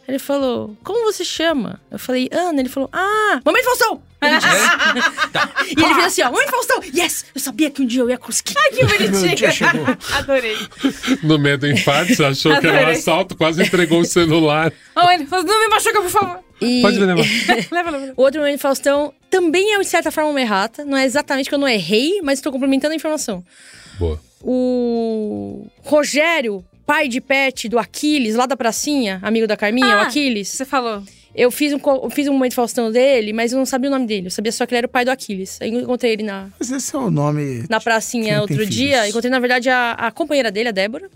Ele falou, como você chama? Eu falei, Ana. Ele falou, ah, Momento Faustão! Ele disse. (laughs) E ele fez assim, ó, Momento Faustão! Yes! Eu sabia que um dia eu ia conseguir. Ai, que (laughs) chegou. Adorei. No meio do empate, você achou que era um Adorei. assalto, quase entregou o celular. (laughs) Oh, ele falou, não me machuca, por favor. E- Pode me levar. Leva, leva. O outro momento Faustão também é, de certa forma, uma errata. Não é exatamente que eu não errei, mas estou complementando a informação. Boa. O Rogério, pai de pet do Aquiles, lá da pracinha, amigo da Carminha, Ah. o Aquiles. Você falou. Eu fiz um, eu fiz um momento Faustão dele, mas eu não sabia o nome dele. Eu sabia só que ele era o pai do Aquiles. Aí eu encontrei ele na, Mas esse é o nome. na pracinha outro dia. filhos? Encontrei, na verdade, a, a companheira dele, a Débora.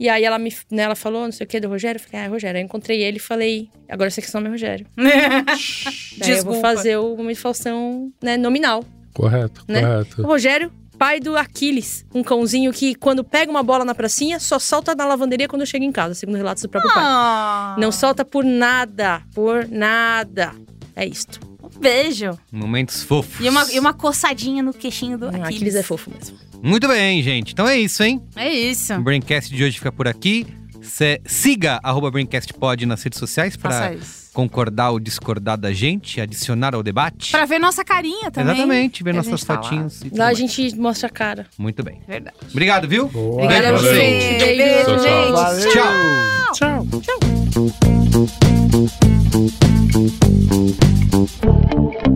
E aí ela me né, ela falou, não sei o que, do Rogério. Eu falei, ah, é Rogério. Aí eu encontrei ele e falei, agora eu sei que esse nome é Rogério. (laughs) Daí eu vou Desculpa. fazer o momento Faustão né, nominal. Correto, Né? O correto. Rogério, pai do Aquiles. Um cãozinho que, quando pega uma bola na pracinha, só solta na lavanderia quando chega em casa, segundo relatos do próprio pai. Ah, Não solta por nada. Por nada. É isto. Um beijo. Momentos fofos. E uma, e uma coçadinha no queixinho do Aquiles. Aquiles é fofo mesmo. Muito bem, gente. Então é isso, hein? É isso. O Braincast de hoje fica por aqui. Cê- siga arroba BraincastPod nas redes sociais Faça para isso concordar ou discordar da gente, adicionar ao debate. Pra ver nossa carinha também. Exatamente, ver nossas fatinhas. E Lá a gente mostra a cara. Muito bem. Verdade. Obrigado, viu? Boa. Obrigada a vocês. Beijo, tchau, gente. Tchau. Tchau. tchau. tchau.